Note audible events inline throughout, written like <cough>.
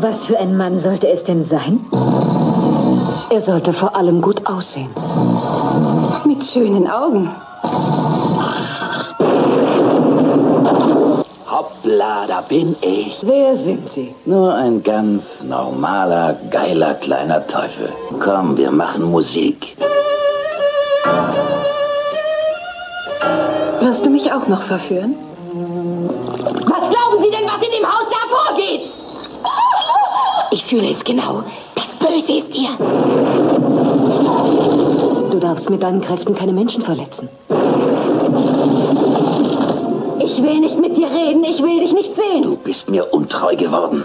Was für ein Mann sollte es denn sein? Er sollte vor allem gut aussehen. Mit schönen Augen. Hoppla, da bin ich. Wer sind Sie? Nur ein ganz normaler, geiler kleiner Teufel. Komm, wir machen Musik. Wirst du mich auch noch verführen? Was glauben Sie denn, was in dem Haus da vorgeht? Ich fühle es genau. Das Böse ist hier. Du darfst mit deinen Kräften keine Menschen verletzen. Ich will nicht mit dir reden. Ich will dich nicht sehen. Du bist mir untreu geworden.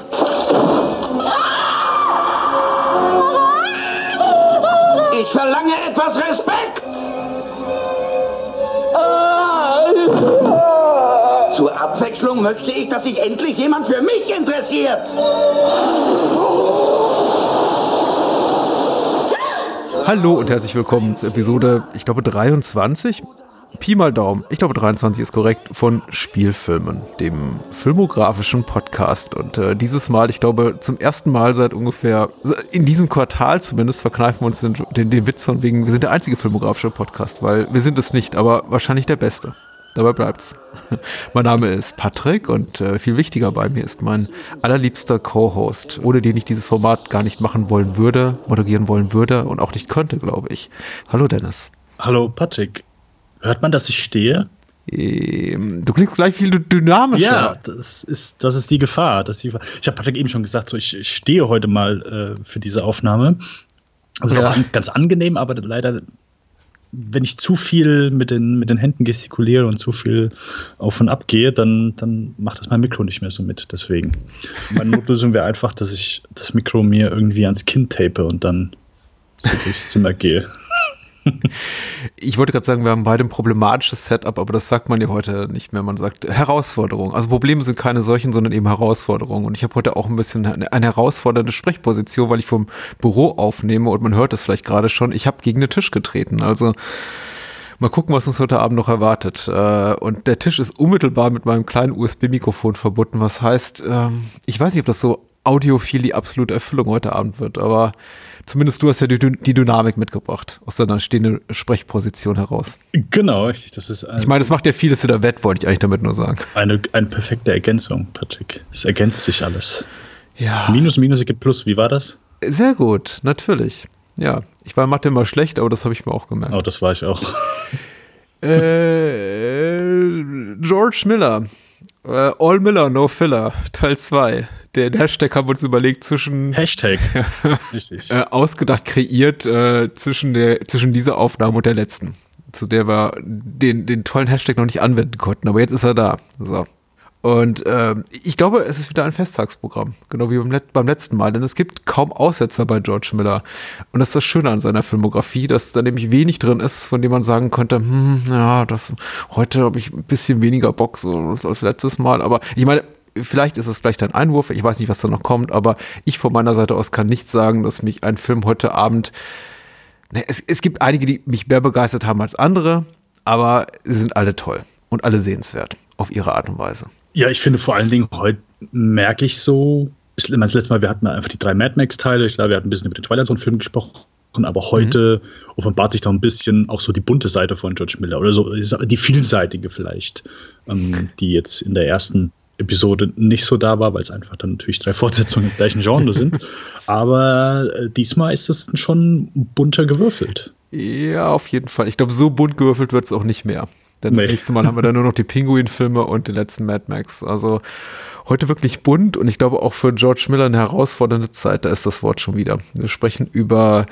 Ich verlange etwas Respekt. Abwechslung möchte ich, dass sich endlich jemand für mich interessiert. Hallo und herzlich willkommen zur Episode, ich glaube 23. Pi mal Daumen, ich glaube 23 ist korrekt, von Spielfilmen, dem filmografischen Podcast. Und äh, dieses Mal, ich glaube, zum ersten Mal seit ungefähr, in diesem Quartal zumindest, verkneifen wir uns den, den, den Witz von wegen, wir sind der einzige filmografische Podcast, weil wir sind es nicht, aber wahrscheinlich der beste. Dabei bleibt's. <laughs> mein Name ist Patrick und äh, viel wichtiger bei mir ist mein allerliebster Co-Host, ohne den ich dieses Format gar nicht machen wollen würde, moderieren wollen würde und auch nicht könnte, glaube ich. Hallo Dennis. Hallo Patrick. Hört man, dass ich stehe? Ähm, du klingst gleich viel dynamischer. Ja, das ist, das ist die Gefahr. Das ist die Gefahr. Ich habe Patrick eben schon gesagt, so ich, ich stehe heute mal äh, für diese Aufnahme. Das ist Ja. auch an, ganz angenehm, aber leider, wenn ich zu viel mit den, mit den Händen gestikuliere und zu viel auf und ab gehe, dann, dann macht das mein Mikro nicht mehr so mit. Deswegen. Meine <laughs> Notlösung wäre einfach, dass ich das Mikro mir irgendwie ans Kinn tape und dann so durchs Zimmer gehe. Ich wollte gerade sagen, wir haben beide ein problematisches Setup, aber das sagt man ja heute nicht mehr. Man sagt Herausforderung. Also Probleme sind keine solchen, sondern eben Herausforderungen. Und ich habe heute auch ein bisschen eine, eine herausfordernde Sprechposition, weil ich vom Büro aufnehme und man hört das vielleicht gerade schon. Ich habe gegen den Tisch getreten. Also mal gucken, was uns heute Abend noch erwartet. Äh, Und der Tisch ist unmittelbar mit meinem kleinen USB-Mikrofon verbunden, was heißt, ähm, ich weiß nicht, ob das so audiophil die absolute Erfüllung heute Abend wird, aber zumindest du hast ja die, die Dynamik mitgebracht aus deiner stehenden Sprechposition heraus. Genau, richtig. Das ist ein, Ich meine, das macht ja vieles zu der Wett, wollte ich eigentlich damit nur sagen. eine, eine perfekte Ergänzung, Patrick. Es ergänzt sich alles. Ja. Minus, Minus ergibt Plus. Wie war das? Sehr gut, natürlich. Ja, ich war in Mathe immer schlecht, aber das habe ich mir auch gemerkt. Oh, das war ich auch. Äh, George Miller. Äh, All Miller, No Filler, Teil 2. Den Hashtag haben wir uns überlegt zwischen Hashtag. <laughs> Richtig. äh, ausgedacht, kreiert äh, zwischen, der, zwischen dieser Aufnahme und der letzten, zu der wir den, den tollen Hashtag noch nicht anwenden konnten, aber jetzt ist er da. So. Und ähm, ich glaube, es ist wieder ein Festtagsprogramm, genau wie beim, Let beim letzten Mal, denn es gibt kaum Aussetzer bei George Miller. Und das ist das Schöne an seiner Filmografie, dass da nämlich wenig drin ist, von dem man sagen könnte, hm, ja, das heute habe ich ein bisschen weniger Bock so als letztes Mal. Aber ich meine, vielleicht ist es gleich dein Einwurf, ich weiß nicht, was da noch kommt, aber ich von meiner Seite aus kann nicht sagen, dass mich ein Film heute Abend Ne, es, es gibt einige, die mich mehr begeistert haben als andere, aber sie sind alle toll und alle sehenswert auf ihre Art und Weise. Ja, ich finde vor allen Dingen heute merke ich so, ist immer das letzte Mal, wir hatten einfach die drei Mad Max-Teile. Ich glaube, wir hatten ein bisschen über den Twilight Zone-Film gesprochen, aber heute offenbart sich da ein bisschen auch so die bunte Seite von George Miller oder so die vielseitige vielleicht, ähm, die jetzt in der ersten Episode nicht so da war, weil es einfach dann natürlich drei Fortsetzungen im gleichen Genre <laughs> sind. Aber äh, diesmal ist es schon bunter gewürfelt. Ja, auf jeden Fall. Ich glaube, so bunt gewürfelt wird es auch nicht mehr. Denn das Nee. nächste Mal haben wir dann nur noch die Pinguin-Filme und den letzten Mad Max. Also heute wirklich bunt und ich glaube auch für George Miller eine herausfordernde Zeit. Da ist das Wort schon wieder. Wir sprechen über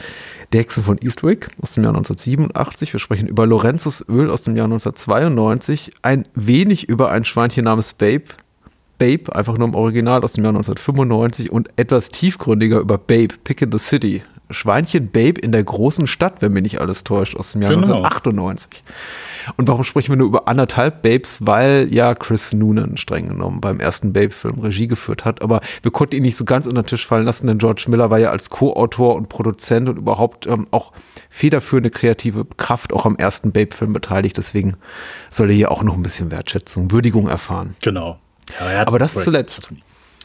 Die Hexen von Eastwick aus dem Jahr 1987. Wir sprechen über Lorenzos Öl aus dem Jahr 1992. Ein wenig über ein Schweinchen namens Babe. Babe, einfach nur im Original aus dem Jahr 1995 und etwas tiefgründiger über Babe, Pick in the City. Schweinchen Babe in der großen Stadt, wenn mich nicht alles täuscht, aus dem Jahr Genau. 1998. Und warum sprechen wir nur über anderthalb Babes? Weil ja Chris Noonan streng genommen beim ersten Babe-Film Regie geführt hat. Aber wir konnten ihn nicht so ganz unter den Tisch fallen lassen, denn George Miller war ja als Co-Autor und Produzent und überhaupt ähm, auch federführende kreative Kraft auch am ersten Babe-Film beteiligt. Deswegen soll er hier auch noch ein bisschen Wertschätzung, Würdigung erfahren. Genau. Ja, er Aber das zuletzt.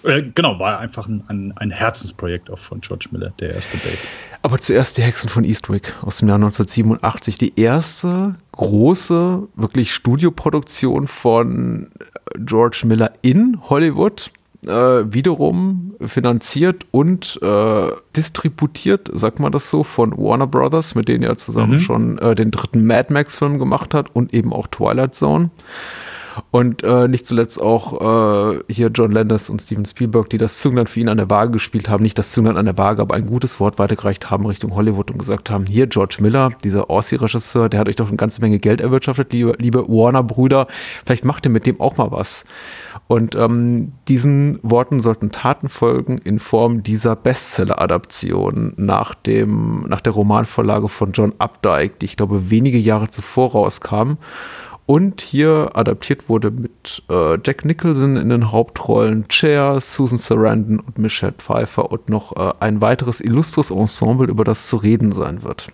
Äh, genau, war einfach ein, ein, ein, Herzensprojekt auch von George Miller, der erste Babe. Aber zuerst die Hexen von Eastwick aus dem Jahr 1987. Die erste große, wirklich Studioproduktion von George Miller in Hollywood äh, wiederum finanziert und äh, distributiert, sagt man das so, von Warner Brothers, mit denen er zusammen mhm. schon äh, den dritten Mad Max-Film gemacht hat und eben auch Twilight Zone. Und äh, nicht zuletzt auch äh, hier John Landis und Steven Spielberg, die das Zünglein für ihn an der Waage gespielt haben, nicht das Zünglein an der Waage, aber ein gutes Wort weitergereicht haben Richtung Hollywood und gesagt haben, hier George Miller, dieser Aussie-Regisseur, der hat euch doch eine ganze Menge Geld erwirtschaftet, liebe, liebe Warner-Brüder, vielleicht macht ihr mit dem auch mal was. Und ähm, diesen Worten sollten Taten folgen in Form dieser Bestseller-Adaption nach, dem, nach der Romanvorlage von John Updike, die ich glaube wenige Jahre zuvor rauskam. Und hier adaptiert wurde mit äh, Jack Nicholson in den Hauptrollen, Cher, Susan Sarandon und Michelle Pfeiffer und noch äh, ein weiteres illustres Ensemble, über das zu reden sein wird.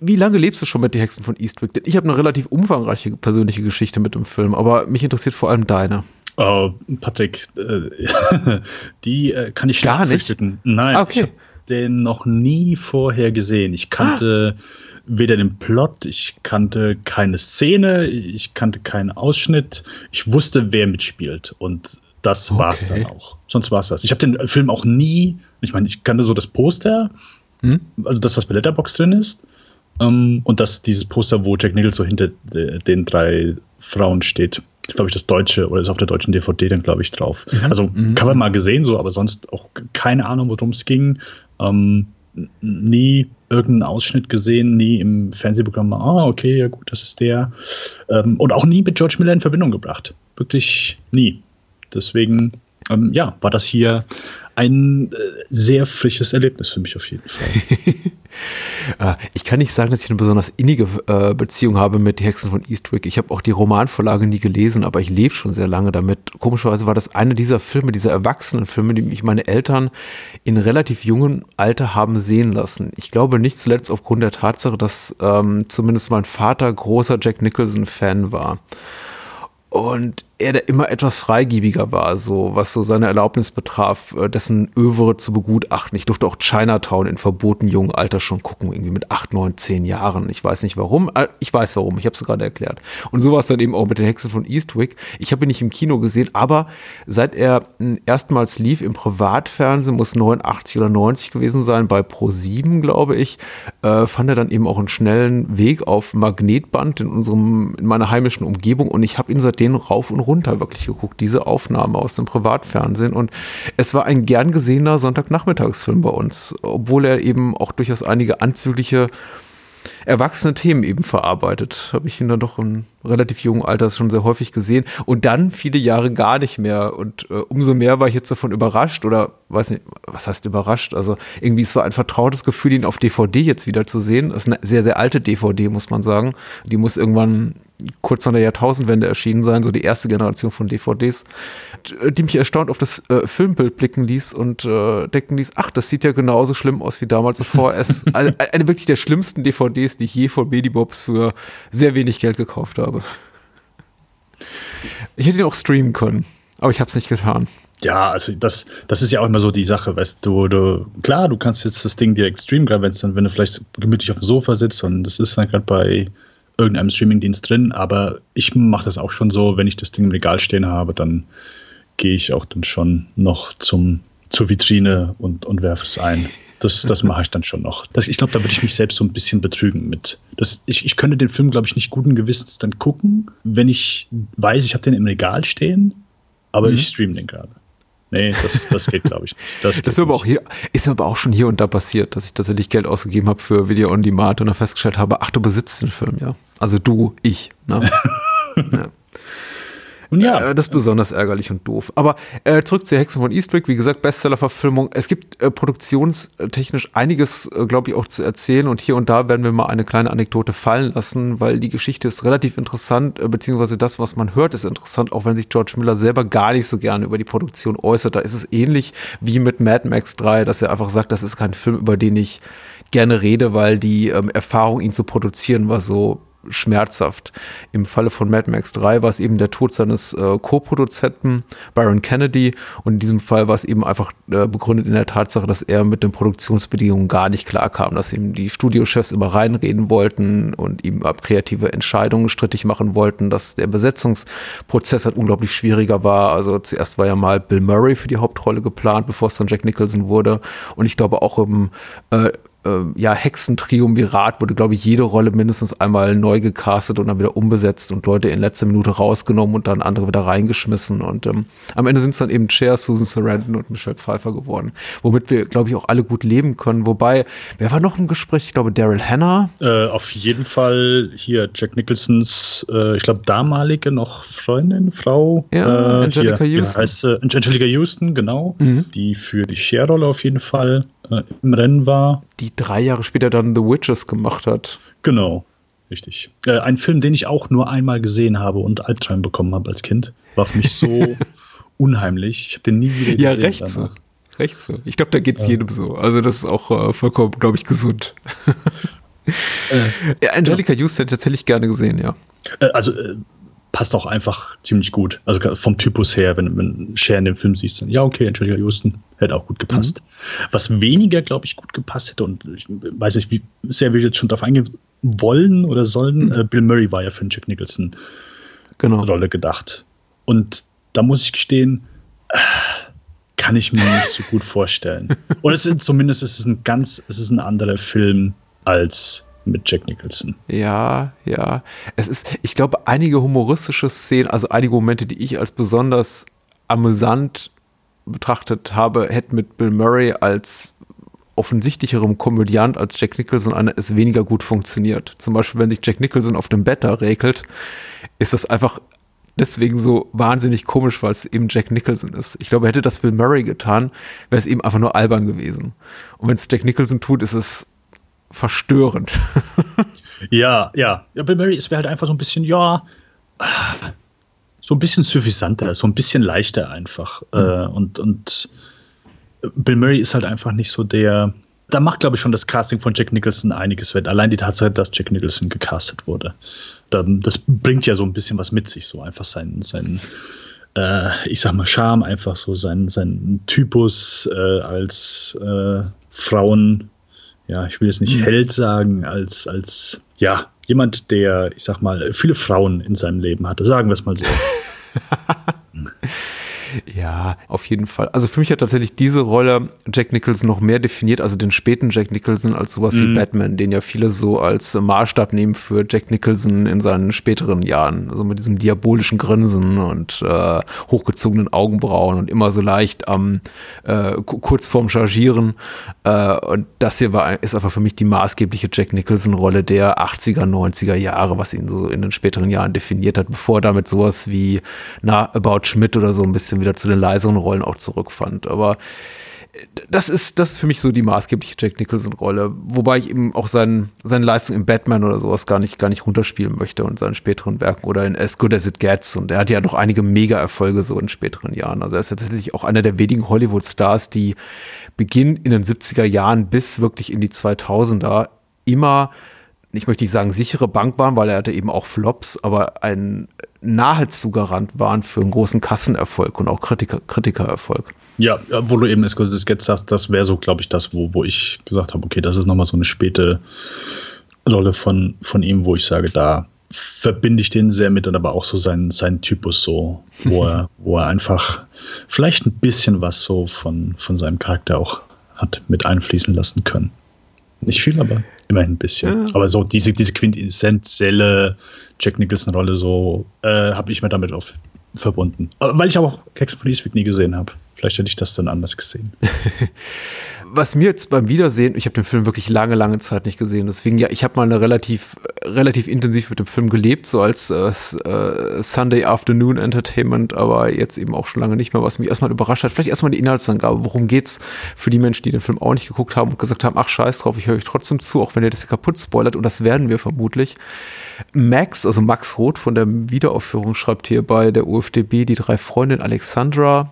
Wie lange lebst du schon mit die Hexen von Eastwick? Ich habe eine relativ umfangreiche persönliche Geschichte mit dem Film, aber mich interessiert vor allem deine. Oh, Patrick, äh, <laughs> die äh, kann ich gar nicht. Nein, ah, okay. ich habe den noch nie vorher gesehen. Ich kannte ah. Weder den Plot, ich kannte keine Szene, ich kannte keinen Ausschnitt. Ich wusste, wer mitspielt und das okay. war's dann auch. Sonst war's das. Ich habe den Film auch nie. Ich meine, ich kannte so das Poster, hm? also das, was bei Letterbox drin ist. Um, ähm, und das, dieses Poster, wo Jack Nicholson so hinter den drei Frauen steht ist, glaube ich, das deutsche oder ist auf der deutschen DVD dann, glaube ich, drauf. Mhm. Also mhm. Cover mal gesehen, so, aber sonst auch keine Ahnung, worum es ging. Ähm, nie irgendeinen Ausschnitt gesehen, nie im Fernsehprogramm, ah, okay, ja gut, das ist der. Ähm, und auch nie mit George Miller in Verbindung gebracht. Wirklich nie. Deswegen, ähm, ja, war das hier ein äh, sehr frisches Erlebnis für mich auf jeden Fall. Äh, <laughs> ich kann nicht sagen, dass ich eine besonders innige äh, Beziehung habe mit die Hexen von Eastwick. Ich habe auch die Romanvorlage nie gelesen, aber ich lebe schon sehr lange damit. Komischerweise war das eine dieser Filme, dieser Erwachsenenfilme, die mich meine Eltern in relativ jungem Alter haben sehen lassen. Ich glaube nicht zuletzt aufgrund der Tatsache, dass ähm, zumindest mein Vater großer Jack Nicholson-Fan war. Und er der immer etwas freigebiger war, so was so seine Erlaubnis betraf, äh, dessen Övre zu begutachten. Ich durfte auch Chinatown in verboten jungen Alter schon gucken, irgendwie mit acht, neun, zehn Jahren. Ich weiß nicht warum. Äh, ich weiß warum, ich habe es gerade erklärt. Und so war es dann eben auch mit den Hexen von Eastwick. Ich habe ihn nicht im Kino gesehen, aber seit er hm, erstmals lief im Privatfernsehen, muss 89 oder 90 gewesen sein, bei Pro7, glaube ich, äh, fand er dann eben auch einen schnellen Weg auf Magnetband in unserem, in meiner heimischen Umgebung und ich habe ihn seitdem rauf und runter wirklich geguckt, diese Aufnahme aus dem Privatfernsehen. Und es war ein gern gesehener Sonntagnachmittagsfilm bei uns, obwohl er eben auch durchaus einige anzügliche erwachsene Themen eben verarbeitet. Habe ich ihn dann doch im relativ jungen Alter schon sehr häufig gesehen und dann viele Jahre gar nicht mehr. Und äh, umso mehr war ich jetzt davon überrascht oder weiß nicht, was heißt überrascht? Also irgendwie es war ein vertrautes Gefühl, ihn auf DVD jetzt wieder zu sehen. Das ist eine sehr, sehr alte DVD, muss man sagen. Die muss irgendwann kurz nach der Jahrtausendwende erschienen sein, so die erste Generation von DVDs, die mich erstaunt auf das äh, Filmbild blicken ließ und äh, denken ließ, ach, das sieht ja genauso schlimm aus wie damals auf VS. <laughs> eine, eine wirklich der schlimmsten DVDs, die ich je von Medibobs für sehr wenig Geld gekauft habe. Ich hätte ihn auch streamen können, aber ich habe es nicht getan. Ja, also das, das ist ja auch immer so die Sache, weißt du, du klar, du kannst jetzt das Ding direkt streamen, gerade wenn es dann, wenn du vielleicht gemütlich auf dem Sofa sitzt und das ist dann gerade bei irgendeinem Streamingdienst drin, aber ich mache das auch schon so, wenn ich das Ding im Regal stehen habe, dann gehe ich auch dann schon noch zum, zur Vitrine und, und werfe es ein. Das, das mache ich dann schon noch. Das, ich glaube, da würde ich mich selbst so ein bisschen betrügen mit. Das, ich, ich könnte den Film, glaube ich, nicht guten Gewissens dann gucken, wenn ich weiß, ich habe den im Regal stehen, aber mhm. ich streame den gerade. Nee, das, das geht, glaube ich, nicht. Das, das ist, aber auch hier, ist aber auch schon hier und da passiert, dass ich tatsächlich Geld ausgegeben habe für Video on Demand und dann festgestellt habe, ach, du besitzt den Film, ja. Also du, ich. Ne? <laughs> ja. Ja. Äh, das ist besonders ärgerlich und doof. Aber äh, zurück zur Hexen von Eastwick. Wie gesagt, Bestseller-Verfilmung. Es gibt äh, produktionstechnisch einiges, äh, glaube ich, auch zu erzählen. Und hier und da werden wir mal eine kleine Anekdote fallen lassen, weil die Geschichte ist relativ interessant, äh, beziehungsweise das, was man hört, ist interessant, auch wenn sich George Miller selber gar nicht so gerne über die Produktion äußert. Da ist es ähnlich wie mit Mad Max 3, dass er einfach sagt, das ist kein Film, über den ich gerne rede, weil die ähm, Erfahrung, ihn zu produzieren, war so schmerzhaft. Im Falle von Mad Max 3 war es eben der Tod seines äh, Co-Produzenten Byron Kennedy und in diesem Fall war es eben einfach äh, begründet in der Tatsache, dass er mit den Produktionsbedingungen gar nicht klarkam, dass ihm die Studiochefs immer reinreden wollten und ihm ab kreative Entscheidungen strittig machen wollten, dass der Besetzungsprozess halt unglaublich schwieriger war. Also zuerst war ja mal Bill Murray für die Hauptrolle geplant, bevor es dann Jack Nicholson wurde und ich glaube auch im äh, ja, Hexentriumvirat wurde, glaube ich, jede Rolle mindestens einmal neu gecastet und dann wieder umbesetzt und Leute in letzter Minute rausgenommen und dann andere wieder reingeschmissen. Und ähm, am Ende sind es dann eben Cher, Susan Sarandon und Michelle Pfeiffer geworden, womit wir, glaube ich, auch alle gut leben können. Wobei, wer war noch im Gespräch? Ich glaube, Daryl Hannah. Äh, auf jeden Fall hier Jack Nicholsons, äh, ich glaube, damalige noch Freundin, Frau. Ja, äh, Angelica hier, Houston. Heißt, äh, Angelica Houston, genau. Mhm. Die für die Cher-Rolle auf jeden Fall äh, im Rennen war. Die drei Jahre später dann The Witches gemacht hat. Genau, richtig. Äh, ein Film, den ich auch nur einmal gesehen habe und Albträume bekommen habe als Kind, war für mich so <laughs> unheimlich. Ich habe den nie wieder gesehen. Ja, recht so. danach. Recht so. Ich glaube, da geht's Ja. jedem so. Also das ist auch äh, vollkommen, glaube ich, gesund. <laughs> ja, Angelica Houston hätte ich tatsächlich gerne gesehen, ja. Äh, also äh, passt auch einfach ziemlich gut. Also vom Typus her, wenn, wenn Cher in dem Film siehst, dann ja, okay, Angelica Houston hätte auch gut gepasst. Was weniger, glaube ich, gut gepasst hätte, und ich weiß nicht, wie sehr wir jetzt schon darauf eingehen wollen oder sollen, äh, Bill Murray war ja für den Jack Nicholson Genau. Rolle gedacht. Und da muss ich gestehen, äh, kann ich mir nicht so gut vorstellen. <laughs> Und es ist zumindest es ist ein ganz, es ist ein anderer Film als mit Jack Nicholson. Ja, ja. Es ist, ich glaube, einige humoristische Szenen, also einige Momente, die ich als besonders amüsant betrachtet habe, hätten mit Bill Murray als offensichtlicherem Komödiant als Jack Nicholson eine es weniger gut funktioniert. Zum Beispiel, wenn sich Jack Nicholson auf dem Bett da regelt, ist das einfach deswegen so wahnsinnig komisch, weil es eben Jack Nicholson ist. Ich glaube, hätte das Bill Murray getan, wäre es eben einfach nur albern gewesen. Und wenn es Jack Nicholson tut, ist es verstörend. <laughs> Ja, ja. Ja, Bill Murray, es wäre halt einfach so ein bisschen, ja, so ein bisschen suffisanter, so ein bisschen leichter einfach. Äh, und, und Bill Murray ist halt einfach nicht so der. Da macht, glaube ich, schon das Casting von Jack Nicholson einiges wett. Allein die Tatsache, dass Jack Nicholson gecastet wurde. Da, das bringt ja so ein bisschen was mit sich, so einfach sein, sein äh, ich sag mal, Charme, einfach so sein, sein Typus äh, als äh, Frauen, ja, ich will jetzt nicht Held sagen, als, als, ja, jemand, der, ich sag mal, viele Frauen in seinem Leben hatte, sagen wir es mal so. <laughs> Ja, auf jeden Fall. Also für mich hat tatsächlich diese Rolle Jack Nicholson noch mehr definiert, also den späten Jack Nicholson, als sowas wie Batman, den ja viele so als Maßstab nehmen für Jack Nicholson in seinen späteren Jahren. Also mit diesem diabolischen Grinsen und äh, hochgezogenen Augenbrauen und immer so leicht am äh, ku- kurz vorm Chargieren. Äh, und das hier war, ist einfach für mich die maßgebliche Jack Nicholson-Rolle der 80er, 90er Jahre, was ihn so in den späteren Jahren definiert hat, bevor er damit sowas wie na, About Schmidt oder so ein bisschen wieder zu den leiseren Rollen auch zurückfand. Aber äh, das ist, das ist für mich so die maßgebliche Jack Nicholson-Rolle, wobei ich eben auch seinen, seine Leistung in Batman oder sowas gar nicht, gar nicht runterspielen möchte und seinen späteren Werken oder in As Good As It Gets. Und er hat ja noch einige Mega-Erfolge so in späteren Jahren. Also er ist ja tatsächlich auch einer der wenigen Hollywood-Stars, die Beginn in den 70er Jahren bis wirklich in die 2000er immer ich möchte nicht sagen sichere Bank waren, weil er hatte eben auch Flops, aber ein nahezu Garant waren für einen großen Kassenerfolg und auch Kritiker, Kritikererfolg. Ja, wo du eben Escosis Get sagst, das wäre so, glaube ich, das, wo, wo ich gesagt habe, okay, das ist nochmal so eine späte Rolle von, von ihm, wo ich sage, da verbinde ich den sehr mit und aber auch so seinen, seinen Typus so, wo er, <laughs> wo er einfach vielleicht ein bisschen was so von, von seinem Charakter auch hat mit einfließen lassen können. Nicht viel, aber immerhin ein bisschen. Ja. Aber so diese, diese quintessentielle Jack Nicholson-Rolle, so äh, habe ich mir damit auf, verbunden. Aber Weil ich auch Hexen von Eastwick nie gesehen habe. Vielleicht hätte ich das dann anders gesehen. <laughs> Was mir jetzt beim Wiedersehen, ich habe den Film wirklich lange, lange Zeit nicht gesehen, deswegen ja, ich habe mal eine relativ, relativ intensiv mit dem Film gelebt, so als äh, äh, Sunday Afternoon Entertainment, aber jetzt eben auch schon lange nicht mehr, was mich erstmal überrascht hat. Vielleicht erstmal die Inhaltsangabe, worum geht's für die Menschen, die den Film auch nicht geguckt haben und gesagt haben, ach scheiß drauf, ich höre euch trotzdem zu, auch wenn ihr das hier kaputt spoilert und das werden wir vermutlich. Max, also Max Roth von der Wiederaufführung schreibt hier bei der UFDB, die drei Freundinnen Alexandra,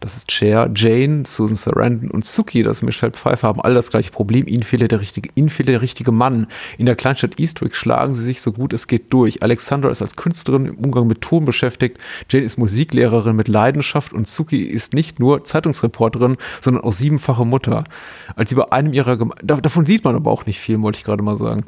Das ist Cher, Jane, Susan Sarandon und Suki, das Michelle Pfeiffer, haben alle das gleiche Problem. Ihnen fehlt der richtige, ihnen fehlt der richtige Mann. In der Kleinstadt Eastwick schlagen sie sich so gut es geht durch. Alexandra ist als Künstlerin im Umgang mit Ton beschäftigt. Jane ist Musiklehrerin mit Leidenschaft und Suki ist nicht nur Zeitungsreporterin, sondern auch siebenfache Mutter. Als sie bei einem ihrer, Geme davon sieht man aber auch nicht viel, wollte ich gerade mal sagen.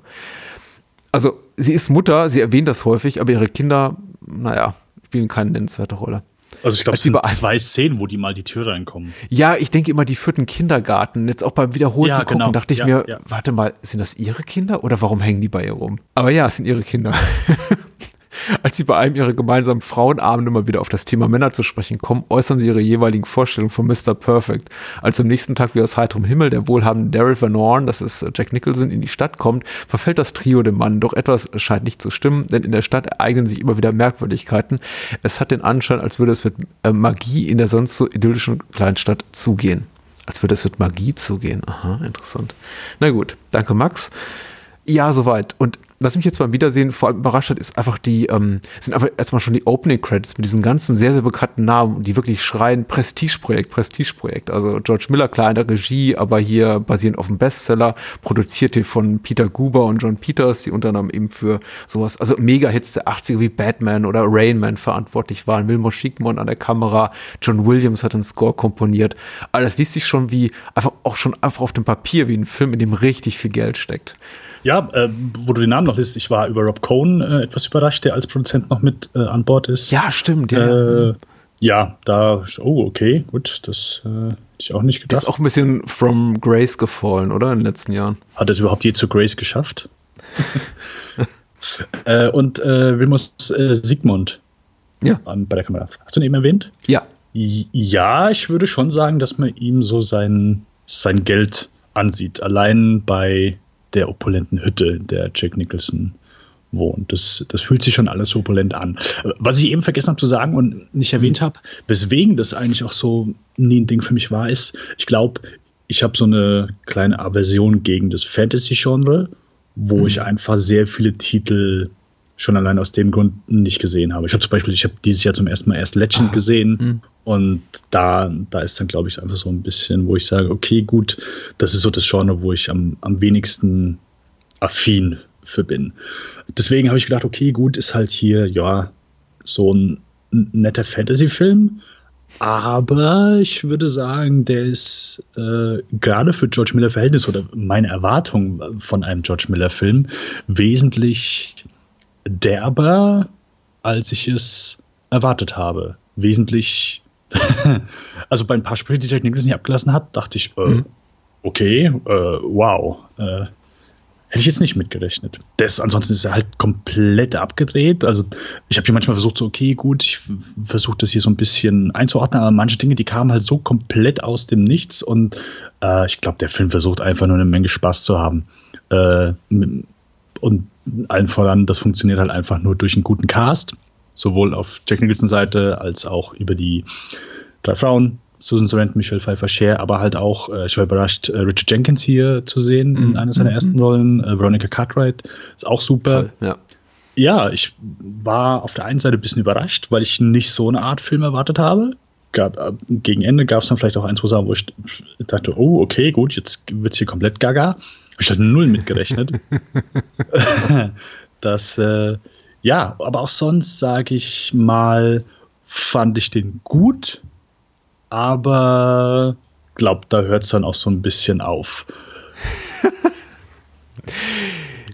Also, sie ist Mutter, sie erwähnt das häufig, aber ihre Kinder, naja, spielen keine nennenswerte Rolle. Also ich glaube, es sind zwei Szenen, wo die mal die Tür reinkommen. Ja, ich denke immer, die führten Kindergarten. Jetzt auch beim wiederholten ja, Gucken genau. dachte ich ja, mir, ja. warte mal, sind das ihre Kinder oder warum hängen die bei ihr rum? Aber ja, es sind ihre Kinder. <laughs> Als sie bei einem ihrer gemeinsamen Frauenabende mal wieder auf das Thema Männer zu sprechen kommen, äußern sie ihre jeweiligen Vorstellungen von Mr. Perfect. Als am nächsten Tag wie aus heiterem Himmel der wohlhabende Daryl Van Horn, das ist Jack Nicholson, in die Stadt kommt, verfällt das Trio dem Mann. Doch etwas scheint nicht zu stimmen, denn in der Stadt ereignen sich immer wieder Merkwürdigkeiten. Es hat den Anschein, als würde es mit äh, Magie in der sonst so idyllischen Kleinstadt zugehen. Als würde es mit Magie zugehen. Aha, interessant. Na gut, danke Max. Ja, soweit. Und was mich jetzt beim Wiedersehen vor allem überrascht hat, ist einfach die, ähm, sind einfach erstmal schon die Opening Credits mit diesen ganzen sehr, sehr bekannten Namen, die wirklich schreien Prestigeprojekt, Prestigeprojekt. Also George Miller, kleine Regie, aber hier basierend auf dem Bestseller, produziert hier von Peter Guber und John Peters, die unter anderem eben für sowas, also Mega-Hits der 80er wie Batman oder Rain Man verantwortlich waren. Wilmot Schickmon an der Kamera, John Williams hat den Score komponiert. Aber das liest sich schon wie, einfach auch schon einfach auf dem Papier wie ein Film, in dem richtig viel Geld steckt. Ja, äh, wo du den Namen noch liest, ich war über Rob Cohn äh, etwas überrascht, der als Produzent noch mit äh, an Bord ist. Ja, stimmt. Ja, äh, ja da, oh, okay, gut, das äh, hätte ich auch nicht gedacht. Der ist auch ein bisschen from Grace gefallen, oder, in den letzten Jahren? Hat er es überhaupt je zu Grace geschafft? <laughs> äh, und äh, Wilmus äh, Sigmund ja. bei der Kamera. Hast du ihn eben erwähnt? Ja. Ja, ich würde schon sagen, dass man ihm so sein, sein Geld ansieht. Allein bei der opulenten Hütte, in der Jack Nicholson wohnt. Das, das fühlt sich schon alles opulent an. Was ich eben vergessen habe zu sagen und nicht erwähnt mhm. habe, weswegen das eigentlich auch so nie ein Ding für mich war, ist, ich glaube, ich habe so eine kleine Aversion gegen das Fantasy-Genre, wo mhm. ich einfach sehr viele Titel schon allein aus dem Grund nicht gesehen habe. Ich habe zum Beispiel, ich habe dieses Jahr zum ersten Mal erst Legend ah. gesehen mhm. und da, da ist dann, glaube ich, einfach so ein bisschen, wo ich sage, okay, gut, das ist so das Genre, wo ich am, am wenigsten affin für bin. Deswegen habe ich gedacht, okay, gut, ist halt hier, ja, so ein netter Fantasy-Film, aber ich würde sagen, der ist äh, gerade für George Miller Verhältnis oder meine Erwartung von einem George Miller Film wesentlich derber, als ich es erwartet habe. Wesentlich, <laughs> also bei ein paar Sprüchen, die Technik nicht abgelassen hat, dachte ich, äh, mhm. okay, äh, wow. Äh, hätte ich jetzt nicht mitgerechnet. Das, ansonsten ist er halt komplett abgedreht. Also ich habe hier manchmal versucht, so, okay, gut, ich versuche das hier so ein bisschen einzuordnen, aber manche Dinge, die kamen halt so komplett aus dem Nichts und äh, ich glaube, der Film versucht einfach nur eine Menge Spaß zu haben. Äh, und allen voran, das funktioniert halt einfach nur durch einen guten Cast, sowohl auf Jack Nicholson Seite als auch über die drei Frauen, Susan Sarandon, Michelle Pfeiffer Share, aber halt auch, äh, ich war überrascht, äh, Richard Jenkins hier zu sehen in mhm. einer seiner ersten mhm. Rollen, äh, Veronica Cartwright, ist auch super. Toll, ja. ja, ich war auf der einen Seite ein bisschen überrascht, weil ich nicht so eine Art Film erwartet habe. Gab, gegen Ende gab es dann vielleicht auch ein, zwei Sachen, wo ich dachte, oh, okay, gut, jetzt wird es hier komplett gaga. Ich hatte null mitgerechnet. <laughs> das, äh, ja, aber auch sonst sage ich mal, fand ich den gut, aber glaube, da hört es dann auch so ein bisschen auf. <laughs>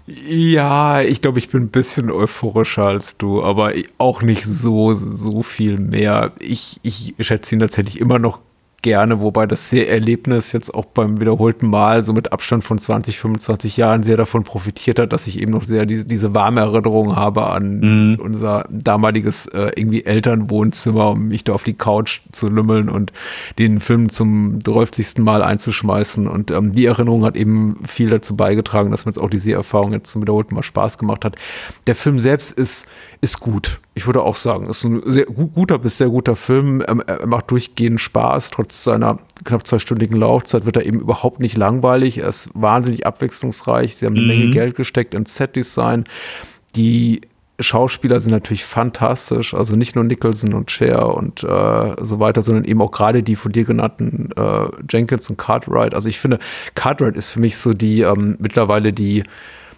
ja, ich glaube, ich bin ein bisschen euphorischer als du, aber auch nicht so, so viel mehr. Ich, ich schätze ihn tatsächlich immer noch gerne, wobei das sehr Erlebnis jetzt auch beim wiederholten Mal so mit Abstand von 20, 25 Jahren sehr davon profitiert hat, dass ich eben noch sehr diese, diese warme Erinnerung habe an mhm. unser damaliges äh, irgendwie Elternwohnzimmer, um mich da auf die Couch zu lümmeln und den Film zum 30. Mal einzuschmeißen. Und ähm, die Erinnerung hat eben viel dazu beigetragen, dass mir jetzt auch diese Erfahrung jetzt zum wiederholten Mal Spaß gemacht hat. Der Film selbst ist, ist gut. Ich würde auch sagen, ist ein sehr guter bis sehr guter Film. Er macht durchgehend Spaß, trotz seiner knapp zweistündigen Laufzeit wird er eben überhaupt nicht langweilig. Er ist wahnsinnig abwechslungsreich. Sie haben eine mhm. Menge Geld gesteckt in Set-Design. Die Schauspieler sind natürlich fantastisch, also nicht nur Nicholson und Cher und äh, so weiter, sondern eben auch gerade die von dir genannten äh, Jenkins und Cartwright. Also ich finde, Cartwright ist für mich so die ähm, mittlerweile die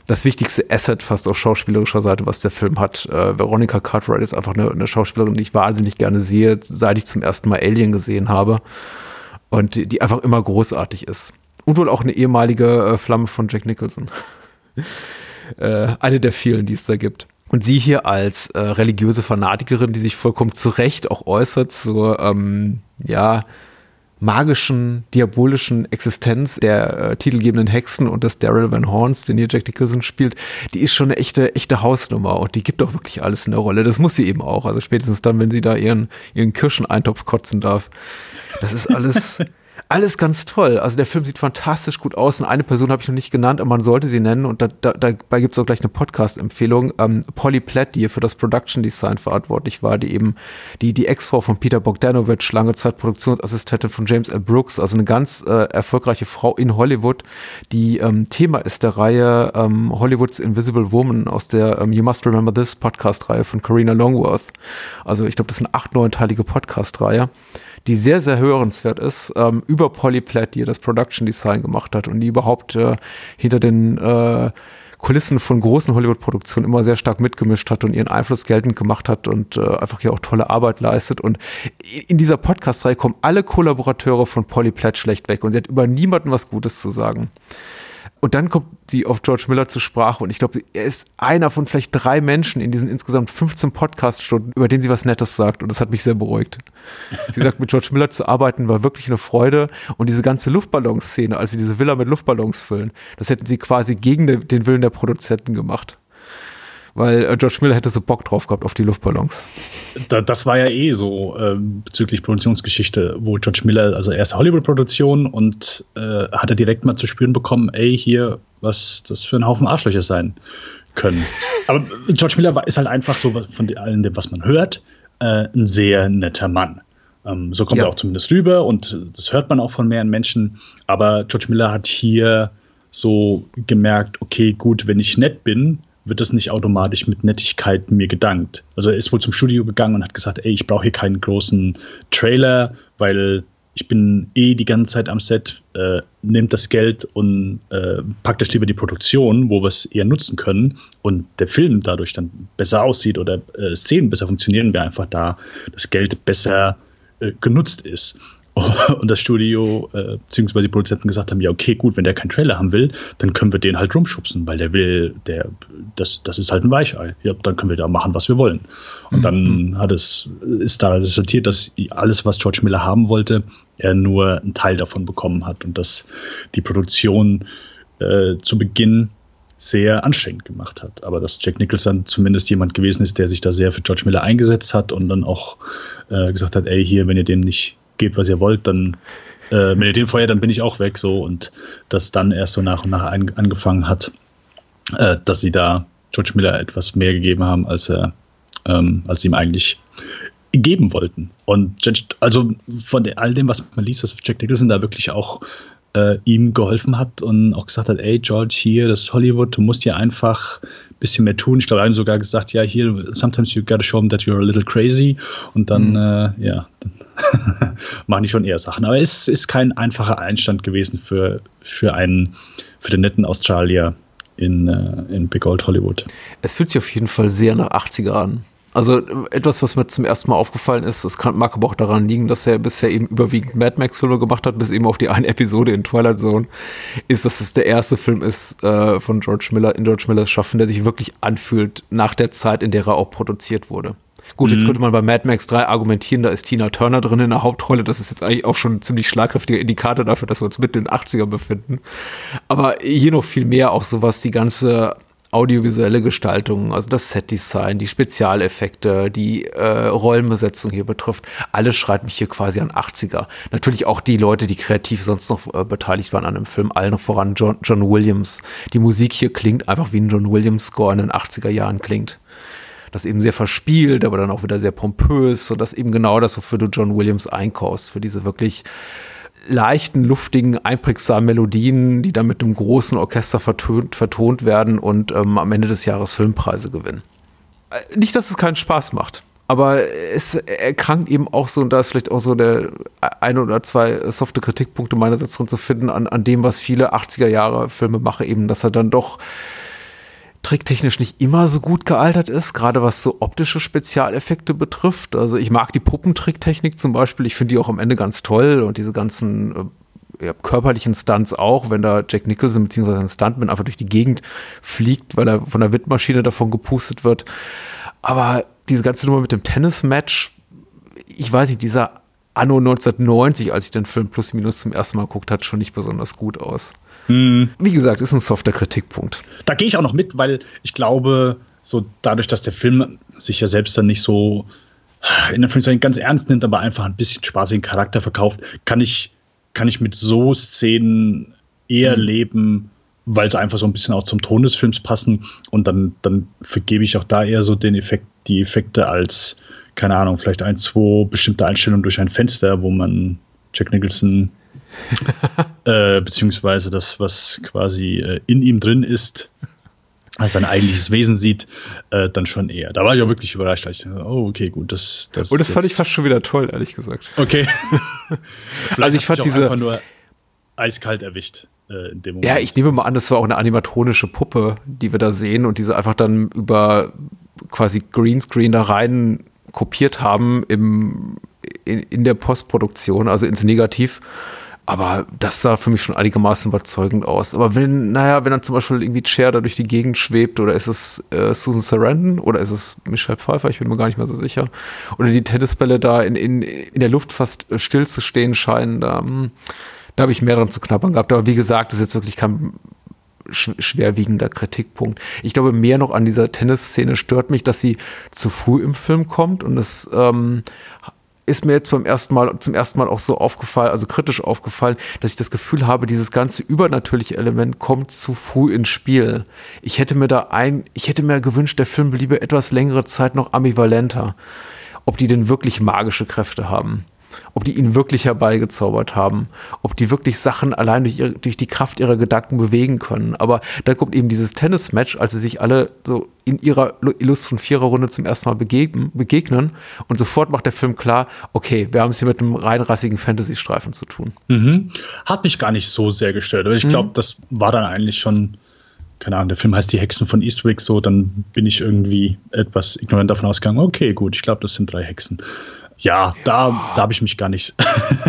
das wichtigste Asset fast auf schauspielerischer Seite, was der Film hat. Äh, Veronica Cartwright ist einfach eine, eine, Schauspielerin, die ich wahnsinnig gerne sehe, seit ich zum ersten Mal Alien gesehen habe und die, die einfach immer großartig ist. Und wohl auch eine ehemalige äh, Flamme von Jack Nicholson. <laughs> äh, eine der vielen, die es da gibt. Und sie hier als äh, religiöse Fanatikerin, die sich vollkommen zu Recht auch äußert zur, ähm, ja, magischen, diabolischen Existenz der äh, titelgebenden Hexen und des Daryl Van Horns, den hier Jack Nicholson spielt, die ist schon eine echte, echte Hausnummer und die gibt auch wirklich alles in der Rolle. Das muss sie eben auch. Also spätestens dann, wenn sie da ihren, ihren Kirscheneintopf kotzen darf. Das ist alles, <laughs> alles ganz toll. Also der Film sieht fantastisch gut aus. Und eine Person habe ich noch nicht genannt, aber man sollte sie nennen. Und da, da, dabei gibt es auch gleich eine Podcast-Empfehlung. Ähm, Polly Platt, die hier für das Production Design verantwortlich war, die eben die, die Ex-Frau von Peter Bogdanovich, lange Zeit Produktionsassistentin von James L. Brooks, also eine ganz äh, erfolgreiche Frau in Hollywood, die ähm, Thema ist der Reihe ähm, Hollywoods Invisible Woman aus der ähm, You Must Remember This Podcast-Reihe von Karina Longworth. Also ich glaube, das ist eine acht, neunteilige Podcast-Reihe die sehr, sehr hörenswert ist, ähm, über Polyplat, die das Production Design gemacht hat und die überhaupt äh, hinter den äh, Kulissen von großen Hollywood-Produktionen immer sehr stark mitgemischt hat und ihren Einfluss geltend gemacht hat und äh, einfach hier auch tolle Arbeit leistet. Und in dieser Podcast-Reihe kommen alle Kollaborateure von Polyplat schlecht weg und sie hat über niemanden was Gutes zu sagen. Und dann kommt sie auf George Miller zur Sprache und ich glaube, er ist einer von vielleicht drei Menschen in diesen insgesamt 15 Podcast-Stunden, über denen sie was Nettes sagt und das hat mich sehr beruhigt. Sie sagt, mit George Miller zu arbeiten war wirklich eine Freude und diese ganze Luftballonszene, als sie diese Villa mit Luftballons füllen, das hätten sie quasi gegen den Willen der Produzenten gemacht weil äh, George Miller hätte so Bock drauf gehabt auf die Luftballons. Da, das war ja eh so äh, bezüglich Produktionsgeschichte, wo George Miller, also erste Hollywood-Produktion und äh, hat er direkt mal zu spüren bekommen, ey, hier, was das für ein Haufen Arschlöcher sein können. <laughs> Aber George Miller war, ist halt einfach so von allem, was man hört, äh, ein sehr netter Mann. Ähm, so kommt ja. er auch zumindest rüber und das hört man auch von mehreren Menschen. Aber George Miller hat hier so gemerkt, okay, gut, wenn ich nett bin, wird das nicht automatisch mit Nettigkeit mir gedankt. Also er ist wohl zum Studio gegangen und hat gesagt, ey, ich brauche hier keinen großen Trailer, weil ich bin eh die ganze Zeit am Set, äh, nehmt das Geld und äh, packt euch lieber die Produktion, wo wir es eher nutzen können und der Film dadurch dann besser aussieht oder äh, Szenen besser funktionieren, wir einfach da das Geld besser äh, genutzt ist. <laughs> und das Studio äh, bzw. die Produzenten gesagt haben, ja okay, gut, wenn der keinen Trailer haben will, dann können wir den halt rumschubsen, weil der will, der, das, das ist halt ein Weichei. Ja, dann können wir da machen, was wir wollen. Und mhm. dann hat es, ist da resultiert, dass alles, was George Miller haben wollte, er nur einen Teil davon bekommen hat und dass die Produktion äh, zu Beginn sehr anstrengend gemacht hat. Aber dass Jack Nicholson zumindest jemand gewesen ist, der sich da sehr für George Miller eingesetzt hat und dann auch äh, gesagt hat, ey, hier, wenn ihr den nicht gebt, was ihr wollt, dann, äh, wenn ihr den feuert, dann bin ich auch weg, so. Und das dann erst so nach und nach ein, angefangen hat, äh, dass sie da George Miller etwas mehr gegeben haben, als er, ähm, als sie ihm eigentlich geben wollten. Und also von all dem, was man liest, dass Jack Nicholson da wirklich auch äh, ihm geholfen hat und auch gesagt hat, ey George, hier, das ist Hollywood, du musst hier einfach ein bisschen mehr tun. Ich glaube, hat sogar gesagt, ja, hier, sometimes you gotta show them that you're a little crazy. Und dann, mhm. äh, ja, dann <laughs> machen die schon eher Sachen. Aber es ist kein einfacher Einstand gewesen für, für einen, für den netten Australier in, äh, in Big Old Hollywood. Es fühlt sich auf jeden Fall sehr nach 80er an. Also etwas, was mir zum ersten Mal aufgefallen ist, das kann, mag aber auch daran liegen, dass er bisher eben überwiegend Mad Max-Filme gemacht hat, bis eben auf die eine Episode in Twilight Zone, ist, dass es der erste Film ist äh, von George Miller, in George Millers Schaffen, der sich wirklich anfühlt nach der Zeit, in der er auch produziert wurde. Gut, jetzt mhm. könnte man bei Mad Max 3 argumentieren, da ist Tina Turner drin in der Hauptrolle. Das ist jetzt eigentlich auch schon ein ziemlich schlagkräftiger Indikator dafür, dass wir uns mitten in den 80er befinden. Aber hier noch viel mehr auch so, was die ganze audiovisuelle Gestaltung, also das Setdesign, die Spezialeffekte, die äh, Rollenbesetzung hier betrifft, alles schreit mich hier quasi an 80er. Natürlich auch die Leute, die kreativ sonst noch äh, beteiligt waren an dem Film, allen noch voran John, John Williams. Die Musik hier klingt einfach wie ein John Williams Score in den 80er Jahren klingt das eben sehr verspielt, aber dann auch wieder sehr pompös und das eben genau das, wofür du John Williams einkaufst, für diese wirklich leichten, luftigen, einprägsamen Melodien, die dann mit einem großen Orchester vertont, vertont werden und ähm, am Ende des Jahres Filmpreise gewinnen. äh, nicht, dass es keinen Spaß macht. Aber es erkrankt eben auch so, und da ist vielleicht auch so der ein oder zwei softe Kritikpunkte meinerseits drin zu finden, an, an dem, was viele 80er Jahre Filme machen, eben, dass er dann doch tricktechnisch nicht immer so gut gealtert ist, gerade was so optische Spezialeffekte betrifft. Also ich mag die Puppentricktechnik zum Beispiel, ich finde die auch am Ende ganz toll und diese ganzen äh, ja, körperlichen Stunts auch, wenn da Jack Nicholson bzw. ein Stuntman einfach durch die Gegend fliegt, weil er von der Windmaschine davon gepustet wird. Aber diese ganze Nummer mit dem Tennis-Match, ich weiß nicht, dieser Anno 1990, als ich den Film plus minus zum ersten Mal geguckt hat, schon nicht besonders gut aus. Hm. Wie gesagt, ist ein softer Kritikpunkt. Da gehe ich auch noch mit, weil ich glaube, so dadurch, dass der Film sich ja selbst dann nicht so in der Film ganz ernst nimmt, aber einfach ein bisschen spaßigen Charakter verkauft, kann ich, kann ich mit so Szenen eher hm. leben, weil sie einfach so ein bisschen auch zum Ton des Films passen und dann, dann vergebe ich auch da eher so den Effekt, die Effekte als, keine Ahnung, vielleicht ein, zwei bestimmte Einstellungen durch ein Fenster, wo man Jack Nicholson <laughs> äh, beziehungsweise das, was quasi äh, in ihm drin ist, als sein eigentliches Wesen sieht, äh, dann schon eher. Da war ich auch wirklich überrascht. Ich dachte, oh, okay, gut, das. das Und das fand ich fast schon wieder toll, ehrlich gesagt. Okay. <laughs> also ich fand diese. Einfach nur eiskalt erwischt. Äh, in dem Moment. Ja, ich nehme mal an, das war auch eine animatronische Puppe, die wir da sehen und diese einfach dann über quasi Greenscreen da rein kopiert haben im, in, in der Postproduktion, also ins Negativ. Aber das sah für mich schon einigermaßen überzeugend aus. Aber wenn, naja, wenn dann zum Beispiel irgendwie Cher da durch die Gegend schwebt, oder ist es äh, Susan Sarandon oder ist es Michelle Pfeiffer, ich bin mir gar nicht mehr so sicher. Oder die Tennisbälle da in, in, in der Luft fast äh, still zu stehen scheinen, da, hm, da habe ich mehr dran zu knabbern gehabt. Aber wie gesagt, das ist jetzt wirklich kein schwerwiegender Kritikpunkt. Ich glaube, mehr noch an dieser Tennisszene stört mich, dass sie zu früh im Film kommt und es ähm, ist mir jetzt beim ersten Mal, zum ersten Mal auch so aufgefallen, also kritisch aufgefallen, dass ich das Gefühl habe, dieses ganze übernatürliche Element kommt zu früh ins Spiel. Ich hätte mir da ein, ich hätte mir gewünscht, der Film bliebe etwas längere Zeit noch ambivalenter. Ob die denn wirklich magische Kräfte haben ob die ihn wirklich herbeigezaubert haben, ob die wirklich Sachen allein durch, ihre, durch die Kraft ihrer Gedanken bewegen können. Aber dann kommt eben dieses Tennis-Match, als sie sich alle so in ihrer illustren Viererrunde zum ersten Mal begegnen, begegnen und sofort macht der Film klar, okay, wir haben es hier mit einem reinrassigen Fantasy-Streifen zu tun. Mhm. Hat mich gar nicht so sehr gestört, aber ich mhm. glaube, das war dann eigentlich schon keine Ahnung, der Film heißt Die Hexen von Eastwick, so, dann bin ich irgendwie etwas ignorant davon ausgegangen, okay, gut, ich glaube, das sind drei Hexen. Ja, da, da habe ich mich gar nicht.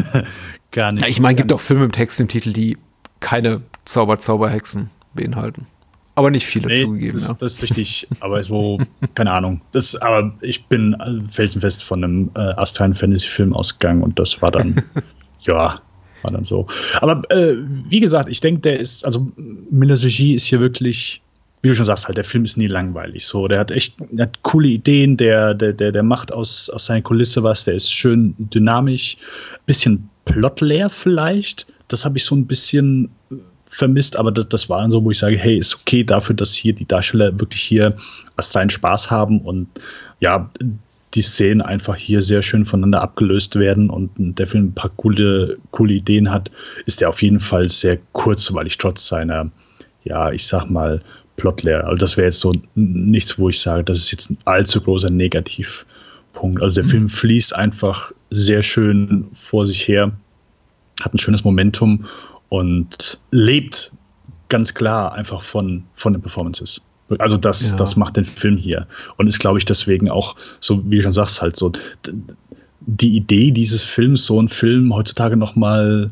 <laughs> gar nicht. Ja, ich meine, gibt auch Filme mit Text im Titel, die keine Zauber-Zauberhexen beinhalten. Aber nicht viele nee, zugegeben. Das, ja. das ist richtig, aber so, keine Ahnung. Das, aber ich bin felsenfest von einem äh, astralen Fantasy-Film ausgegangen und das war dann, <laughs> ja, war dann so. Aber äh, wie gesagt, ich denke, der ist, also Millers Regie ist hier wirklich wie du schon sagst, halt, der Film ist nie langweilig. So, der hat echt, der hat coole Ideen, der, der, der, der macht aus, aus seiner Kulisse was, der ist schön dynamisch, bisschen plotleer vielleicht. Das habe ich so ein bisschen vermisst, aber das, das war dann so, wo ich sage, hey, ist okay dafür, dass hier die Darsteller wirklich hier was rein Spaß haben und ja, die Szenen einfach hier sehr schön voneinander abgelöst werden und der Film ein paar coole, coole Ideen hat, ist der auf jeden Fall sehr kurz, weil ich trotz seiner, ja, ich sag mal, plotleer. Also das wäre jetzt so nichts, wo ich sage, das ist jetzt ein allzu großer Negativpunkt. Also der mhm. Film fließt einfach sehr schön vor sich her, hat ein schönes Momentum und lebt ganz klar einfach von, von den Performances. Also das, ja. das macht den Film hier. Und ist, glaube ich, deswegen auch, so wie du schon sagst, halt so die Idee dieses Films, so einen Film heutzutage nochmal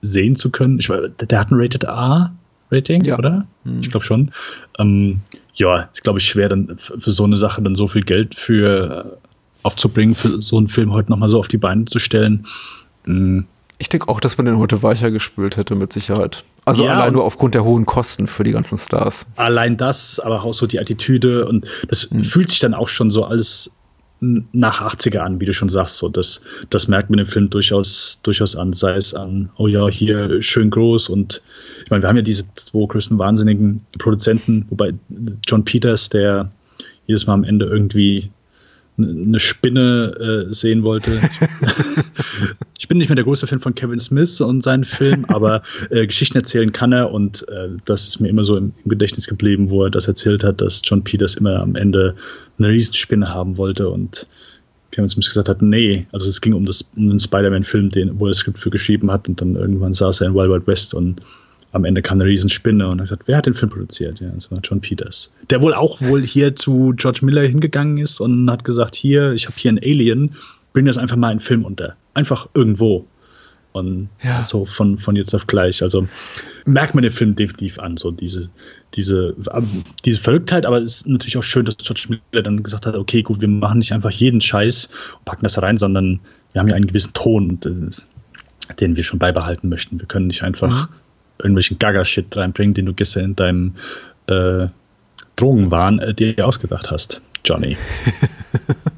sehen zu können. Ich, der hat ein Rated A, Rating, ja. oder? Mhm. Ich glaube schon. Ähm, ja, ist glaube ich schwer, dann für so eine Sache dann so viel Geld für äh, aufzubringen, für so einen Film heute nochmal so auf die Beine zu stellen. Mhm. Ich denke auch, dass man den heute weicher gespült hätte, mit Sicherheit. Also ja, allein nur aufgrund der hohen Kosten für die ganzen Stars. Allein das, aber auch so die Attitüde und das mhm. fühlt sich dann auch schon so alles nach 80er an, wie du schon sagst. So, das, das merkt man im Film durchaus, durchaus an, sei es an, oh ja, hier schön groß und ich meine, wir haben ja diese zwei größten wahnsinnigen Produzenten, wobei John Peters, der jedes Mal am Ende irgendwie eine Spinne äh, sehen wollte. <laughs> ich bin nicht mehr der große Fan von Kevin Smith und seinen Filmen, aber äh, Geschichten erzählen kann er und äh, das ist mir immer so im, im, Gedächtnis geblieben, wo er das erzählt hat, dass John Peters immer am Ende eine Riesenspinne haben wollte und Kevin Smith gesagt hat, nee, also es ging um, das, um den Spider-Man-Film, wo er das Skript für geschrieben hat und dann irgendwann saß er in Wild Wild West und am Ende kam eine Riesenspinne und er hat gesagt, wer hat den Film produziert? Ja, das war John Peters. Der wohl auch wohl hier zu George Miller hingegangen ist und hat gesagt, hier, ich habe hier ein Alien, bring das einfach mal in Film unter. Einfach irgendwo. Und ja. so von, von jetzt auf gleich. Also merkt man den Film definitiv an, so diese, diese, diese Verrücktheit, aber es ist natürlich auch schön, dass George Miller dann gesagt hat, okay, gut, wir machen nicht einfach jeden Scheiß und packen das rein, sondern wir haben ja einen gewissen Ton, äh, den wir schon beibehalten möchten. Wir können nicht einfach mhm irgendwelchen Gaga-Shit reinbringen, den du gestern in deinem äh, Drogenwahn äh, dir ausgedacht hast, Johnny. <laughs>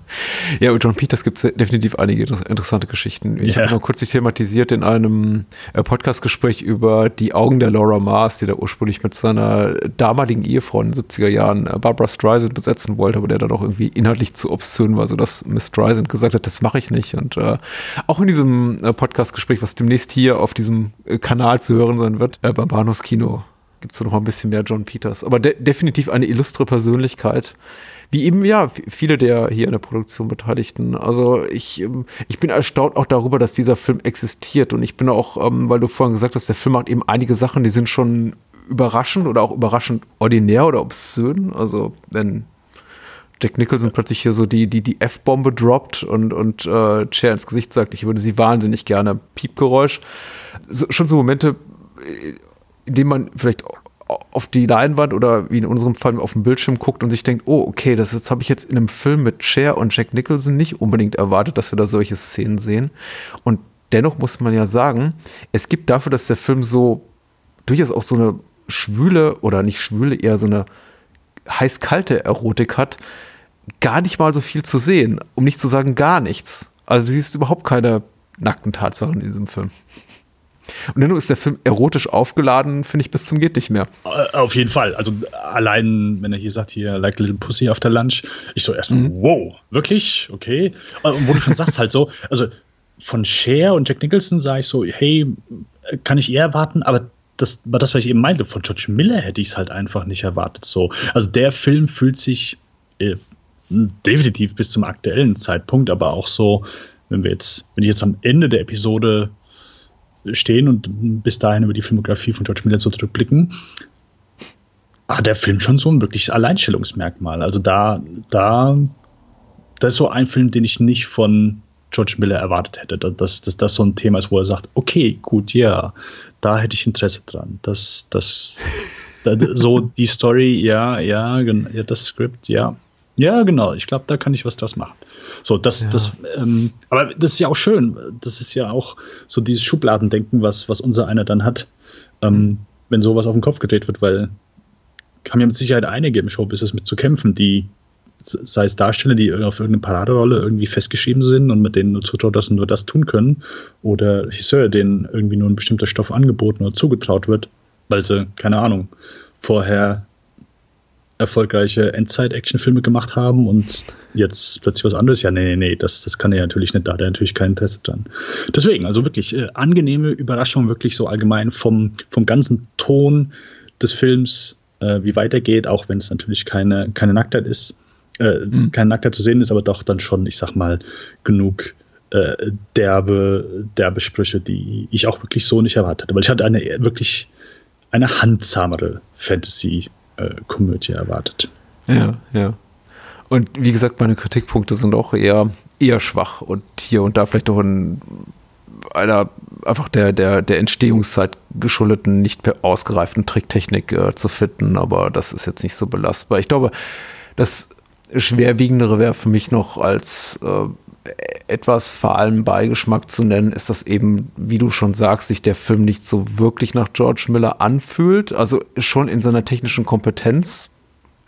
ja, und John Peters gibt es definitiv einige interessante Geschichten. Ich ja. habe noch kürzlich thematisiert in einem äh, Podcast-Gespräch über die Augen der Laura Mars, die da ursprünglich mit seiner damaligen Ehefrau in den 70er Jahren äh, Barbara Streisand besetzen wollte, aber der dann auch irgendwie inhaltlich zu obszön war, sodass Miss Streisand gesagt hat, das mache ich nicht. Und äh, auch in diesem äh, Podcast-Gespräch, was demnächst hier auf diesem Kanal zu hören sein wird, äh, beim Bahnhofskino, gibt es noch ein bisschen mehr John Peters. Aber de definitiv eine illustre Persönlichkeit wie eben ja viele der hier in der Produktion Beteiligten. Also ich, ähm, ich bin erstaunt auch darüber, dass dieser Film existiert und ich bin auch, ähm, weil du vorhin gesagt hast, der Film macht eben einige Sachen, die sind schon überraschend oder auch überraschend ordinär oder obszön. Also wenn Jack Nicholson plötzlich hier so die, die, die F-Bombe droppt und, und äh, Cher ins Gesicht sagt, ich würde sie wahnsinnig gerne, Piepgeräusch. So, schon so Momente, äh, in denen man vielleicht auf die Leinwand oder wie in unserem Fall auf dem Bildschirm guckt und sich denkt, oh, okay, das, das habe ich jetzt in einem Film mit Cher und Jack Nicholson nicht unbedingt erwartet, dass wir da solche Szenen sehen. Und dennoch muss man ja sagen, es gibt dafür, dass der Film so durchaus auch so eine schwüle oder nicht schwüle, eher so eine heiß-kalte Erotik hat, gar nicht mal so viel zu sehen, um nicht zu sagen gar nichts. Also du siehst überhaupt keine nackten Tatsachen in diesem Film. Und dennoch ist der Film erotisch aufgeladen, finde ich, bis zum geht nicht mehr. Äh, auf jeden Fall. Also allein, wenn er hier sagt, hier, like a little pussy after lunch, ich so erstmal, mhm. wow, wirklich? Okay. Und wo du schon sagst, halt so, also von Cher und Jack Nicholson sage ich so, hey, kann ich eher erwarten, aber das war das, was ich eben meinte. Von George Miller hätte ich es halt einfach nicht erwartet. So. Also der Film fühlt sich äh, definitiv bis zum aktuellen Zeitpunkt, aber auch so, wenn wir jetzt, wenn ich jetzt am Ende der Episode stehen und bis dahin über die Filmografie von George Miller zurückblicken, hat der Film schon so ein wirkliches Alleinstellungsmerkmal. Also da, da, das ist so ein Film, den ich nicht von George Miller erwartet hätte, dass, dass das so ein Thema ist, wo er sagt, okay, gut, ja, da hätte ich Interesse dran. Das, das, <laughs> so die Story, ja, ja, das Skript, ja, ja, genau. Ich glaube, da kann ich was draus machen. So, das, ja. das, ähm, aber das ist ja auch schön. Das ist ja auch so dieses Schubladendenken, was, was unser einer dann hat, ähm, mhm. wenn sowas auf den Kopf gedreht wird, weil haben ja mit Sicherheit einige im Showbusiness mit zu kämpfen, die, sei es Darsteller, die auf irgendeine Paraderolle irgendwie festgeschrieben sind und mit denen nur zutraut, dass sie nur das tun können, oder Regisseur, denen irgendwie nur ein bestimmter Stoff angeboten oder zugetraut wird, weil sie, keine Ahnung, vorher erfolgreiche Endzeit-Actionfilme gemacht haben und jetzt plötzlich was anderes. Ja, nee, nee, nee, das, das kann er natürlich nicht, da hat er natürlich keinen Test dran. Deswegen, also wirklich äh, angenehme Überraschung, wirklich so allgemein vom, vom ganzen Ton des Films, äh, wie weitergeht, auch wenn es natürlich keine, keine Nacktheit ist, äh, mhm. keine Nacktheit zu sehen ist, aber doch dann schon, ich sag mal, genug äh, derbe, derbe Sprüche, die ich auch wirklich so nicht erwartet hatte. Weil ich hatte eine wirklich eine handsamere Fantasy äh, Komödie erwartet. Ja, ja. Und wie gesagt, meine Kritikpunkte sind auch eher, eher schwach und hier und da vielleicht auch in einer einfach der, der, der Entstehungszeit geschuldeten, nicht ausgereiften Tricktechnik äh, zu finden, aber das ist jetzt nicht so belastbar. Ich glaube, das Schwerwiegendere wäre für mich noch als äh, etwas vor allem Beigeschmack zu nennen, ist, dass eben, wie du schon sagst, sich der Film nicht so wirklich nach George Miller anfühlt. Also schon in seiner technischen Kompetenz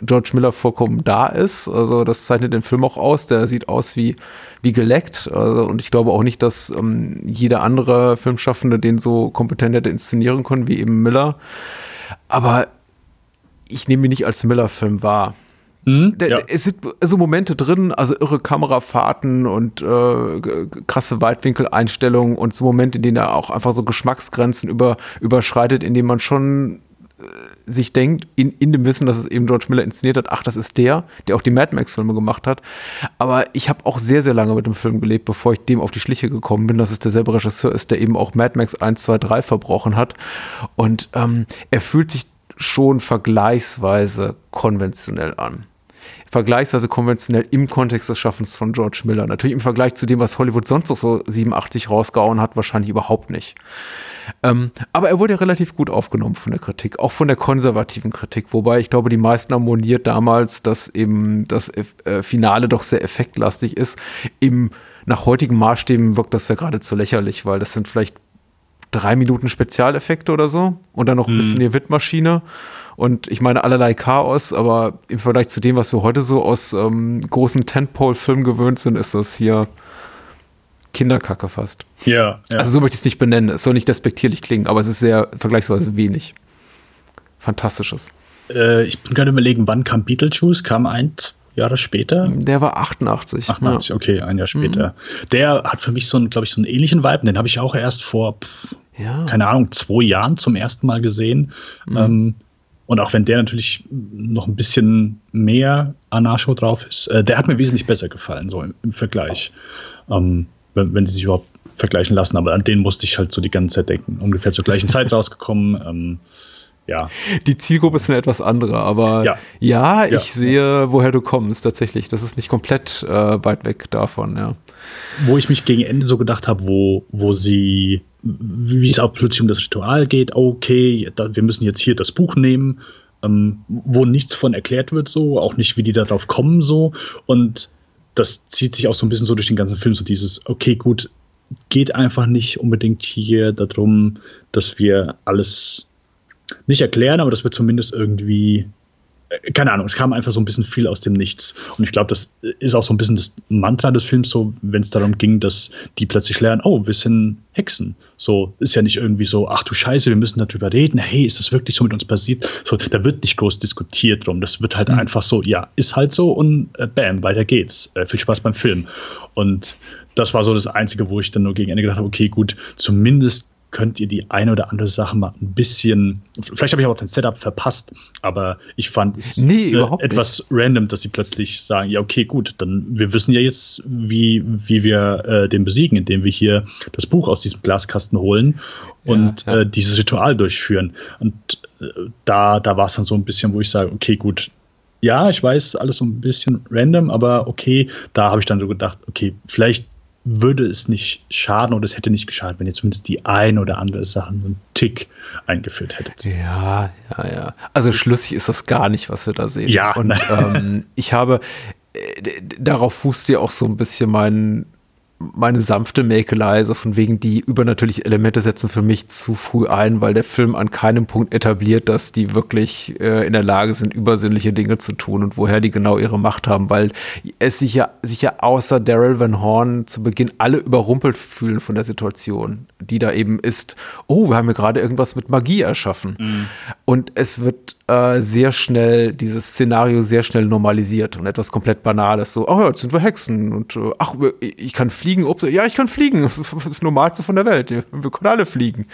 George Miller vollkommen da ist. Also das zeichnet den Film auch aus. Der sieht aus wie, wie geleckt. Also, und ich glaube auch nicht, dass ähm, jeder andere Filmschaffende den so kompetent hätte inszenieren können wie eben Miller. Aber ich nehme ihn nicht als Miller-Film wahr Mhm, ja. Es sind so Momente drin, also irre Kamerafahrten und äh, krasse Weitwinkeleinstellungen und so Momente, in denen er auch einfach so Geschmacksgrenzen über, überschreitet, in denen man schon äh, sich denkt, in, in dem Wissen, dass es eben George Miller inszeniert hat, ach, das ist der, der auch die Mad Max-Filme gemacht hat. Aber ich habe auch sehr, sehr lange mit dem Film gelebt, bevor ich dem auf die Schliche gekommen bin, dass es derselbe Regisseur ist, der eben auch Mad Max 1, 2, 3 verbrochen hat. Und ähm, er fühlt sich schon vergleichsweise konventionell an vergleichsweise konventionell im Kontext des Schaffens von George Miller. Natürlich im Vergleich zu dem, was Hollywood sonst noch so 87 rausgehauen hat, wahrscheinlich überhaupt nicht. Ähm, aber er wurde ja relativ gut aufgenommen von der Kritik, auch von der konservativen Kritik, wobei ich glaube, die meisten harmoniert damals, dass eben das äh, Finale doch sehr effektlastig ist. Im, nach heutigen Maßstäben wirkt das ja geradezu lächerlich, weil das sind vielleicht drei Minuten Spezialeffekte oder so und dann noch ein bisschen mhm. die Wittmaschine. Und ich meine allerlei Chaos, aber im Vergleich zu dem, was wir heute so aus ähm, großen Tentpole-Filmen gewöhnt sind, ist das hier Kinderkacke fast. Ja, ja. Also so möchte ich es nicht benennen. Es soll nicht despektierlich klingen, aber es ist sehr vergleichsweise wenig. Fantastisches. Äh, ich bin gerade überlegen, wann kam Beetlejuice? Kam ein Jahre später? Der war 88. 88, ja. okay, ein Jahr später. Mhm. Der hat für mich so einen, glaube ich, so einen ähnlichen Vibe. Den habe ich auch erst vor, ja. keine Ahnung, zwei Jahren zum ersten Mal gesehen. Mhm. Ähm, und auch wenn der natürlich noch ein bisschen mehr Anarcho drauf ist, äh, der hat mir wesentlich besser gefallen, so im, im Vergleich. Ähm, wenn, wenn sie sich überhaupt vergleichen lassen, aber an den musste ich halt so die ganze Zeit denken. Ungefähr zur gleichen Zeit <laughs> rausgekommen. Ähm, ja. Die Zielgruppe ist eine etwas andere, aber ja, ja ich ja. sehe, woher du kommst tatsächlich. Das ist nicht komplett äh, weit weg davon, ja. Wo ich mich gegen Ende so gedacht habe, wo, wo sie, wie es auch plötzlich um das Ritual geht, okay, da, wir müssen jetzt hier das Buch nehmen, ähm, wo nichts von erklärt wird, so, auch nicht, wie die darauf kommen, so. Und das zieht sich auch so ein bisschen so durch den ganzen Film, so dieses, okay, gut, geht einfach nicht unbedingt hier darum, dass wir alles nicht erklären, aber dass wir zumindest irgendwie keine Ahnung, es kam einfach so ein bisschen viel aus dem Nichts. Und ich glaube, das ist auch so ein bisschen das Mantra des Films, so, wenn es darum ging, dass die plötzlich lernen, oh, wir sind Hexen. So, ist ja nicht irgendwie so, ach du Scheiße, wir müssen darüber reden, hey, ist das wirklich so mit uns passiert? So, da wird nicht groß diskutiert drum. Das wird halt mhm. einfach so, ja, ist halt so und äh, bam, weiter geht's. Äh, viel Spaß beim Film. Und das war so das Einzige, wo ich dann nur gegen Ende gedacht habe, okay, gut, zumindest könnt ihr die eine oder andere Sache mal ein bisschen, vielleicht habe ich auch den Setup verpasst, aber ich fand es nee, äh, etwas nicht. random, dass sie plötzlich sagen, ja, okay, gut, dann wir wissen ja jetzt, wie, wie wir äh, den besiegen, indem wir hier das Buch aus diesem Glaskasten holen und ja, ja. Äh, dieses Ritual durchführen. Und äh, da, da war es dann so ein bisschen, wo ich sage, okay, gut, ja, ich weiß, alles so ein bisschen random, aber okay, da habe ich dann so gedacht, okay, vielleicht würde es nicht schaden oder es hätte nicht geschadet, wenn ihr zumindest die ein oder andere Sachen einen Tick eingeführt hättet. Ja, ja, ja. Also schlüssig ist das gar nicht, was wir da sehen. Ja. Und <laughs> ähm, ich habe, äh, darauf fußt ja auch so ein bisschen mein meine sanfte Mäkelei, so von wegen die übernatürliche Elemente setzen für mich zu früh ein, weil der Film an keinem Punkt etabliert, dass die wirklich äh, in der Lage sind, übersinnliche Dinge zu tun und woher die genau ihre Macht haben, weil es sich ja, sich ja außer Daryl Van Horn zu Beginn alle überrumpelt fühlen von der Situation, die da eben ist. Oh, wir haben hier gerade irgendwas mit Magie erschaffen. Mhm. Und es wird äh, sehr schnell, dieses Szenario sehr schnell normalisiert und etwas komplett Banales. So, oh ja, jetzt sind wir Hexen und äh, ach, ich kann fliegen. Ups, ja, ich kann fliegen. <laughs> Das ist das Normalste von der Welt. Wir können alle fliegen.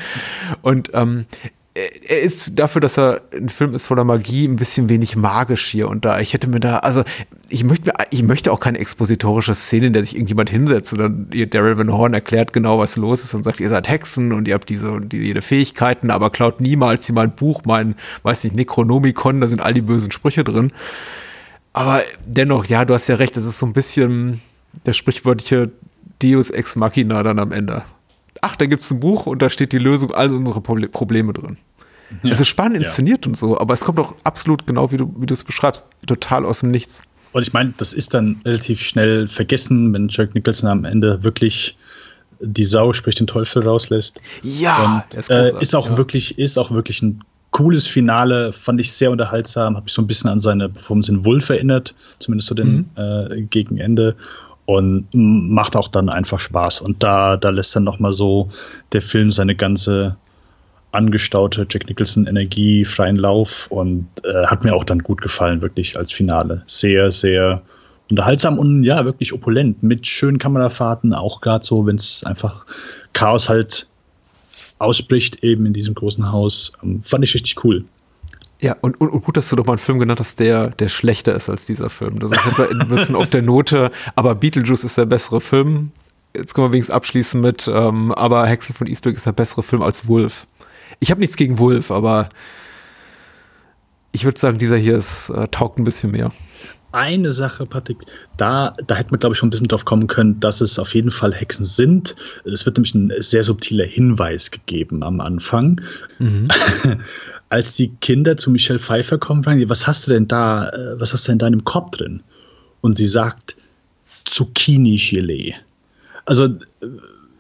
Und ähm, er ist dafür, dass er ein Film ist voller Magie, ein bisschen wenig magisch hier und da. Ich hätte mir da, also ich möchte, ich möchte auch keine expositorische Szene, in der sich irgendjemand hinsetzt und dann Daryl Van Horn erklärt genau, was los ist und sagt, ihr seid Hexen und ihr habt diese und jede Fähigkeiten, aber klaut niemals mein Buch, mein, weiß nicht, Necronomicon, da sind all die bösen Sprüche drin. Aber dennoch, ja, du hast ja recht, es ist so ein bisschen der sprichwörtliche Deus Ex Machina dann am Ende ach, da gibt es ein Buch und da steht die Lösung all unserer Probleme drin. Ja, es ist spannend inszeniert ja. und so, aber es kommt auch absolut genau, wie du es beschreibst, total aus dem Nichts. Und ich meine, das ist dann relativ schnell vergessen, wenn Jack Nicholson am Ende wirklich die Sau, sprich den Teufel rauslässt. Ja, und, ist, äh, ist, auch ja. wirklich, ist auch wirklich ein cooles Finale, fand ich sehr unterhaltsam, habe mich so ein bisschen an seine Performance in Wolf erinnert, zumindest so den mhm. äh, Gegenende und macht auch dann einfach Spaß. Und da, da lässt dann nochmal so der Film seine ganze angestaute Jack Nicholson Energie, freien Lauf und äh, hat mir auch dann gut gefallen, wirklich als Finale. Sehr, sehr unterhaltsam und ja, wirklich opulent mit schönen Kamerafahrten, auch gerade so, wenn es einfach Chaos halt ausbricht, eben in diesem großen Haus. Ähm, fand ich richtig cool. Ja, und, und, und, gut, dass du doch mal einen Film genannt hast, der, der schlechter ist als dieser Film. Das ist wir ein bisschen auf der Note, aber Beetlejuice ist der bessere Film. Jetzt können wir wenigstens abschließen mit, ähm, aber Hexe von Eastwick ist der bessere Film als Wolf. Ich habe nichts gegen Wolf, aber ich würde sagen, dieser hier ist, äh, taugt ein bisschen mehr. Eine Sache, Patrick, da, da hätte man, glaube ich, schon ein bisschen drauf kommen können, dass es auf jeden Fall Hexen sind. Es wird nämlich ein sehr subtiler Hinweis gegeben am Anfang. Mhm. <laughs> Als die Kinder zu Michelle Pfeiffer kommen, fragen die, was hast du denn da, äh, was hast du in deinem Korb drin? Und sie sagt, Zucchini-Gelee. Also, äh,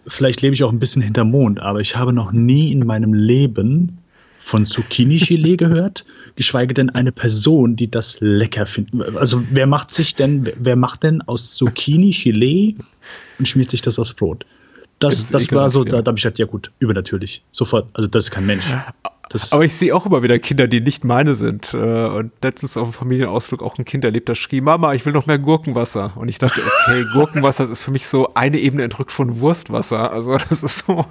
vielleicht lebe ich auch ein bisschen hinter Mond, aber ich habe noch nie in meinem Leben von Zucchini-Gelee <laughs> gehört, geschweige denn eine Person, die das lecker findet. Also wer macht sich denn, wer macht denn aus Zucchini-Gelee und schmiert sich das aufs Brot? Das, das war so, da, da habe ich gesagt, ja gut, übernatürlich. Sofort, also das ist kein Mensch. Das Aber ich sehe auch immer wieder Kinder, die nicht meine sind. Äh, und letztens auf dem Familienausflug auch ein Kind erlebt, das schrie, Mama, ich will noch mehr Gurkenwasser. Und ich dachte, okay, <laughs> Gurkenwasser ist für mich so eine Ebene entrückt von Wurstwasser. Also das ist so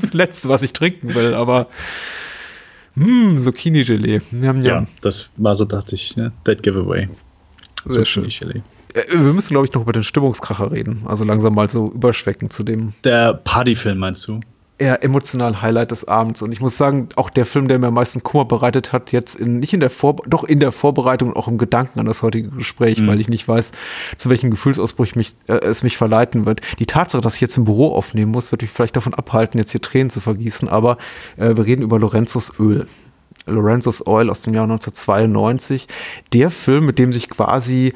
das Letzte, was ich trinken will. Aber hm, Zucchini-Gelee. Ja, das war so, dachte ich, ne? That Giveaway. Sehr schön. Äh, wir müssen, glaube ich, noch über den Stimmungskracher reden. Also langsam mal so überschwecken zu dem. Der Partyfilm, meinst du? Eher emotional Highlight des Abends. Und ich muss sagen, auch der Film, der mir am meisten Kummer bereitet hat, jetzt in, nicht in der Vor doch in der Vorbereitung und auch im Gedanken an das heutige Gespräch, mhm. weil ich nicht weiß, zu welchem Gefühlsausbruch mich, äh, es mich verleiten wird. Die Tatsache, dass ich jetzt im Büro aufnehmen muss, wird mich vielleicht davon abhalten, jetzt hier Tränen zu vergießen, aber äh, wir reden über Lorenzos Öl. Lorenzos Oil aus dem Jahr 1992. Der Film, mit dem sich quasi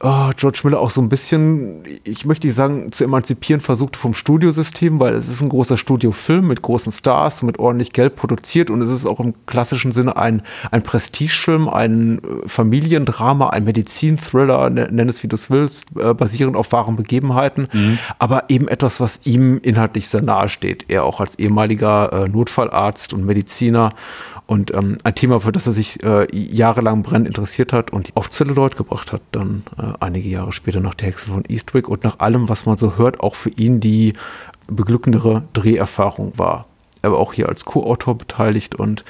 oh, George Miller auch so ein bisschen, ich möchte nicht sagen, zu emanzipieren versucht vom Studiosystem, weil es ist ein großer Studiofilm mit großen Stars, mit ordentlich Geld produziert und es ist auch im klassischen Sinne ein, ein Prestigefilm, ein äh, Familiendrama, ein Medizinthriller, nenn es wie du es willst, äh, basierend auf wahren Begebenheiten, mhm. aber eben etwas, was ihm inhaltlich sehr nahe steht. Er auch als ehemaliger äh, Notfallarzt und Mediziner und ähm, ein Thema, für das er sich äh, jahrelang brennend interessiert hat und auf Zelluloid gebracht hat, dann äh, einige Jahre später nach der Hexe von Eastwick und nach allem, was man so hört, auch für ihn die beglückendere Dreherfahrung war. Er war auch hier als Co-Autor beteiligt und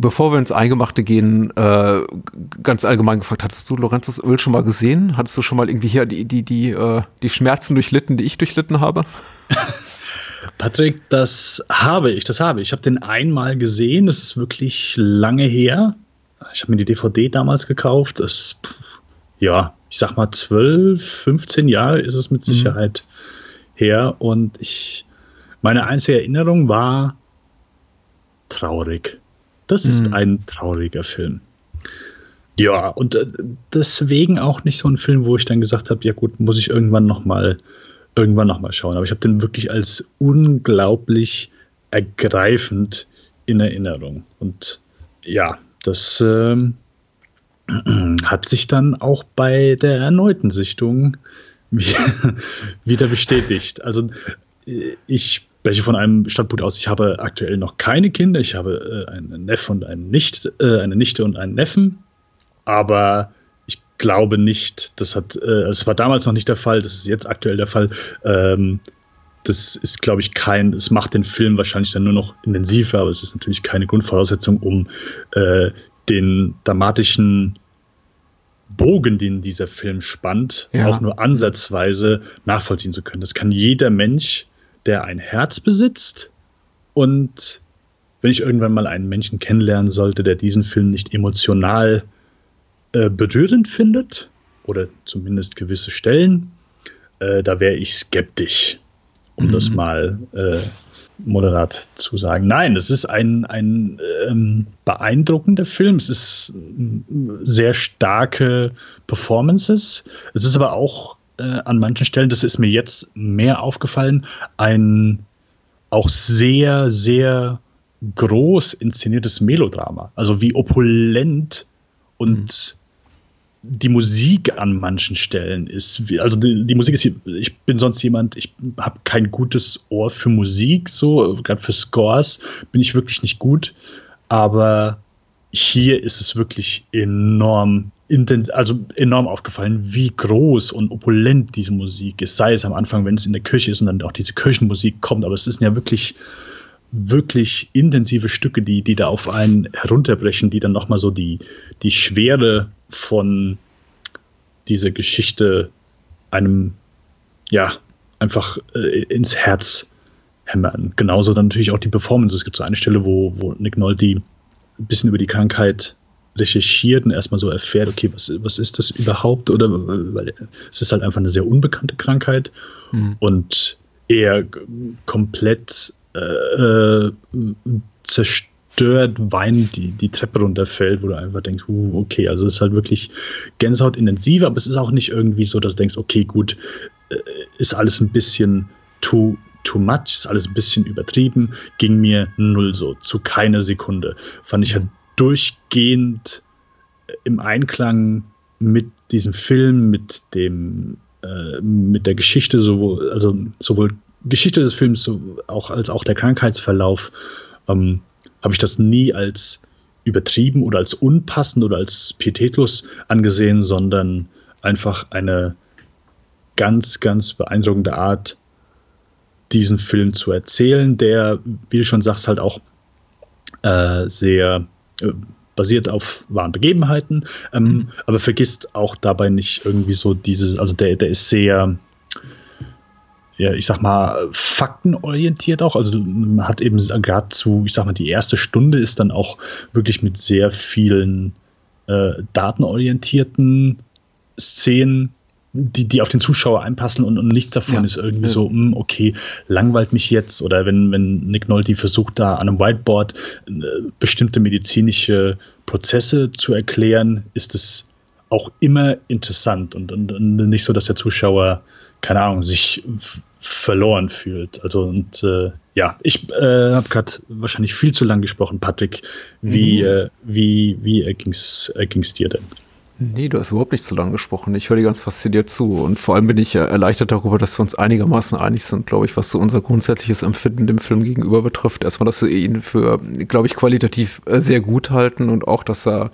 Bevor wir ins Eingemachte gehen, äh, ganz allgemein gefragt, hattest du Lorenzos Öl schon mal gesehen? Hattest du schon mal irgendwie hier die, die, die, äh, die Schmerzen durchlitten, die ich durchlitten habe? <laughs> Patrick, das habe ich, das habe ich. Ich habe den einmal gesehen, das ist wirklich lange her. Ich habe mir die DVD damals gekauft. Das, ja, ich sag mal 12, 15 Jahre ist es mit mhm. Sicherheit mhm. her. Und ich, meine einzige Erinnerung war traurig. Das ist mhm. ein trauriger Film. Ja, und äh, deswegen auch nicht so ein Film, wo ich dann gesagt habe, ja gut, muss ich irgendwann noch mal irgendwann nochmal schauen. Aber ich habe den wirklich als unglaublich ergreifend in Erinnerung. Und ja, das äh, <clears throat> hat sich dann auch bei der erneuten Sichtung <laughs> wieder bestätigt. Also ich spreche von einem Standpunkt aus, ich habe aktuell noch keine Kinder, ich habe äh, einen Neffen und einen Nicht, äh, eine Nichte und einen Neffen, aber glaube nicht, das hat, äh, es war damals noch nicht der Fall, das ist jetzt aktuell der Fall. Ähm, das ist, glaube ich, kein, es macht den Film wahrscheinlich dann nur noch intensiver, aber es ist natürlich keine Grundvoraussetzung, um äh, den dramatischen Bogen, den dieser Film spannt, ja. auch nur ansatzweise nachvollziehen zu können. Das kann jeder Mensch, der ein Herz besitzt und wenn ich irgendwann mal einen Menschen kennenlernen sollte, der diesen Film nicht emotional äh, berührend findet, oder zumindest gewisse Stellen, äh, da wäre ich skeptisch, um mhm. das mal äh, moderat zu sagen. Nein, es ist ein, ein ähm, beeindruckender Film. Es ist sehr starke Performances. Es ist aber auch äh, an manchen Stellen, das ist mir jetzt mehr aufgefallen, ein auch sehr, sehr groß inszeniertes Melodrama. Also wie opulent und die Musik an manchen Stellen ist, also die, die Musik ist, ich bin sonst jemand, ich habe kein gutes Ohr für Musik, so, gerade für Scores bin ich wirklich nicht gut, aber hier ist es wirklich enorm also enorm aufgefallen, wie groß und opulent diese Musik ist. Sei es am Anfang, wenn es in der Kirche ist und dann auch diese Kirchenmusik kommt, aber es sind ja wirklich, wirklich intensive Stücke, die, die da auf einen herunterbrechen, die dann nochmal so die, die Schwere von dieser Geschichte einem, ja, einfach äh, ins Herz hämmern. Genauso dann natürlich auch die Performance. Es gibt so eine Stelle, wo, wo Nick Nolte ein bisschen über die Krankheit recherchiert und erstmal so erfährt, okay, was, was ist das überhaupt? Oder weil es ist halt einfach eine sehr unbekannte Krankheit mhm. und er komplett äh, äh, zerstört weinend die, die Treppe runterfällt, wo du einfach denkst, uh, okay, also es ist halt wirklich Gänsehaut intensiv, aber es ist auch nicht irgendwie so, dass du denkst, okay, gut, äh, ist alles ein bisschen too, too much, ist alles ein bisschen übertrieben, ging mir null so, zu keiner Sekunde. Fand ich halt durchgehend im Einklang mit diesem Film, mit dem, äh, mit der Geschichte, sowohl, also sowohl Geschichte des Films so auch, als auch der Krankheitsverlauf, ähm, habe ich das nie als übertrieben oder als unpassend oder als pietätlos angesehen, sondern einfach eine ganz, ganz beeindruckende Art, diesen Film zu erzählen, der, wie du schon sagst, halt auch äh, sehr äh, basiert auf wahren Begebenheiten, ähm, mhm. aber vergisst auch dabei nicht irgendwie so dieses, also der, der ist sehr, ja, ich sag mal, faktenorientiert auch. Also man hat eben gerade zu, ich sag mal, die erste Stunde ist dann auch wirklich mit sehr vielen äh, datenorientierten Szenen die, die auf den Zuschauer einpassen und, und nichts davon ja. ist irgendwie ja. so, mh, hm, okay, langweilt mich jetzt. Oder wenn, wenn Nick Nolte versucht, da an einem Whiteboard äh, bestimmte medizinische Prozesse zu erklären, ist es auch immer interessant und, und, und nicht so, dass der Zuschauer, keine Ahnung, sich verloren fühlt. Also und äh, ja, ich äh, habe gerade wahrscheinlich viel zu lang gesprochen, Patrick. Wie, mhm. äh, wie, wie erging's, erging's dir denn? Nee, du hast überhaupt nicht so lange gesprochen. Ich höre dir ganz fasziniert zu. Und vor allem bin ich erleichtert darüber, dass wir uns einigermaßen einig sind, glaube ich, was so unser grundsätzliches Empfinden dem Film gegenüber betrifft. Erstmal, dass wir ihn für, glaube ich, qualitativ äh, sehr gut halten und auch, dass er,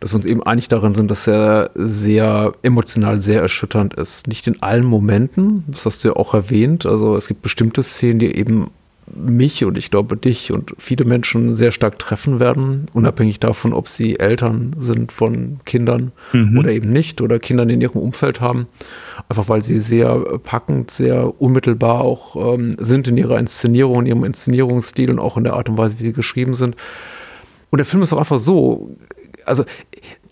dass wir uns eben einig darin sind, dass er sehr emotional sehr erschütternd ist. Nicht in allen Momenten, das hast du ja auch erwähnt. Also es gibt bestimmte Szenen, die eben mich und ich glaube dich und viele Menschen sehr stark treffen werden, unabhängig davon, ob sie Eltern sind von Kindern mhm. oder eben nicht oder Kindern in ihrem Umfeld haben. Einfach weil sie sehr packend, sehr unmittelbar auch ähm, sind in ihrer Inszenierung, in ihrem Inszenierungsstil und auch in der Art und Weise, wie sie geschrieben sind. Und der Film ist auch einfach so, also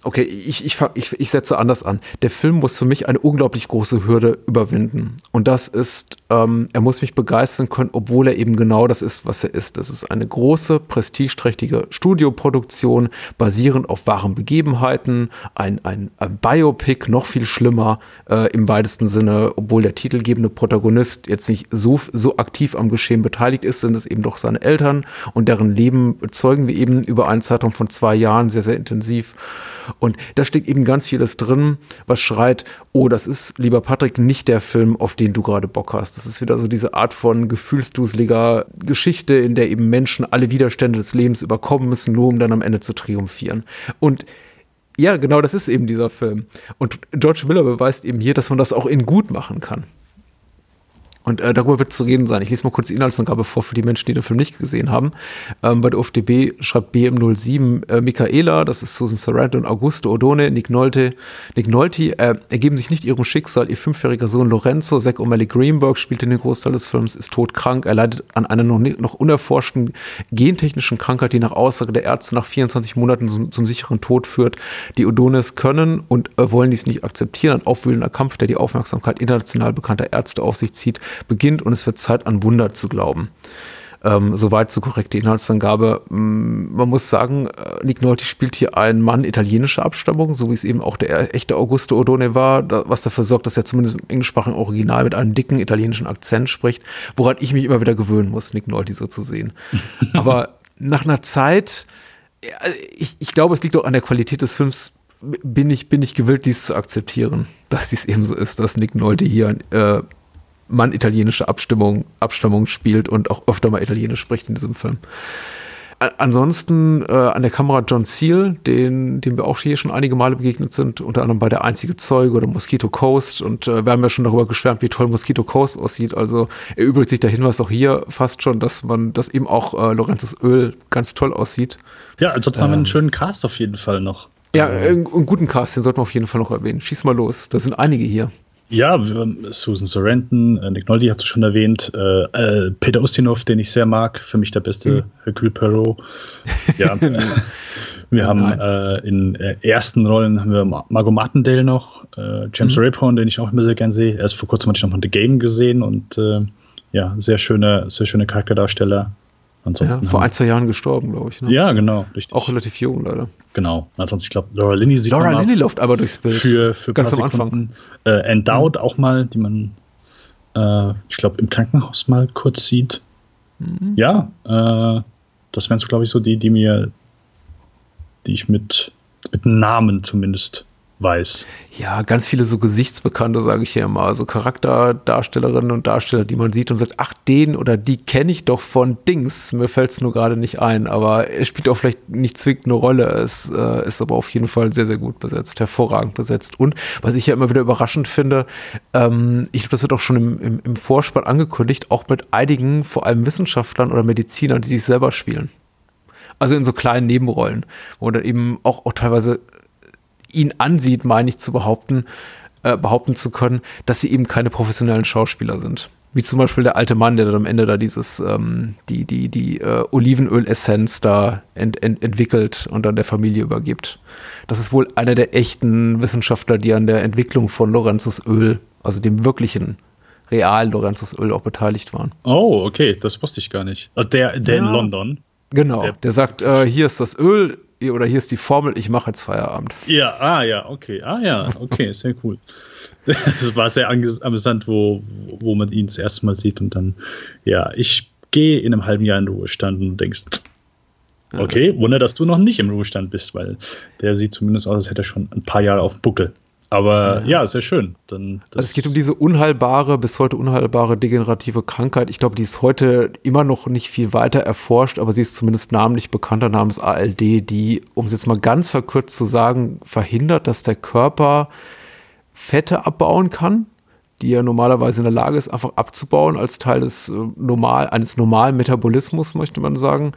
okay, ich, ich, ich, ich setze anders an. Der Film muss für mich eine unglaublich große Hürde überwinden. Und das ist, ähm, er muss mich begeistern können, obwohl er eben genau das ist, was er ist. Das ist eine große, prestigeträchtige Studioproduktion, basierend auf wahren Begebenheiten, ein, ein, ein Biopic, noch viel schlimmer äh, im weitesten Sinne, obwohl der titelgebende Protagonist jetzt nicht so, so aktiv am Geschehen beteiligt ist, sind es eben doch seine Eltern und deren Leben bezeugen wir eben über einen Zeitraum von zwei Jahren sehr, sehr intensiv. Und da steckt eben ganz vieles drin, was schreit, oh, das ist, lieber Patrick, nicht der Film, auf den du gerade Bock hast. Das ist wieder so diese Art von gefühlsduseliger Geschichte, in der eben Menschen alle Widerstände des Lebens überkommen müssen, nur um dann am Ende zu triumphieren. Und ja, genau das ist eben dieser Film. Und George Miller beweist eben hier, dass man das auch in gut machen kann. Und äh, darüber wird zu reden sein. Ich lese mal kurz die Inhaltsangabe vor für die Menschen, die den Film nicht gesehen haben. Ähm, bei der UFDB schreibt BM07 äh, Michaela, das ist Susan Sarandon, Augusto Odone, Nick Nolte, Nick Nolte äh, ergeben sich nicht ihrem Schicksal. Ihr fünfjähriger Sohn Lorenzo, Zach O'Malley Greenberg, spielt in den Großteil des Films, ist todkrank. Er leidet an einer noch, noch unerforschten gentechnischen Krankheit, die nach Aussage der Ärzte nach 24 Monaten zum, zum sicheren Tod führt. Die Odones können und äh, wollen dies nicht akzeptieren. Ein aufwühlender Kampf, der die Aufmerksamkeit international bekannter Ärzte auf sich zieht beginnt und es wird Zeit an Wunder zu glauben. Ähm, soweit so korrekte Inhaltsangabe. Mm, man muss sagen, äh, Nick Nolte spielt hier einen Mann italienischer Abstammung, so wie es eben auch der echte Augusto Odone war, was dafür sorgt, dass er zumindest im englischsprachigen Original mit einem dicken italienischen Akzent spricht, woran ich mich immer wieder gewöhnen muss, Nick Nolte so zu sehen. <laughs> Aber nach einer Zeit, ich, ich glaube, es liegt auch an der Qualität des Films bin ich, bin ich gewillt, dies zu akzeptieren, dass dies eben so ist, dass Nick Nolte hier äh, Mann italienische Abstimmung, Abstammung spielt und auch öfter mal Italienisch spricht in diesem Film. Ansonsten äh, an der Kamera John Seal, den, dem wir auch hier schon einige Male begegnet sind, unter anderem bei Der einzige Zeuge oder Mosquito Coast. Und äh, wir haben ja schon darüber geschwärmt, wie toll Mosquito Coast aussieht. Also erübrigt sich der Hinweis auch hier fast schon, dass man, dass eben auch äh, Lorenzos Öl ganz toll aussieht. Ja, ansonsten ähm, haben wir einen ähm, schönen Cast auf jeden Fall noch. Ja, einen, einen guten Cast, den sollten wir auf jeden Fall noch erwähnen. Schieß mal los, da sind einige hier. Ja, Susan Sarandon, äh, Nick Nolte hast du schon erwähnt, äh, äh, Peter Ustinov, den ich sehr mag, für mich der beste mhm. Hercule Perot. Ja, <laughs> wir haben äh, in äh, ersten Rollen haben wir Margot Martindale noch, äh, James mhm. Rapone, den ich auch immer sehr gern sehe. Erst vor kurzem hatte ich noch mal The Game gesehen und ja, sehr schöne, sehr schöne Charakterdarsteller. Ansonsten ja, vor ein, zwei Jahren gestorben, glaube ich. Ne? Ja, genau. Richtig. Auch relativ jung, leider. Genau. Ansonsten, ich glaube, Laura Linney sieht Laura Linney läuft aber durchs Bild. Für, für Ganz am Anfang. Äh, Endowed mhm. auch mal, die man, äh, ich glaube, im Krankenhaus mal kurz sieht. Mhm. Ja, äh, das wären so, glaube ich, so die, die mir, die ich mit, mit Namen zumindest weiß. Ja, ganz viele so Gesichtsbekannte, sage ich ja immer. Also Charakterdarstellerinnen und Darsteller, die man sieht und sagt, ach, den oder die kenne ich doch von Dings. Mir fällt es nur gerade nicht ein, aber er spielt auch vielleicht nicht zwingend eine Rolle. Es äh, ist aber auf jeden Fall sehr, sehr gut besetzt, hervorragend besetzt. Und was ich ja immer wieder überraschend finde, ähm, ich glaube, das wird auch schon im, im, im Vorspann angekündigt, auch mit einigen, vor allem Wissenschaftlern oder Medizinern, die sich selber spielen. Also in so kleinen Nebenrollen, wo dann eben auch, auch teilweise ihn ansieht, meine ich zu behaupten, äh, behaupten zu können, dass sie eben keine professionellen Schauspieler sind. Wie zum Beispiel der alte Mann, der dann am Ende da dieses, ähm, die, die, die äh, Olivenöl-Essenz da ent, ent, entwickelt und dann der Familie übergibt. Das ist wohl einer der echten Wissenschaftler, die an der Entwicklung von Lorenzos Öl, also dem wirklichen realen Lorenzos Öl auch beteiligt waren. Oh, okay, das wusste ich gar nicht. Äh, der, der ja. in London. Genau, der, der sagt, äh, hier ist das Öl, oder hier ist die Formel, ich mache jetzt Feierabend. Ja, ah ja, okay, ah ja, okay, sehr cool. <laughs> Das war sehr amüsant, wo, wo man ihn das erste Mal sieht und dann, ja, ich gehe in einem halben Jahr in den Ruhestand und denkst, okay, Wunder, dass du noch nicht im Ruhestand bist, weil der sieht zumindest aus, als hätte er schon ein paar Jahre auf dem Buckel. Aber ja, ja sehr schön. Dann, also es geht um diese unheilbare, bis heute unheilbare degenerative Krankheit. Ich glaube, die ist heute immer noch nicht viel weiter erforscht, aber sie ist zumindest namentlich bekannter namens ALD, die, um es jetzt mal ganz verkürzt zu sagen, verhindert, dass der Körper Fette abbauen kann die er normalerweise in der Lage ist, einfach abzubauen als Teil des äh, normal, eines normalen Metabolismus, möchte man sagen,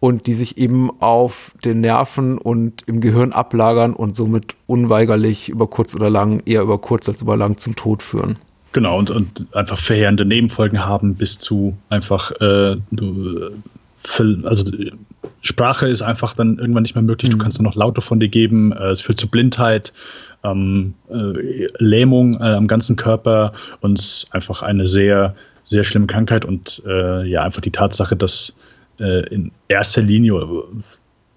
und die sich eben auf den Nerven und im Gehirn ablagern und somit unweigerlich über kurz oder lang, eher über kurz als über lang zum Tod führen. Genau, und, und einfach verheerende Nebenfolgen haben bis zu einfach, äh, also Sprache ist einfach dann irgendwann nicht mehr möglich, mhm. du kannst nur noch Laute von dir geben, äh, es führt zu Blindheit, ähm, äh, Lähmung äh, am ganzen Körper und einfach eine sehr, sehr schlimme Krankheit und äh, ja, einfach die Tatsache, dass äh, in erster Linie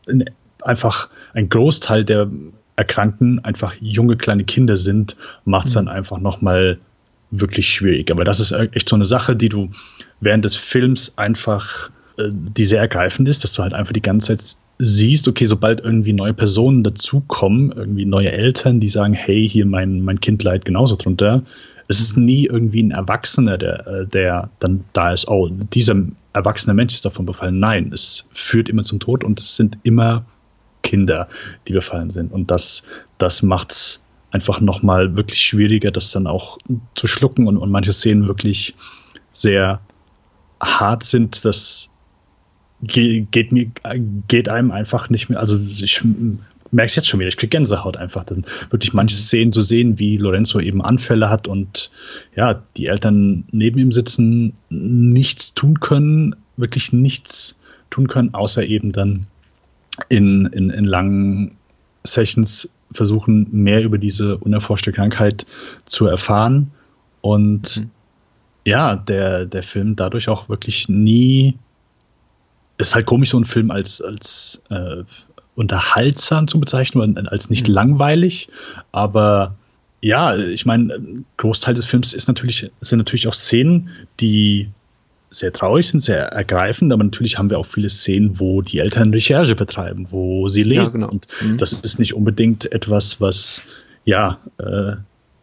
in, einfach ein Großteil der Erkrankten einfach junge kleine Kinder sind, macht es mhm. dann einfach nochmal wirklich schwierig. Aber das ist echt so eine Sache, die du während des Films einfach, äh, die sehr ergreifend ist, dass du halt einfach die ganze Zeit siehst, okay, sobald irgendwie neue Personen dazukommen, irgendwie neue Eltern, die sagen, hey, hier mein, mein Kind leidet genauso drunter, es ist nie irgendwie ein Erwachsener, der, äh, der dann da ist, oh, dieser erwachsene Mensch ist davon befallen. Nein, es führt immer zum Tod und es sind immer Kinder, die befallen sind. Und das, das macht es einfach nochmal wirklich schwieriger, das dann auch zu schlucken und, und manche Szenen wirklich sehr hart sind, dass geht, mir, geht einem einfach nicht mehr, also ich merke es jetzt schon wieder, ich kriege Gänsehaut einfach, dann wirklich manche Szenen zu sehen, wie Lorenzo eben Anfälle hat und ja, die Eltern neben ihm sitzen, nichts tun können, wirklich nichts tun können, außer eben dann in, in, in langen Sessions versuchen, mehr über diese unerforschte Krankheit zu erfahren. Und mhm. ja, der, der Film dadurch auch wirklich nie ist halt komisch, so einen Film als, als äh, unterhaltsam zu bezeichnen, als nicht mhm. langweilig, aber ja, ich meine, Großteil des Films ist natürlich, sind natürlich auch Szenen, die sehr traurig sind, sehr ergreifend, aber natürlich haben wir auch viele Szenen, wo die Eltern Recherche betreiben, wo sie lesen. Ja, genau. Und mhm. das ist nicht unbedingt etwas, was, ja, äh,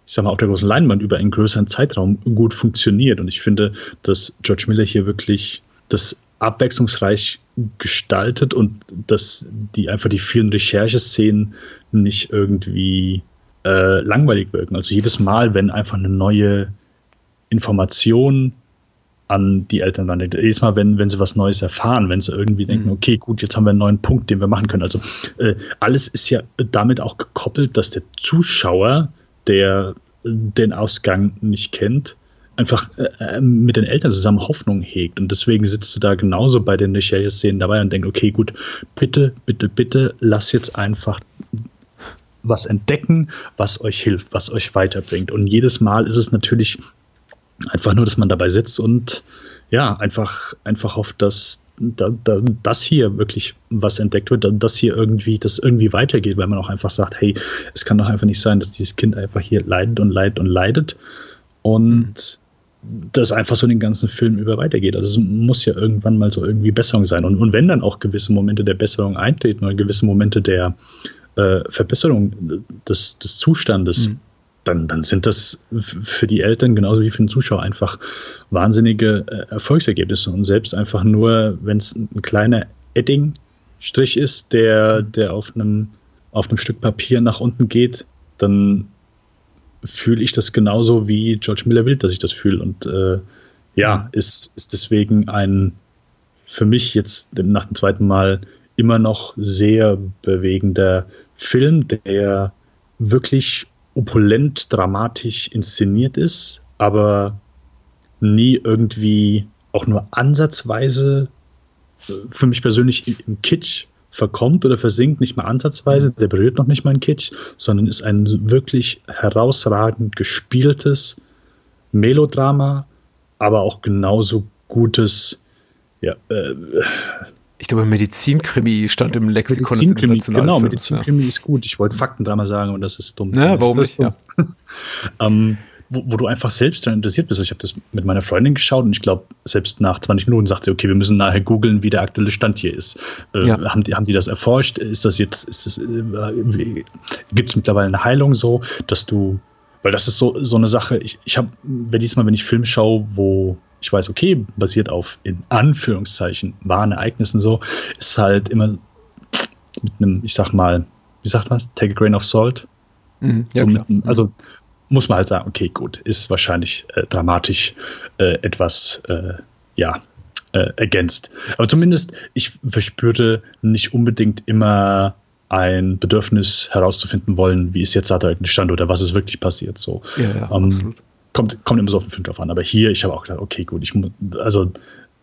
ich sag mal, auf der großen Leinwand über einen größeren Zeitraum gut funktioniert. Und ich finde, dass George Miller hier wirklich das abwechslungsreich gestaltet und dass die einfach die vielen Rechercheszenen nicht irgendwie äh, langweilig wirken. Also jedes Mal, wenn einfach eine neue Information an die Eltern landet. Jedes Mal, wenn, wenn sie was Neues erfahren, wenn sie irgendwie denken, mhm. okay, gut, jetzt haben wir einen neuen Punkt, den wir machen können. Also äh, alles ist ja damit auch gekoppelt, dass der Zuschauer, der den Ausgang nicht kennt, einfach äh, mit den Eltern zusammen Hoffnung hegt. Und deswegen sitzt du da genauso bei den Rechercheszenen dabei und denkst, okay, gut, bitte, bitte, bitte, lass jetzt einfach was entdecken, was euch hilft, was euch weiterbringt. Und jedes Mal ist es natürlich einfach nur, dass man dabei sitzt und ja, einfach, einfach hofft, dass da, da, das hier wirklich was entdeckt wird, dass hier irgendwie, das irgendwie weitergeht, weil man auch einfach sagt, hey, es kann doch einfach nicht sein, dass dieses Kind einfach hier leidet und leidet und leidet und mhm. Das einfach so den ganzen Film über weitergeht. Also es muss ja irgendwann mal so irgendwie Besserung sein. Und, und wenn dann auch gewisse Momente der Besserung eintreten oder gewisse Momente der äh, Verbesserung des, des Zustandes, mhm dann, dann sind das für die Eltern genauso wie für den Zuschauer einfach wahnsinnige äh, Erfolgsergebnisse. Und selbst einfach nur, wenn es ein kleiner Edding-Strich ist, der, der auf einem, auf einem Stück Papier nach unten geht, dann fühle ich das genauso wie George Miller will, dass ich das fühle. Und äh, ja, ist, ist deswegen ein für mich jetzt nach dem zweiten Mal immer noch sehr bewegender Film, der wirklich opulent, dramatisch inszeniert ist, aber nie irgendwie auch nur ansatzweise äh, für mich persönlich im Kitsch verkommt oder versinkt, nicht mal ansatzweise, der berührt noch nicht mal ein Kitsch, sondern ist ein wirklich herausragend gespieltes Melodrama, aber auch genauso gutes ja, äh, ich glaube, Medizinkrimi stand im Lexikon Medizinkrimi, des Genau, Medizinkrimi ja. ist gut. Ich wollte Faktendrama sagen, und das ist dumm. Ja, warum nicht? Ja. <laughs> ähm, wo, wo, du einfach selbst daran interessiert bist. Ich habe das mit meiner Freundin geschaut und ich glaube, selbst nach 20 Minuten sagte sie, okay, wir müssen nachher googeln, wie der aktuelle Stand hier ist. Äh, ja. haben, die, haben die das erforscht? Ist das jetzt, ist das, äh, gibt es mittlerweile eine Heilung so, dass du, weil das ist so, so eine Sache, ich, ich habe, wenn diesmal, wenn ich Film schaue, wo ich weiß, okay, basiert auf in Anführungszeichen wahren Ereignissen so, ist halt immer mit einem, ich sag mal, wie sagt man es, take a grain of salt. Mhm, ja, so einem, also muss man halt sagen, okay, gut, ist wahrscheinlich äh, dramatisch äh, etwas, äh, ja, äh, ergänzt. Aber zumindest, ich verspürte nicht unbedingt immer ein Bedürfnis herauszufinden wollen, wie ist jetzt der Stand oder was ist wirklich passiert. So. Ja, ja, ähm, absolut kommt, kommt immer so auf den Film drauf an. Aber hier, ich habe auch gedacht, okay, gut, ich muss, also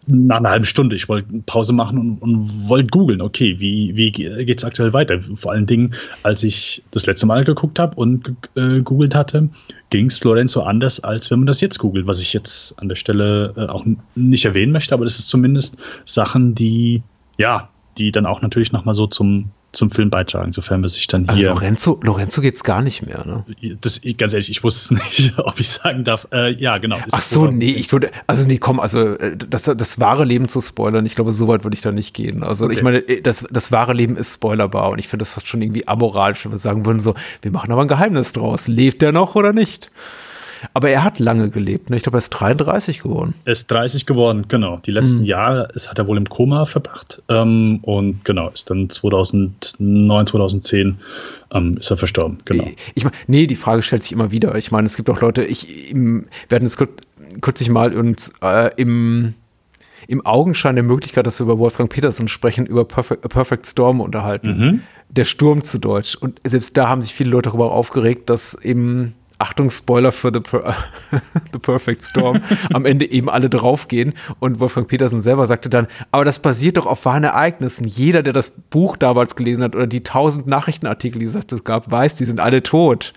nach einer halben Stunde, ich wollte Pause machen und, und wollte googeln, okay, wie, wie geht es aktuell weiter? Vor allen Dingen, als ich das letzte Mal geguckt habe und äh, googelt hatte, ging es Lorenzo anders, als wenn man das jetzt googelt, was ich jetzt an der Stelle äh, auch nicht erwähnen möchte, aber das ist zumindest Sachen, die, ja, die dann auch natürlich nochmal so zum zum Film beitragen, sofern wir sich dann also hier. Also Lorenzo, Lorenzo geht's gar nicht mehr, ne? Das, ich, ganz ehrlich, ich wusste es <laughs> nicht, ob ich sagen darf. Äh, ja, genau. Ach so, nee, ich würde, also nee, komm, also äh, das, das wahre Leben zu spoilern, ich glaube, so weit würde ich da nicht gehen. Also okay. ich meine, äh, das, das wahre Leben ist spoilerbar und ich finde das fast schon irgendwie amoralisch, wenn wir sagen würden so, wir machen aber ein Geheimnis draus. Lebt der noch oder nicht? Aber er hat lange gelebt. Ne? Ich glaube, er ist 33 geworden. Er ist 30 geworden, genau. Die letzten mhm. Jahre ist, hat er wohl im Koma verbracht. Ähm, und genau, ist dann 2009, 2010 ähm, ist er verstorben. Genau. Ich meine, nee, die Frage stellt sich immer wieder. Ich meine, es gibt auch Leute, ich, im, wir hatten es kürzlich mal uns äh, im im Augenschein der Möglichkeit, dass wir über Wolfgang Petersen sprechen, über Perfect, Perfect Storm unterhalten. Mhm. Der Sturm zu Deutsch. Und selbst da haben sich viele Leute darüber aufgeregt, dass eben Achtung, Spoiler für The, per <laughs> The Perfect Storm, am Ende eben alle draufgehen. Und Wolfgang Petersen selber sagte dann, aber das basiert doch auf wahren Ereignissen. Jeder, der das Buch damals gelesen hat oder die tausend Nachrichtenartikel, die es gab, weiß, die sind alle tot.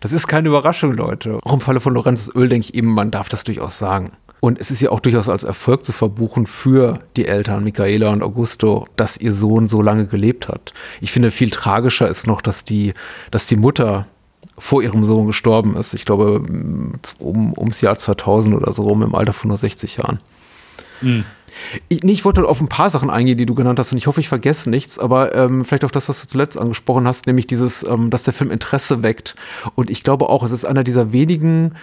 Das ist keine Überraschung, Leute. Auch im Falle von Lorenzos Öl denke ich eben, man darf das durchaus sagen. Und es ist ja auch durchaus als Erfolg zu verbuchen für die Eltern Michaela und Augusto, dass ihr Sohn so lange gelebt hat. Ich finde, viel tragischer ist noch, dass die, dass die Mutter vor ihrem Sohn gestorben ist. Ich glaube, um, ums Jahr 2000 oder so rum, im Alter von nur 60 Jahren. Mhm. Ich, nee, ich wollte auf ein paar Sachen eingehen, die du genannt hast, und ich hoffe, ich vergesse nichts, aber ähm, vielleicht auf das, was du zuletzt angesprochen hast, nämlich dieses, ähm, dass der Film Interesse weckt. Und ich glaube auch, es ist einer dieser wenigen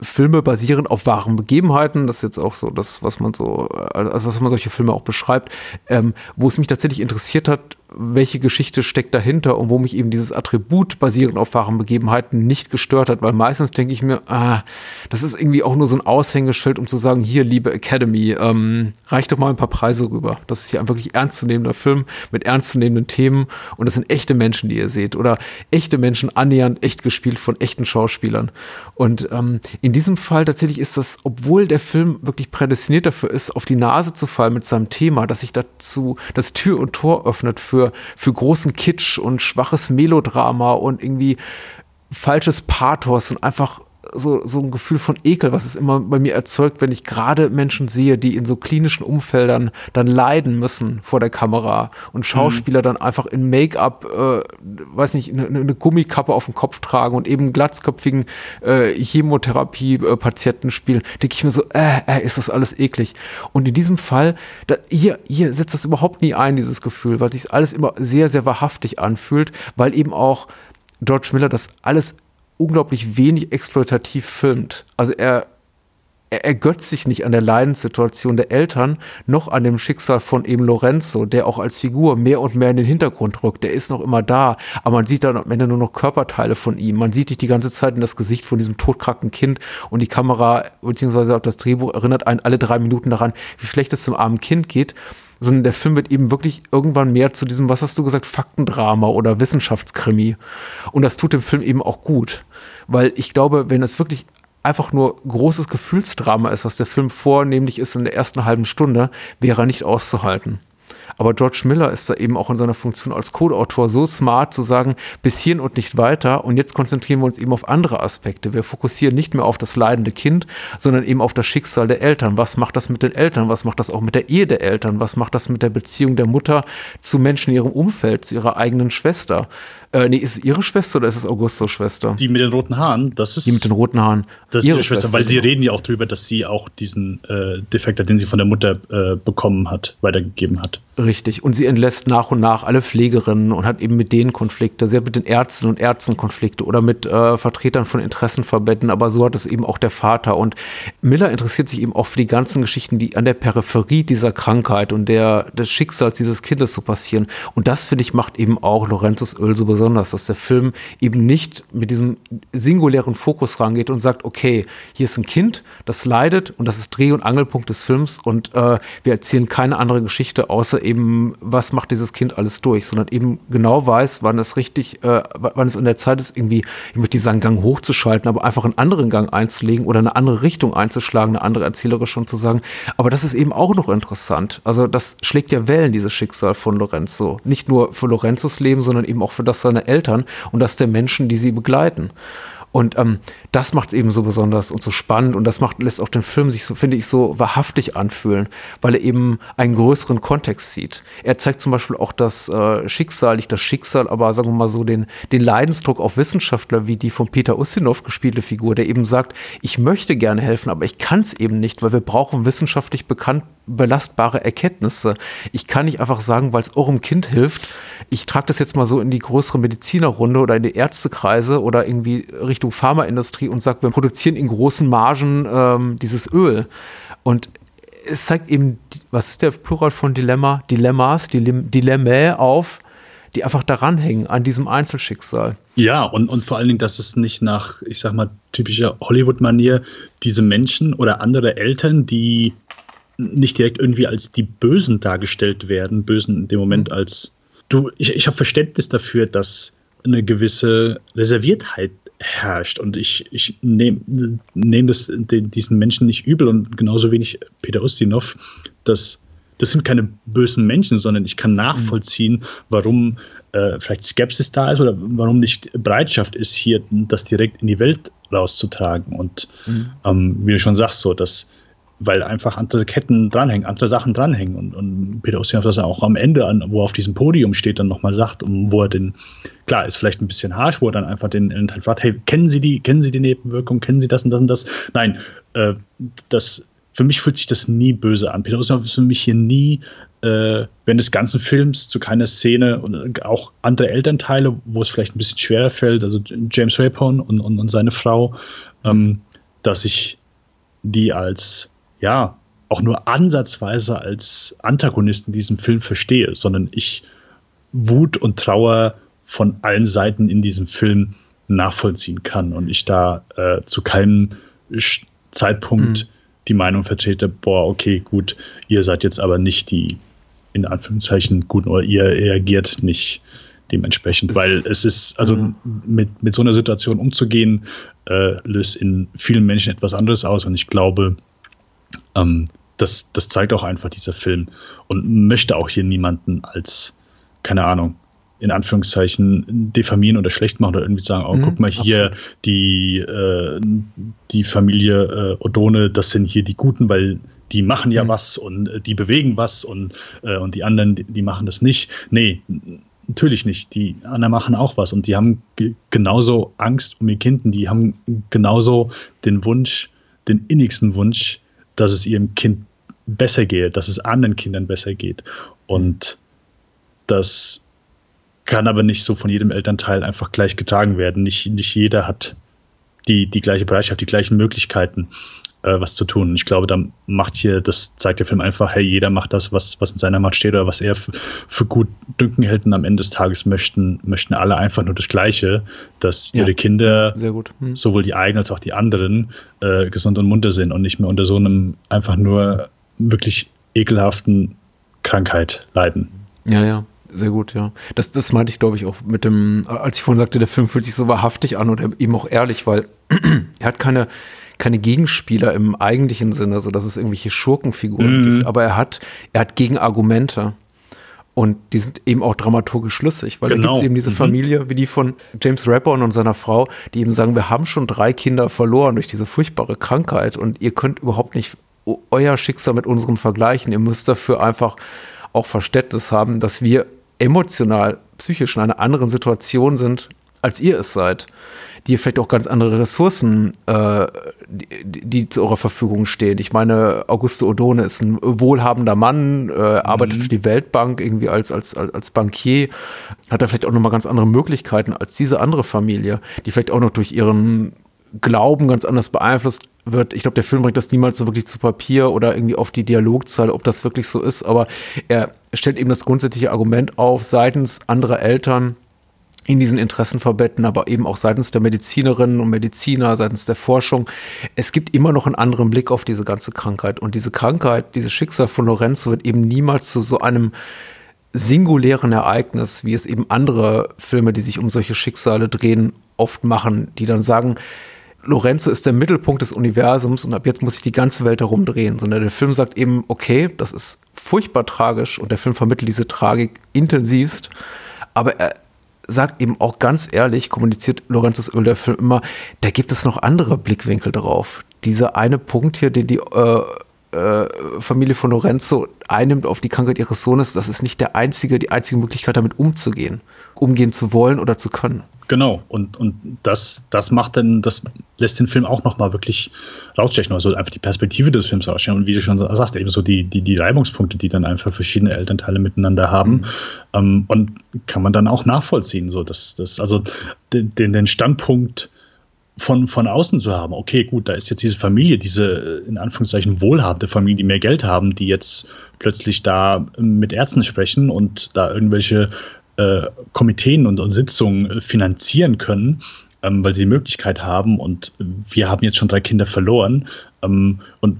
Filme basieren auf wahren Begebenheiten. Das ist jetzt auch so das, was man so, also was man solche Filme auch beschreibt, ähm, wo es mich tatsächlich interessiert hat, welche Geschichte steckt dahinter und wo mich eben dieses Attribut basierend auf wahren Begebenheiten nicht gestört hat, weil meistens denke ich mir, ah, das ist irgendwie auch nur so ein Aushängeschild, um zu sagen, hier, liebe Academy, ähm, reicht doch mal ein paar Preise rüber. Das ist hier ein wirklich ernstzunehmender Film mit ernstzunehmenden Themen und das sind echte Menschen, die ihr seht oder echte Menschen annähernd echt gespielt von echten Schauspielern. Und ähm, in diesem Fall tatsächlich ist das, obwohl der Film wirklich prädestiniert dafür ist, auf die Nase zu fallen mit seinem Thema, dass sich dazu das Tür und Tor öffnet für für, für großen Kitsch und schwaches Melodrama und irgendwie falsches Pathos und einfach so, so ein Gefühl von Ekel, was es immer bei mir erzeugt, wenn ich gerade Menschen sehe, die in so klinischen Umfeldern dann leiden müssen vor der Kamera und Schauspieler mhm. dann einfach in Make-up, äh, weiß nicht, eine, eine Gummikappe auf dem Kopf tragen und eben glatzköpfigen äh, Chemotherapie-Patienten spielen, denke ich mir so, äh, äh, ist das alles eklig. Und in diesem Fall, da, hier, hier setzt das überhaupt nie ein, dieses Gefühl, weil sich alles immer sehr, sehr wahrhaftig anfühlt, weil eben auch George Miller das alles unglaublich wenig exploitativ filmt. Also er, er ergötzt sich nicht an der Leidenssituation der Eltern, noch an dem Schicksal von eben Lorenzo, der auch als Figur mehr und mehr in den Hintergrund rückt. Der ist noch immer da, aber man sieht dann am Ende nur noch Körperteile von ihm. Man sieht nicht die ganze Zeit in das Gesicht von diesem todkranken Kind und die Kamera beziehungsweise auch das Drehbuch erinnert einen alle drei Minuten daran, wie schlecht es zum armen Kind geht sondern der Film wird eben wirklich irgendwann mehr zu diesem, was hast du gesagt, Faktendrama oder Wissenschaftskrimi. Und das tut dem Film eben auch gut. Weil ich glaube, wenn es wirklich einfach nur großes Gefühlsdrama ist, was der Film vornehmlich ist in der ersten halben Stunde, wäre er nicht auszuhalten. Aber George Miller ist da eben auch in seiner Funktion als Codeautor so smart zu sagen, bis hierhin und nicht weiter. Und jetzt konzentrieren wir uns eben auf andere Aspekte. Wir fokussieren nicht mehr auf das leidende Kind, sondern eben auf das Schicksal der Eltern. Was macht das mit den Eltern? Was macht das auch mit der Ehe der Eltern? Was macht das mit der Beziehung der Mutter zu Menschen in ihrem Umfeld, zu ihrer eigenen Schwester? Äh, nee, ist es ihre Schwester oder ist es Augustos Schwester? Die mit den roten Haaren, das ist. Die mit den roten Haaren. Das ist ihre, ihre Schwester, Schwester, weil sie genau. reden ja auch drüber, dass sie auch diesen äh, Defekt hat, den sie von der Mutter äh, bekommen hat, weitergegeben hat. Richtig. Und sie entlässt nach und nach alle Pflegerinnen und hat eben mit denen Konflikte. Sie hat mit den Ärzten und Ärzten Konflikte oder mit äh, Vertretern von Interessenverbänden, aber so hat es eben auch der Vater. Und Miller interessiert sich eben auch für die ganzen Geschichten, die an der Peripherie dieser Krankheit und der, des Schicksals dieses Kindes so passieren. Und das, finde ich, macht eben auch Lorenzos Öl so besonders, dass der Film eben nicht mit diesem singulären Fokus rangeht und sagt, okay, hier ist ein Kind, das leidet und das ist Dreh- und Angelpunkt des Films und äh, wir erzählen keine andere Geschichte, außer eben, was macht dieses Kind alles durch, sondern eben genau weiß, wann es richtig, äh, wann es in der Zeit ist, irgendwie, ich möchte sagen, Gang hochzuschalten, aber einfach einen anderen Gang einzulegen oder eine andere Richtung einzuschlagen, eine andere Erzählerisch schon zu sagen. Aber das ist eben auch noch interessant. Also das schlägt ja Wellen, dieses Schicksal von Lorenzo. Nicht nur für Lorenzos Leben, sondern eben auch für das seiner Eltern und das der Menschen, die sie begleiten. Und ähm, das macht es eben so besonders und so spannend und das macht, lässt auch den Film sich so, finde ich, so wahrhaftig anfühlen, weil er eben einen größeren Kontext sieht. Er zeigt zum Beispiel auch das äh, Schicksal, nicht das Schicksal, aber sagen wir mal so den, den Leidensdruck auf Wissenschaftler wie die von Peter Ustinov gespielte Figur, der eben sagt, ich möchte gerne helfen, aber ich kann es eben nicht, weil wir brauchen wissenschaftlich bekannt belastbare Erkenntnisse. Ich kann nicht einfach sagen, weil es eurem Kind hilft, ich trage das jetzt mal so in die größere Medizinerrunde oder in die Ärztekreise oder irgendwie Richtung Pharmaindustrie und sage, wir produzieren in großen Margen ähm, dieses Öl. Und es zeigt eben, was ist der Plural von Dilemma? Dilemmas, Dilemma auf, die einfach daran hängen, an diesem Einzelschicksal. Ja, und, und vor allen Dingen, dass es nicht nach, ich sag mal, typischer Hollywood-Manier diese Menschen oder andere Eltern, die nicht direkt irgendwie als die Bösen dargestellt werden, Bösen in dem Moment mhm. als du, ich, ich habe Verständnis dafür, dass eine gewisse Reserviertheit herrscht und ich, ich nehme nehm das den, diesen Menschen nicht übel und genauso wenig Peter Ustinov, dass das sind keine bösen Menschen, sondern ich kann nachvollziehen, warum äh, vielleicht Skepsis da ist oder warum nicht Bereitschaft ist, hier das direkt in die Welt rauszutragen. Und mhm. ähm, wie du schon sagst, so, dass weil einfach andere Ketten dranhängen, andere Sachen dranhängen. Und, und Peter Ustinov das auch am Ende, an, wo er auf diesem Podium steht, dann nochmal sagt, um, wo er den, klar, ist vielleicht ein bisschen harsh, wo er dann einfach den Eltern fragt, hey, kennen Sie die, kennen Sie die Nebenwirkungen, kennen Sie das und das und das? Nein, äh, das für mich fühlt sich das nie böse an. Peter Ustinov ist für mich hier nie äh, während des ganzen Films zu keiner Szene und auch andere Elternteile, wo es vielleicht ein bisschen schwerer fällt, also James Rapone und, und, und seine Frau, ähm, dass ich die als, ja, auch nur ansatzweise als Antagonist in diesem Film verstehe, sondern ich Wut und Trauer von allen Seiten in diesem Film nachvollziehen kann und ich da äh, zu keinem Zeitpunkt mhm. die Meinung vertrete, boah, okay, gut, ihr seid jetzt aber nicht die in Anführungszeichen guten oder ihr reagiert nicht dementsprechend, weil es ist, also mhm. mit, mit so einer Situation umzugehen, äh, löst in vielen Menschen etwas anderes aus und ich glaube, ähm, das, das zeigt auch einfach dieser Film und möchte auch hier niemanden als, keine Ahnung, in Anführungszeichen diffamieren oder schlecht machen oder irgendwie sagen, oh, mhm, guck mal hier, absolut. die, äh, die Familie äh, Odone, das sind hier die Guten, weil die machen ja mhm. was und äh, die bewegen was und, äh, und die anderen, die, die, machen das nicht. Nee, natürlich nicht. Die anderen machen auch was und die haben genauso Angst um ihr Kind und die haben genauso den Wunsch, den innigsten Wunsch, dass es ihrem Kind besser geht, dass es anderen Kindern besser geht. Und das kann aber nicht so von jedem Elternteil einfach gleich getragen werden. Nicht, nicht jeder hat die, die gleiche Bereitschaft, die gleichen Möglichkeiten äh, was zu tun. Ich glaube, da macht hier, das zeigt der Film einfach, hey, jeder macht das, was, was in seiner Macht steht oder was er für, für gut dünken hält. Und am Ende des Tages möchten, möchten alle einfach nur das Gleiche, dass ja, ihre Kinder, hm. sowohl die eigenen als auch die anderen, äh, gesund und munter sind und nicht mehr unter so einem einfach nur wirklich ekelhaften Krankheit leiden. Ja, ja. Sehr gut, ja. Das, das meinte ich, glaube ich, auch mit dem, als ich vorhin sagte, der Film fühlt sich so wahrhaftig an und eben auch ehrlich, weil <clears throat> er hat keine, keine Gegenspieler im eigentlichen Sinne, so dass es irgendwelche Schurkenfiguren mhm. gibt, aber er hat, er hat Gegenargumente. Und die sind eben auch dramaturgisch schlüssig, weil genau. da gibt es eben diese mhm. Familie, wie die von James Rapper und seiner Frau, die eben sagen, wir haben schon drei Kinder verloren durch diese furchtbare Krankheit und ihr könnt überhaupt nicht euer Schicksal mit unserem vergleichen. Ihr müsst dafür einfach auch Verständnis haben, dass wir emotional, psychisch in einer anderen Situation sind, als ihr es seid die vielleicht auch ganz andere Ressourcen, äh, die, die, zu eurer Verfügung stehen. Ich meine, Augusto Odone ist ein wohlhabender Mann, äh, arbeitet mhm. für die Weltbank irgendwie als, als, als Bankier, hat da vielleicht auch nochmal ganz andere Möglichkeiten als diese andere Familie, die vielleicht auch noch durch ihren Glauben ganz anders beeinflusst wird. Ich glaube, der Film bringt das niemals so wirklich zu Papier oder irgendwie auf die Dialogzeile, ob das wirklich so ist, aber er stellt eben das grundsätzliche Argument auf seitens anderer Eltern, in diesen Interessenverbänden, aber eben auch seitens der Medizinerinnen und Mediziner, seitens der Forschung. Es gibt immer noch einen anderen Blick auf diese ganze Krankheit. Und diese Krankheit, dieses Schicksal von Lorenzo wird eben niemals zu so einem singulären Ereignis, wie es eben andere Filme, die sich um solche Schicksale drehen, oft machen, die dann sagen, Lorenzo ist der Mittelpunkt des Universums und ab jetzt muss sich die ganze Welt herumdrehen, sondern der Film sagt eben, okay, das ist furchtbar tragisch und der Film vermittelt diese Tragik intensivst, aber er sagt eben auch ganz ehrlich, kommuniziert Lorenzos Öl der Film immer, da gibt es noch andere Blickwinkel drauf. Dieser eine Punkt hier, den die äh, äh, Familie von Lorenzo einnimmt auf die Krankheit ihres Sohnes, das ist nicht der einzige, die einzige Möglichkeit, damit umzugehen, umgehen zu wollen oder zu können. Genau, und, und das, das macht dann, das lässt den Film auch nochmal wirklich rausstechen, also einfach die Perspektive des Films rausstellen und wie du schon sagst, eben so die, die, die Reibungspunkte, die dann einfach verschiedene Elternteile miteinander haben. Mhm. Ähm, und kann man dann auch nachvollziehen, so dass das, also den, den Standpunkt von, von außen zu haben, okay, gut, da ist jetzt diese Familie, diese in Anführungszeichen wohlhabende Familie, die mehr Geld haben, die jetzt plötzlich da mit Ärzten sprechen und da irgendwelche äh, Komiteen und, und, Sitzungen äh, finanzieren können, ähm, weil sie die Möglichkeit haben und wir haben jetzt schon drei Kinder verloren ähm, und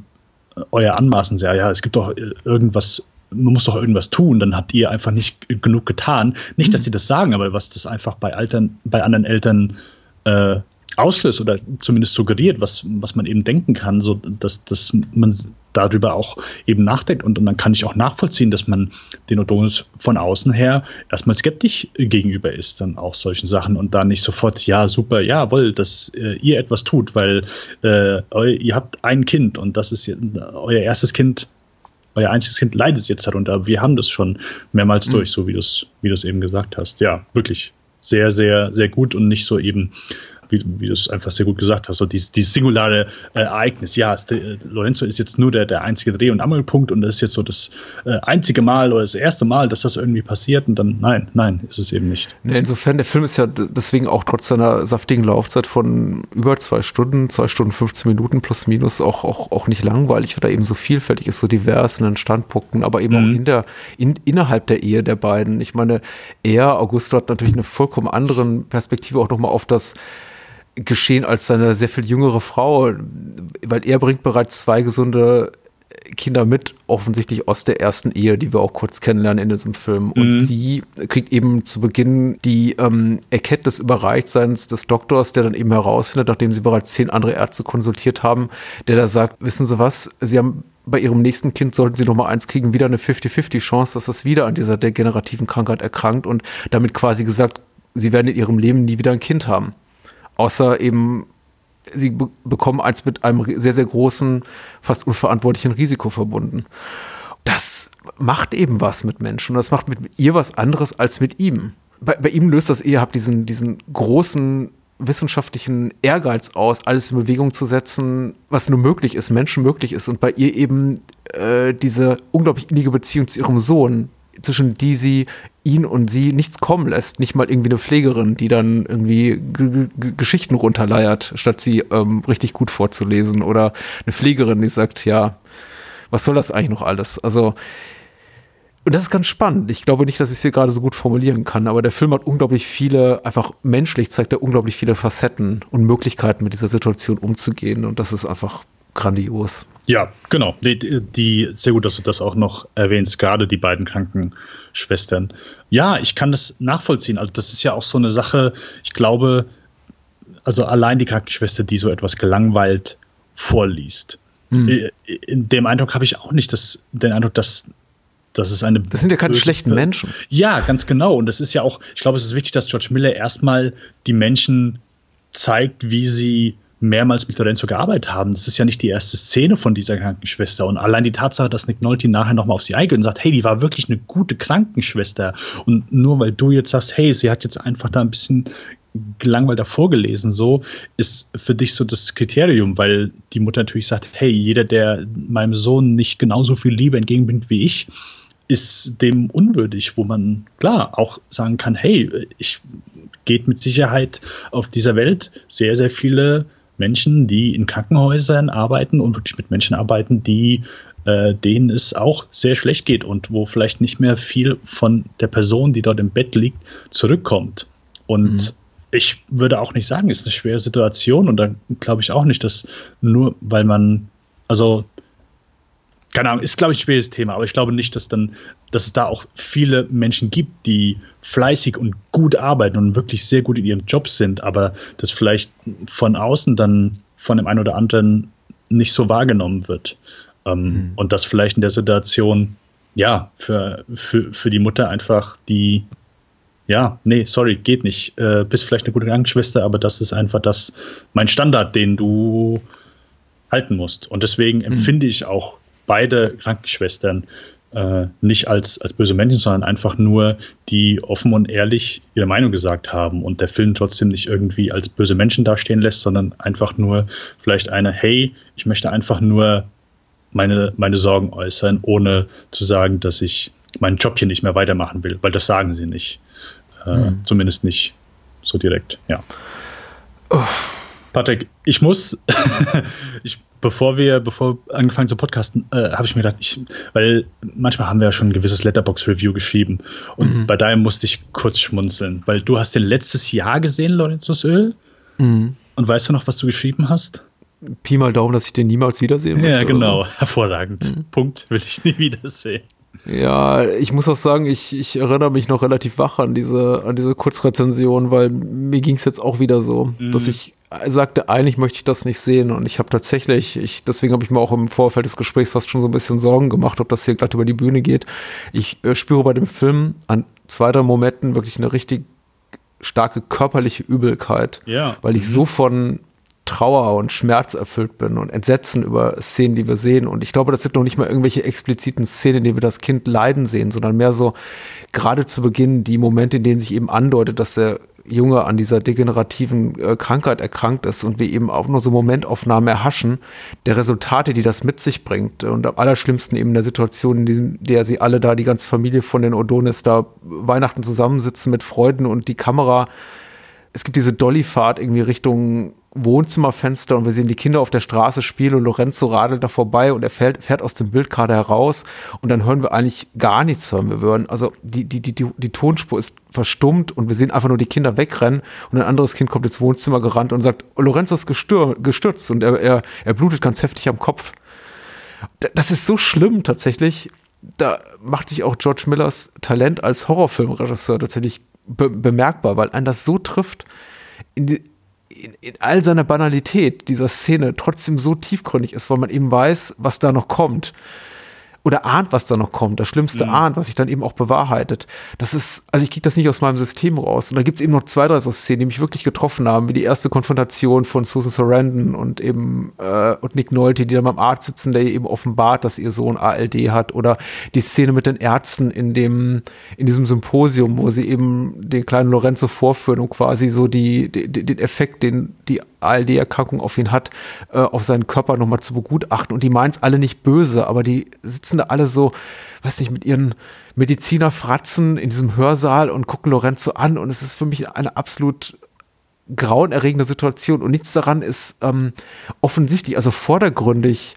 euer Anmaßen sehr, ja, es gibt doch äh, irgendwas man muss doch irgendwas tun, dann habt ihr einfach nicht genug getan. Nicht, dass mhm. sie das sagen, aber was das einfach bei Eltern, bei anderen Eltern äh, auslöst oder zumindest suggeriert, was, was man eben denken kann, so dass, dass man darüber auch eben nachdenkt. Und, und dann kann ich auch nachvollziehen, dass man den Odonis von außen her erstmal skeptisch gegenüber ist, dann auch solchen Sachen und da nicht sofort, ja, super, jawohl, dass äh, ihr etwas tut, weil äh, ihr habt ein Kind und das ist euer erstes Kind euer einziges Kind leidet jetzt darunter. Wir haben das schon mehrmals mhm. durch, so wie du es wie eben gesagt hast. Ja, wirklich sehr, sehr, sehr gut und nicht so eben wie, wie du es einfach sehr gut gesagt hast, so dieses, dieses singulare äh, Ereignis. Ja, es, äh, Lorenzo ist jetzt nur der, der einzige Dreh- und Angelpunkt und das ist jetzt so das äh, einzige Mal oder das erste Mal, dass das irgendwie passiert und dann, nein, nein, ist es eben nicht. Insofern, der Film ist ja deswegen auch trotz seiner saftigen Laufzeit von über zwei Stunden, zwei Stunden 15 Minuten plus minus auch, auch, auch nicht langweilig, weil er eben so vielfältig ist, so divers in den Standpunkten, aber eben mhm. auch in der, in, innerhalb der Ehe der beiden. Ich meine, er, Augusto, hat natürlich eine vollkommen anderen Perspektive auch nochmal auf das Geschehen als seine sehr viel jüngere Frau, weil er bringt bereits zwei gesunde Kinder mit, offensichtlich aus der ersten Ehe, die wir auch kurz kennenlernen in diesem Film. Und mhm. sie kriegt eben zu Beginn die ähm, Erkenntnis überreichtseins des Doktors, der dann eben herausfindet, nachdem sie bereits zehn andere Ärzte konsultiert haben, der da sagt, wissen Sie was, Sie haben bei ihrem nächsten Kind sollten sie noch mal eins kriegen, wieder eine 50-50 Chance, dass das wieder an dieser degenerativen Krankheit erkrankt und damit quasi gesagt, sie werden in ihrem Leben nie wieder ein Kind haben. Außer eben, sie be bekommen eins mit einem sehr, sehr großen, fast unverantwortlichen Risiko verbunden. Das macht eben was mit Menschen und das macht mit ihr was anderes als mit ihm. Bei, bei ihm löst das eher diesen, diesen großen wissenschaftlichen Ehrgeiz aus, alles in Bewegung zu setzen, was nur möglich ist, Menschen möglich ist. Und bei ihr eben äh, diese unglaublich innige Beziehung zu ihrem Sohn, zwischen die sie ihn und sie nichts kommen lässt. Nicht mal irgendwie eine Pflegerin, die dann irgendwie G G Geschichten runterleiert, statt sie ähm, richtig gut vorzulesen. Oder eine Pflegerin, die sagt, ja, was soll das eigentlich noch alles? Also, und das ist ganz spannend. Ich glaube nicht, dass ich es hier gerade so gut formulieren kann, aber der Film hat unglaublich viele, einfach menschlich zeigt er unglaublich viele Facetten und Möglichkeiten, mit dieser Situation umzugehen. Und das ist einfach grandios. Ja, genau. Die, die, sehr gut, dass du das auch noch erwähnst, gerade die beiden Krankenschwestern. Ja, ich kann das nachvollziehen. Also, das ist ja auch so eine Sache, ich glaube, also allein die Krankenschwester, die so etwas gelangweilt vorliest. Mhm. In dem Eindruck habe ich auch nicht das, den Eindruck, dass das ist eine. Das sind ja keine schlechten Menschen. Ja, ganz genau. Und das ist ja auch, ich glaube, es ist wichtig, dass George Miller erstmal die Menschen zeigt, wie sie mehrmals mit Lorenzo gearbeitet haben. Das ist ja nicht die erste Szene von dieser Krankenschwester. Und allein die Tatsache, dass Nick Nolte nachher nochmal auf sie eingeht und sagt, hey, die war wirklich eine gute Krankenschwester. Und nur weil du jetzt sagst, hey, sie hat jetzt einfach da ein bisschen gelangweilt davor gelesen, so, ist für dich so das Kriterium, weil die Mutter natürlich sagt, hey, jeder, der meinem Sohn nicht genauso viel Liebe entgegenbringt wie ich, ist dem unwürdig, wo man klar auch sagen kann, hey, ich geht mit Sicherheit auf dieser Welt sehr, sehr viele Menschen, die in Krankenhäusern arbeiten und wirklich mit Menschen arbeiten, die äh, denen es auch sehr schlecht geht und wo vielleicht nicht mehr viel von der Person, die dort im Bett liegt, zurückkommt. Und mhm. ich würde auch nicht sagen, es ist eine schwere Situation und dann glaube ich auch nicht, dass nur weil man, also keine Ahnung, ist, glaube ich, ein schweres Thema, aber ich glaube nicht, dass dann, dass es da auch viele Menschen gibt, die fleißig und gut arbeiten und wirklich sehr gut in ihrem Job sind, aber das vielleicht von außen dann von dem einen oder anderen nicht so wahrgenommen wird. Ähm, mhm. Und das vielleicht in der Situation, ja, für, für, für die Mutter einfach die, ja, nee, sorry, geht nicht. Äh, bist vielleicht eine gute Krankenschwester, aber das ist einfach das, mein Standard, den du halten musst. Und deswegen mhm. empfinde ich auch beide Krankenschwestern äh, nicht als, als böse Menschen, sondern einfach nur, die offen und ehrlich ihre Meinung gesagt haben und der Film trotzdem nicht irgendwie als böse Menschen dastehen lässt, sondern einfach nur vielleicht eine, hey, ich möchte einfach nur meine, meine Sorgen äußern, ohne zu sagen, dass ich meinen Job hier nicht mehr weitermachen will, weil das sagen sie nicht. Äh, mhm. Zumindest nicht so direkt, ja. Oh. Patrick, ich muss, <laughs> ich bevor wir, bevor wir angefangen zu podcasten, äh, habe ich mir gedacht, ich, weil manchmal haben wir ja schon ein gewisses Letterbox-Review geschrieben und mhm. bei deinem musste ich kurz schmunzeln, weil du hast den letztes Jahr gesehen, Lorenzos Öl. Mhm. Und weißt du noch, was du geschrieben hast? Pi mal Daumen, dass ich den niemals wiedersehen möchte. Ja, genau. So. Hervorragend. Mhm. Punkt. Will ich nie wiedersehen. Ja, ich muss auch sagen, ich, ich erinnere mich noch relativ wach an diese, an diese Kurzrezension, weil mir ging es jetzt auch wieder so, mhm. dass ich sagte, eigentlich möchte ich das nicht sehen. Und ich habe tatsächlich, ich, deswegen habe ich mir auch im Vorfeld des Gesprächs fast schon so ein bisschen Sorgen gemacht, ob das hier glatt über die Bühne geht. Ich äh, spüre bei dem Film an zwei, drei Momenten wirklich eine richtig starke körperliche Übelkeit, ja. weil ich mhm. so von Trauer und Schmerz erfüllt bin und Entsetzen über Szenen, die wir sehen. Und ich glaube, das sind noch nicht mal irgendwelche expliziten Szenen, in denen wir das Kind leiden sehen, sondern mehr so gerade zu Beginn die Momente, in denen sich eben andeutet, dass der Junge an dieser degenerativen äh, Krankheit erkrankt ist und wir eben auch nur so Momentaufnahmen erhaschen der Resultate, die das mit sich bringt. Und am allerschlimmsten eben in der Situation, in der sie alle da, die ganze Familie von den Odonis da Weihnachten zusammensitzen mit Freuden und die Kamera es gibt diese Dollyfahrt irgendwie Richtung Wohnzimmerfenster und wir sehen die Kinder auf der Straße spielen und Lorenzo radelt da vorbei und er fährt, fährt aus dem Bild gerade heraus und dann hören wir eigentlich gar nichts hören. Wir hören, also die, die, die, die, die Tonspur ist verstummt und wir sehen einfach nur die Kinder wegrennen und ein anderes Kind kommt ins Wohnzimmer gerannt und sagt, Lorenzo ist gestür, gestürzt und er, er, er blutet ganz heftig am Kopf. Das ist so schlimm tatsächlich. Da macht sich auch George Millers Talent als Horrorfilmregisseur tatsächlich be bemerkbar, weil einen das so trifft. In die, in, in all seiner Banalität dieser Szene trotzdem so tiefgründig ist, weil man eben weiß, was da noch kommt oder ahnt, was da noch kommt. Das Schlimmste mhm. ahnt, was sich dann eben auch bewahrheitet. Das ist, also ich kriege das nicht aus meinem System raus. Und da gibt es eben noch zwei, drei so Szenen, die mich wirklich getroffen haben, wie die erste Konfrontation von Susan Sarandon und eben äh, und Nick Nolte, die da beim Arzt sitzen, der eben offenbart, dass ihr Sohn ALD hat. Oder die Szene mit den Ärzten in dem, in diesem Symposium, wo sie eben den kleinen Lorenzo vorführen und quasi so die, die den Effekt, den die ALD-Erkrankung auf ihn hat, äh, auf seinen Körper nochmal zu begutachten. Und die meinen es alle nicht böse, aber die sitzen da alle so, weiß nicht, mit ihren Medizinerfratzen in diesem Hörsaal und gucken Lorenzo an. Und es ist für mich eine absolut grauenerregende Situation. Und nichts daran ist ähm, offensichtlich, also vordergründig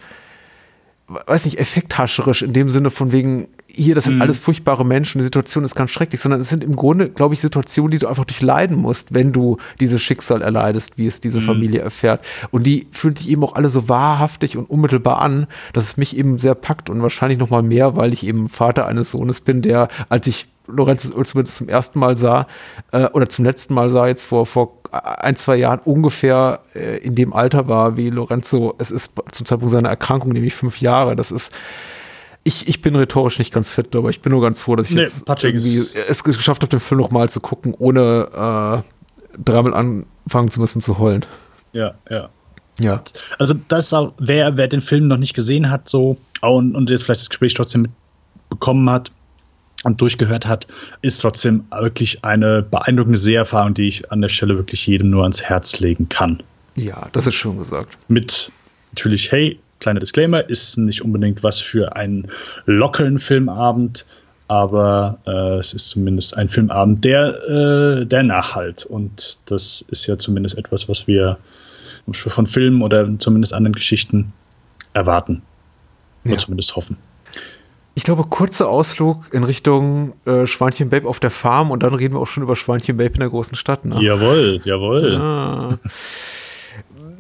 weiß nicht, effekthascherisch in dem Sinne von wegen, hier, das sind mhm. alles furchtbare Menschen, die Situation ist ganz schrecklich, sondern es sind im Grunde, glaube ich, Situationen, die du einfach durchleiden musst, wenn du dieses Schicksal erleidest, wie es diese mhm. Familie erfährt. Und die fühlen sich eben auch alle so wahrhaftig und unmittelbar an, dass es mich eben sehr packt und wahrscheinlich noch mal mehr, weil ich eben Vater eines Sohnes bin, der, als ich Lorenzo zumindest zum ersten Mal sah, äh, oder zum letzten Mal sah, jetzt vor, vor ein, zwei Jahren ungefähr äh, in dem Alter war, wie Lorenzo, es ist zum Zeitpunkt seiner Erkrankung, nämlich fünf Jahre. Das ist, ich, ich bin rhetorisch nicht ganz fit, aber ich bin nur ganz froh, dass ich nee, jetzt Patrick irgendwie es geschafft habe, den Film nochmal zu gucken, ohne äh, dreimal anfangen zu müssen zu heulen. Ja, ja. Ja. Also das ist auch, wer, wer den Film noch nicht gesehen hat, so und, und jetzt vielleicht das Gespräch trotzdem mitbekommen hat, und durchgehört hat, ist trotzdem wirklich eine beeindruckende Seherfahrung, die ich an der Stelle wirklich jedem nur ans Herz legen kann. Ja, das ist schon gesagt. Mit natürlich, hey, kleiner Disclaimer, ist nicht unbedingt was für einen lockeren Filmabend, aber äh, es ist zumindest ein Filmabend, der, äh, der nachhalt. Und das ist ja zumindest etwas, was wir von Filmen oder zumindest anderen Geschichten erwarten. Oder ja. zumindest hoffen. Ich glaube, kurzer Ausflug in Richtung äh, Schweinchen Babe auf der Farm und dann reden wir auch schon über Schweinchen Babe in der großen Stadt. Ne? Jawohl, jawohl. Ah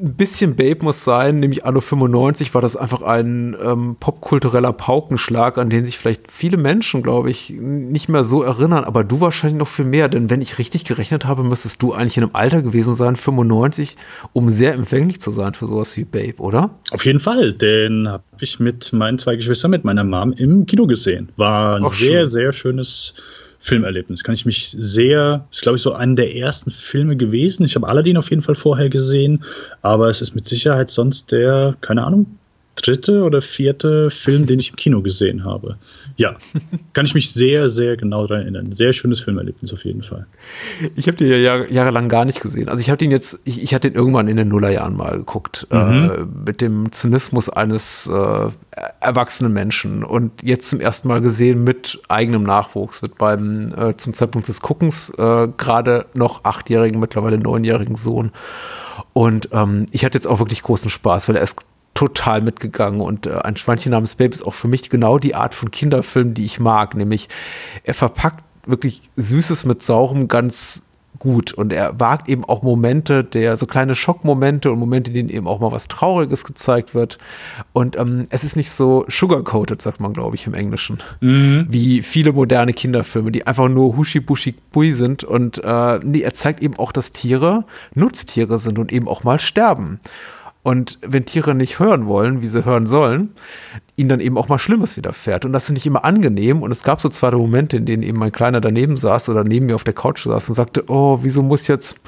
ein bisschen Babe muss sein, nämlich Anno 95 war das einfach ein ähm, popkultureller Paukenschlag, an den sich vielleicht viele Menschen, glaube ich, nicht mehr so erinnern, aber du wahrscheinlich noch viel mehr, denn wenn ich richtig gerechnet habe, müsstest du eigentlich in einem Alter gewesen sein, 95, um sehr empfänglich zu sein für sowas wie Babe, oder? Auf jeden Fall, den habe ich mit meinen zwei Geschwistern, mit meiner Mom im Kino gesehen. War ein Ach, sehr, schön. sehr schönes Filmerlebnis. Kann ich mich sehr, ist glaube ich so einer der ersten Filme gewesen. Ich habe Aladdin auf jeden Fall vorher gesehen, aber es ist mit Sicherheit sonst der, keine Ahnung, dritte oder vierte Film, den ich im Kino gesehen habe. Ja, kann ich mich sehr, sehr genau daran erinnern. Sehr schönes Filmerlebnis auf jeden Fall. Ich habe den ja Jahr, jahrelang gar nicht gesehen. Also ich habe den jetzt, ich, ich hatte den irgendwann in den Nullerjahren mal geguckt, äh, mhm. äh, mit dem Zynismus eines äh, erwachsenen Menschen und jetzt zum ersten Mal gesehen mit eigenem Nachwuchs, mit beim äh, zum Zeitpunkt des Guckens äh, gerade noch achtjährigen, mittlerweile neunjährigen Sohn. Und ähm, ich hatte jetzt auch wirklich großen Spaß, weil er ist total mitgegangen und äh, ein Schweinchen namens Babe ist auch für mich genau die Art von Kinderfilm, die ich mag, nämlich er verpackt wirklich Süßes mit Saurem ganz gut und er wagt eben auch Momente, der so kleine Schockmomente und Momente, in denen eben auch mal was Trauriges gezeigt wird und ähm, es ist nicht so sugarcoated, sagt man glaube ich im Englischen, mhm. wie viele moderne Kinderfilme, die einfach nur hushi bushi bui sind und äh, nee, er zeigt eben auch, dass Tiere Nutztiere sind und eben auch mal sterben. Und wenn Tiere nicht hören wollen, wie sie hören sollen, ihnen dann eben auch mal Schlimmes widerfährt. Und das ist nicht immer angenehm. Und es gab so zwei Momente, in denen eben mein Kleiner daneben saß oder neben mir auf der Couch saß und sagte, oh, wieso muss jetzt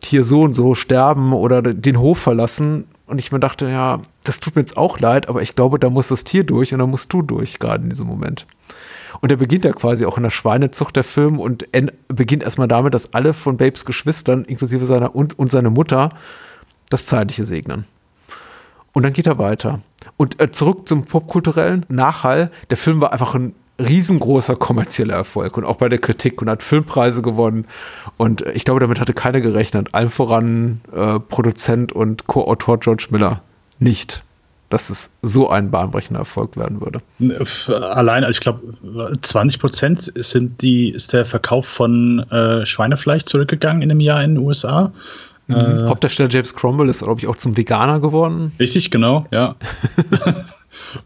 Tier so und so sterben oder den Hof verlassen? und ich mir dachte, ja, das tut mir jetzt auch leid, aber ich glaube, da muss das Tier durch und da musst du durch, gerade in diesem Moment. Und der beginnt ja quasi auch in der Schweinezucht der Film und beginnt erstmal damit, dass alle von Babes Geschwistern, inklusive seiner und, und seine Mutter, das Zeitliche segnen. Und dann geht er weiter. Und äh, zurück zum popkulturellen Nachhall. Der Film war einfach ein riesengroßer kommerzieller Erfolg und auch bei der Kritik und hat Filmpreise gewonnen. Und ich glaube, damit hatte keiner gerechnet. Allen voran äh, Produzent und Co-Autor George Miller nicht dass es so ein bahnbrechender Erfolg werden würde. Allein, also ich glaube, 20 Prozent sind die, ist der Verkauf von äh, Schweinefleisch zurückgegangen in einem Jahr in den USA. Mhm. Äh, Hauptdarsteller James Cromwell ist, glaube ich, auch zum Veganer geworden. Richtig, genau, ja. <laughs>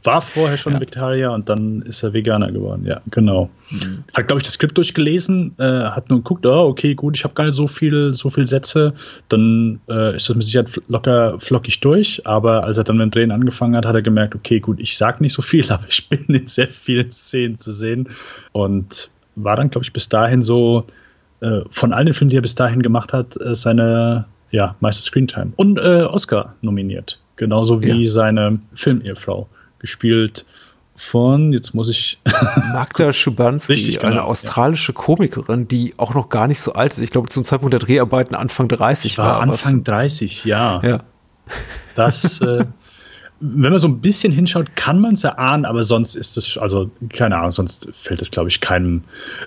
War vorher schon ja. Vegetarier und dann ist er Veganer geworden. Ja, genau. Mhm. Hat, glaube ich, das Skript durchgelesen, äh, hat nur geguckt, oh, okay, gut, ich habe gar nicht so viel, so viel Sätze. Dann äh, ist das mit Sicherheit locker flockig durch. Aber als er dann mit dem Drehen angefangen hat, hat er gemerkt, okay, gut, ich sag nicht so viel, <laughs> aber ich bin in sehr vielen Szenen zu sehen. Und war dann, glaube ich, bis dahin so, äh, von allen Filmen, die er bis dahin gemacht hat, äh, seine ja, meiste Screentime. Und äh, Oscar nominiert. Genauso wie ja. seine Filmehefrau gespielt von, jetzt muss ich. <laughs> Magda Schubanski, Richtig, genau, eine australische ja. Komikerin, die auch noch gar nicht so alt ist. Ich glaube, zum Zeitpunkt der Dreharbeiten Anfang 30 ich war. war Anfang 30, ja. Ja. Das, äh, <laughs> wenn man so ein bisschen hinschaut, kann man es erahnen, aber sonst ist es, also keine Ahnung, sonst fällt es, glaube ich, keinem,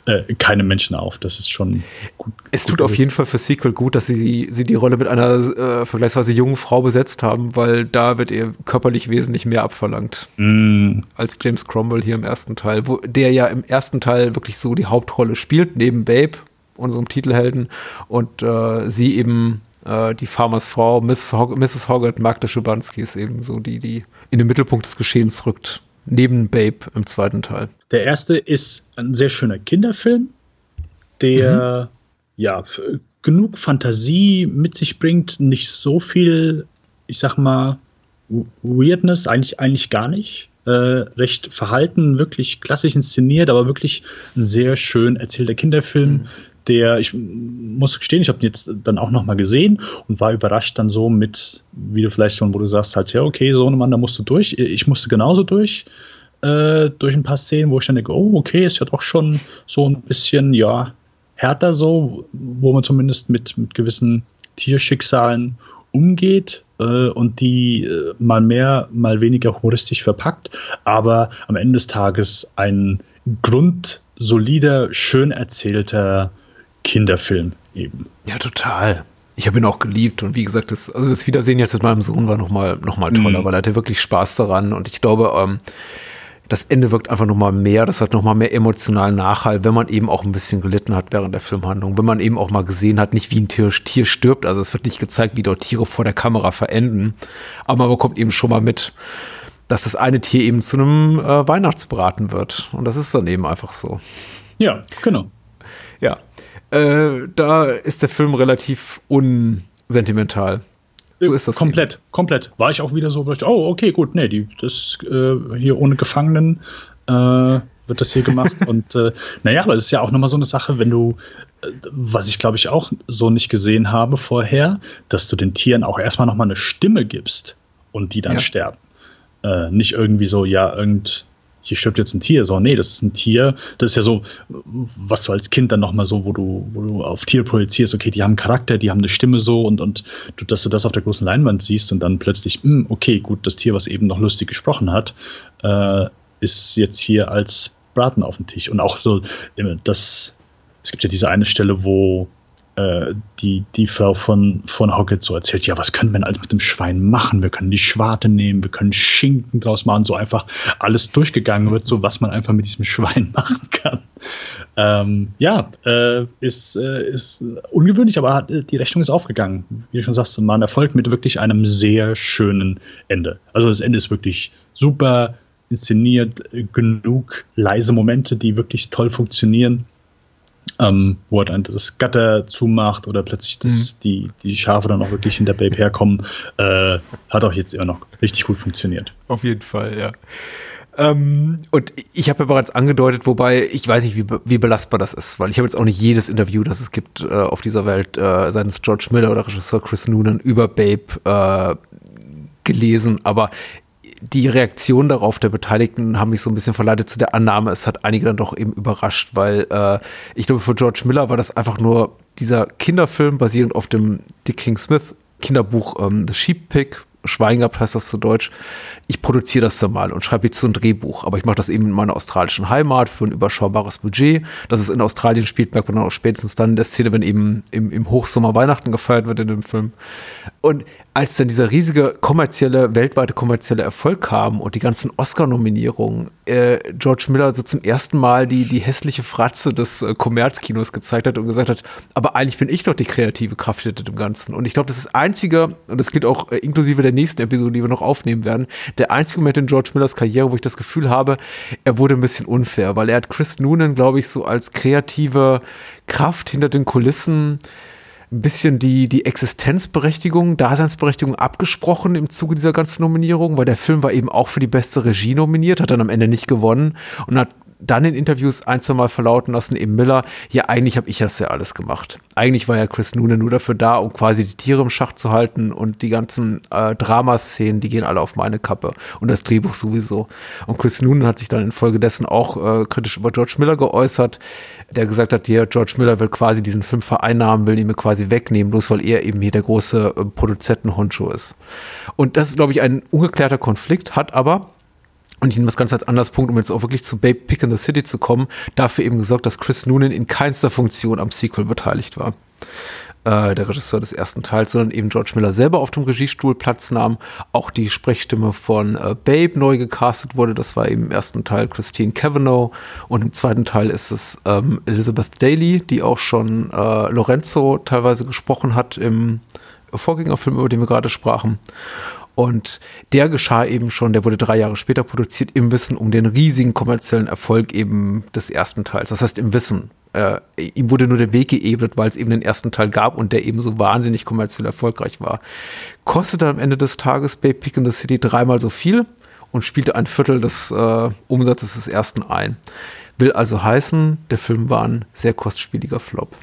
äh, keinem Menschen auf. Das ist schon gut. Es gut tut auf jeden Fall für Sequel gut, dass sie, sie die Rolle mit einer äh, vergleichsweise jungen Frau besetzt haben, weil da wird ihr körperlich wesentlich mehr abverlangt mm. als James Cromwell hier im ersten Teil, wo der ja im ersten Teil wirklich so die Hauptrolle spielt, neben Babe, unserem Titelhelden, und äh, sie eben äh, die Farmers Frau, Miss Hog Mrs. Hoggart, Magda Schubanski ist eben so die, die in den Mittelpunkt des Geschehens rückt. Neben Babe im zweiten Teil. Der erste ist ein sehr schöner Kinderfilm, der mhm. ja genug Fantasie mit sich bringt, nicht so viel, ich sag mal, Weirdness, eigentlich, eigentlich gar nicht. Äh, recht verhalten, wirklich klassisch inszeniert, aber wirklich ein sehr schön erzählter Kinderfilm, mhm der, ich muss gestehen, ich habe ihn jetzt dann auch nochmal gesehen und war überrascht dann so mit, wie du vielleicht schon, wo du sagst halt, ja, okay, so Mann, da musst du durch. Ich musste genauso durch, äh, durch ein paar Szenen, wo ich dann denke, oh, okay, ist ja doch schon so ein bisschen, ja, härter so, wo man zumindest mit, mit gewissen Tierschicksalen umgeht äh, und die äh, mal mehr, mal weniger humoristisch verpackt, aber am Ende des Tages ein grundsolider, schön erzählter Kinderfilm eben. Ja, total. Ich habe ihn auch geliebt und wie gesagt, das, also das Wiedersehen jetzt mit meinem Sohn war nochmal noch mal toller, mhm. weil er hatte wirklich Spaß daran und ich glaube, ähm, das Ende wirkt einfach nochmal mehr, das hat nochmal mehr emotionalen Nachhall, wenn man eben auch ein bisschen gelitten hat während der Filmhandlung, wenn man eben auch mal gesehen hat, nicht wie ein Tier, Tier stirbt, also es wird nicht gezeigt, wie dort Tiere vor der Kamera verenden, aber man bekommt eben schon mal mit, dass das eine Tier eben zu einem äh, Weihnachtsbraten wird und das ist dann eben einfach so. Ja, genau. Ja, äh, da ist der Film relativ unsentimental. So ist das. Komplett, eben. komplett. War ich auch wieder so, oh, okay, gut, nee, die, das äh, hier ohne Gefangenen äh, wird das hier gemacht. <laughs> Und äh, naja, aber es ist ja auch nochmal so eine Sache, wenn du, äh, was ich glaube ich auch so nicht gesehen habe vorher, dass du den Tieren auch erstmal nochmal eine Stimme gibst und die dann ja. sterben. Äh, nicht irgendwie so, ja, irgend hier stirbt jetzt ein Tier. So, nee, das ist ein Tier. Das ist ja so, was du als Kind dann nochmal so, wo du, wo du auf Tier projizierst, okay, die haben Charakter, die haben eine Stimme so und, und du, dass du das auf der großen Leinwand siehst und dann plötzlich, mh, hm, okay, gut, das Tier, was eben noch lustig gesprochen hat, äh, ist jetzt hier als Braten auf dem Tisch. Und auch so, das, es gibt ja diese eine Stelle, wo äh, die, die Frau von, von Hockett so erzählt, ja, was können wir denn alles mit dem Schwein machen? Wir können die Schwarte nehmen, wir können Schinken draus machen, so einfach alles durchgegangen wird, so was man einfach mit diesem Schwein <laughs> machen kann. Ähm, ja, äh, ist, äh, ist ungewöhnlich, aber hat, die Rechnung ist aufgegangen. Wie du schon sagst, war ein Erfolg mit wirklich einem sehr schönen Ende. Also das Ende ist wirklich super inszeniert, genug leise Momente, die wirklich toll funktionieren ähm, wo er dann das Gatter zumacht oder plötzlich das, mhm. die, die Schafe dann auch wirklich hinter Babe herkommen, äh, hat auch jetzt immer noch richtig gut funktioniert. Auf jeden Fall, ja. Ähm, und ich habe ja bereits angedeutet, wobei ich weiß nicht, wie, wie belastbar das ist, weil ich habe jetzt auch nicht jedes Interview, das es gibt äh, auf dieser Welt, äh, seitens George Miller oder Regisseur Chris Noonan über Babe äh, gelesen, aber die Reaktion darauf der Beteiligten haben mich so ein bisschen verleitet zu der Annahme, es hat einige dann doch eben überrascht, weil äh, ich glaube, für George Miller war das einfach nur dieser Kinderfilm basierend auf dem Dick King Smith Kinderbuch ähm, The Sheep Pig Schweigen gehabt heißt das zu Deutsch. Ich produziere das dann mal und schreibe jetzt so ein Drehbuch, aber ich mache das eben in meiner australischen Heimat für ein überschaubares Budget. Dass es in Australien spielt, merkt man auch spätestens dann in der Szene, wenn eben im, im Hochsommer Weihnachten gefeiert wird in dem Film. Und als dann dieser riesige kommerzielle, weltweite kommerzielle Erfolg kam und die ganzen Oscar-Nominierungen, äh, George Miller so zum ersten Mal die, die hässliche Fratze des äh, Kommerzkinos gezeigt hat und gesagt hat, aber eigentlich bin ich doch die kreative Kraft hinter dem Ganzen. Und ich glaube, das ist das einzige, und das gilt auch äh, inklusive der nächsten Episode, die wir noch aufnehmen werden, der einzige Moment in George Millers Karriere, wo ich das Gefühl habe, er wurde ein bisschen unfair, weil er hat Chris Noonan, glaube ich, so als kreative Kraft hinter den Kulissen ein bisschen die, die Existenzberechtigung, Daseinsberechtigung abgesprochen im Zuge dieser ganzen Nominierung, weil der Film war eben auch für die beste Regie nominiert, hat dann am Ende nicht gewonnen und hat dann in Interviews ein, zwei Mal verlauten lassen, eben Miller, ja, eigentlich habe ich das ja alles gemacht. Eigentlich war ja Chris Noonan nur dafür da, um quasi die Tiere im Schach zu halten und die ganzen äh, Dramaszenen, die gehen alle auf meine Kappe und das Drehbuch sowieso. Und Chris Noonan hat sich dann infolgedessen auch äh, kritisch über George Miller geäußert, der gesagt hat, hier, George Miller will quasi diesen Film vereinnahmen, will ihn mir quasi wegnehmen, bloß weil er eben hier der große äh, Produzentenhoncho ist. Und das ist, glaube ich, ein ungeklärter Konflikt, hat aber und ich nehme das Ganze als Anlasspunkt, um jetzt auch wirklich zu Babe Pick in the City zu kommen, dafür eben gesorgt, dass Chris Noonan in keinster Funktion am Sequel beteiligt war. Äh, der Regisseur des ersten Teils, sondern eben George Miller selber auf dem Regiestuhl Platz nahm. Auch die Sprechstimme von äh, Babe neu gecastet wurde. Das war eben im ersten Teil Christine Cavanaugh und im zweiten Teil ist es ähm, Elizabeth Daly, die auch schon äh, Lorenzo teilweise gesprochen hat im Vorgängerfilm, über den wir gerade sprachen. Und der geschah eben schon, der wurde drei Jahre später produziert, im Wissen um den riesigen kommerziellen Erfolg eben des ersten Teils. Das heißt im Wissen. Äh, ihm wurde nur der Weg geebnet, weil es eben den ersten Teil gab und der eben so wahnsinnig kommerziell erfolgreich war. Kostete am Ende des Tages Bay Pick in the City dreimal so viel und spielte ein Viertel des äh, Umsatzes des ersten ein. Will also heißen, der Film war ein sehr kostspieliger Flop.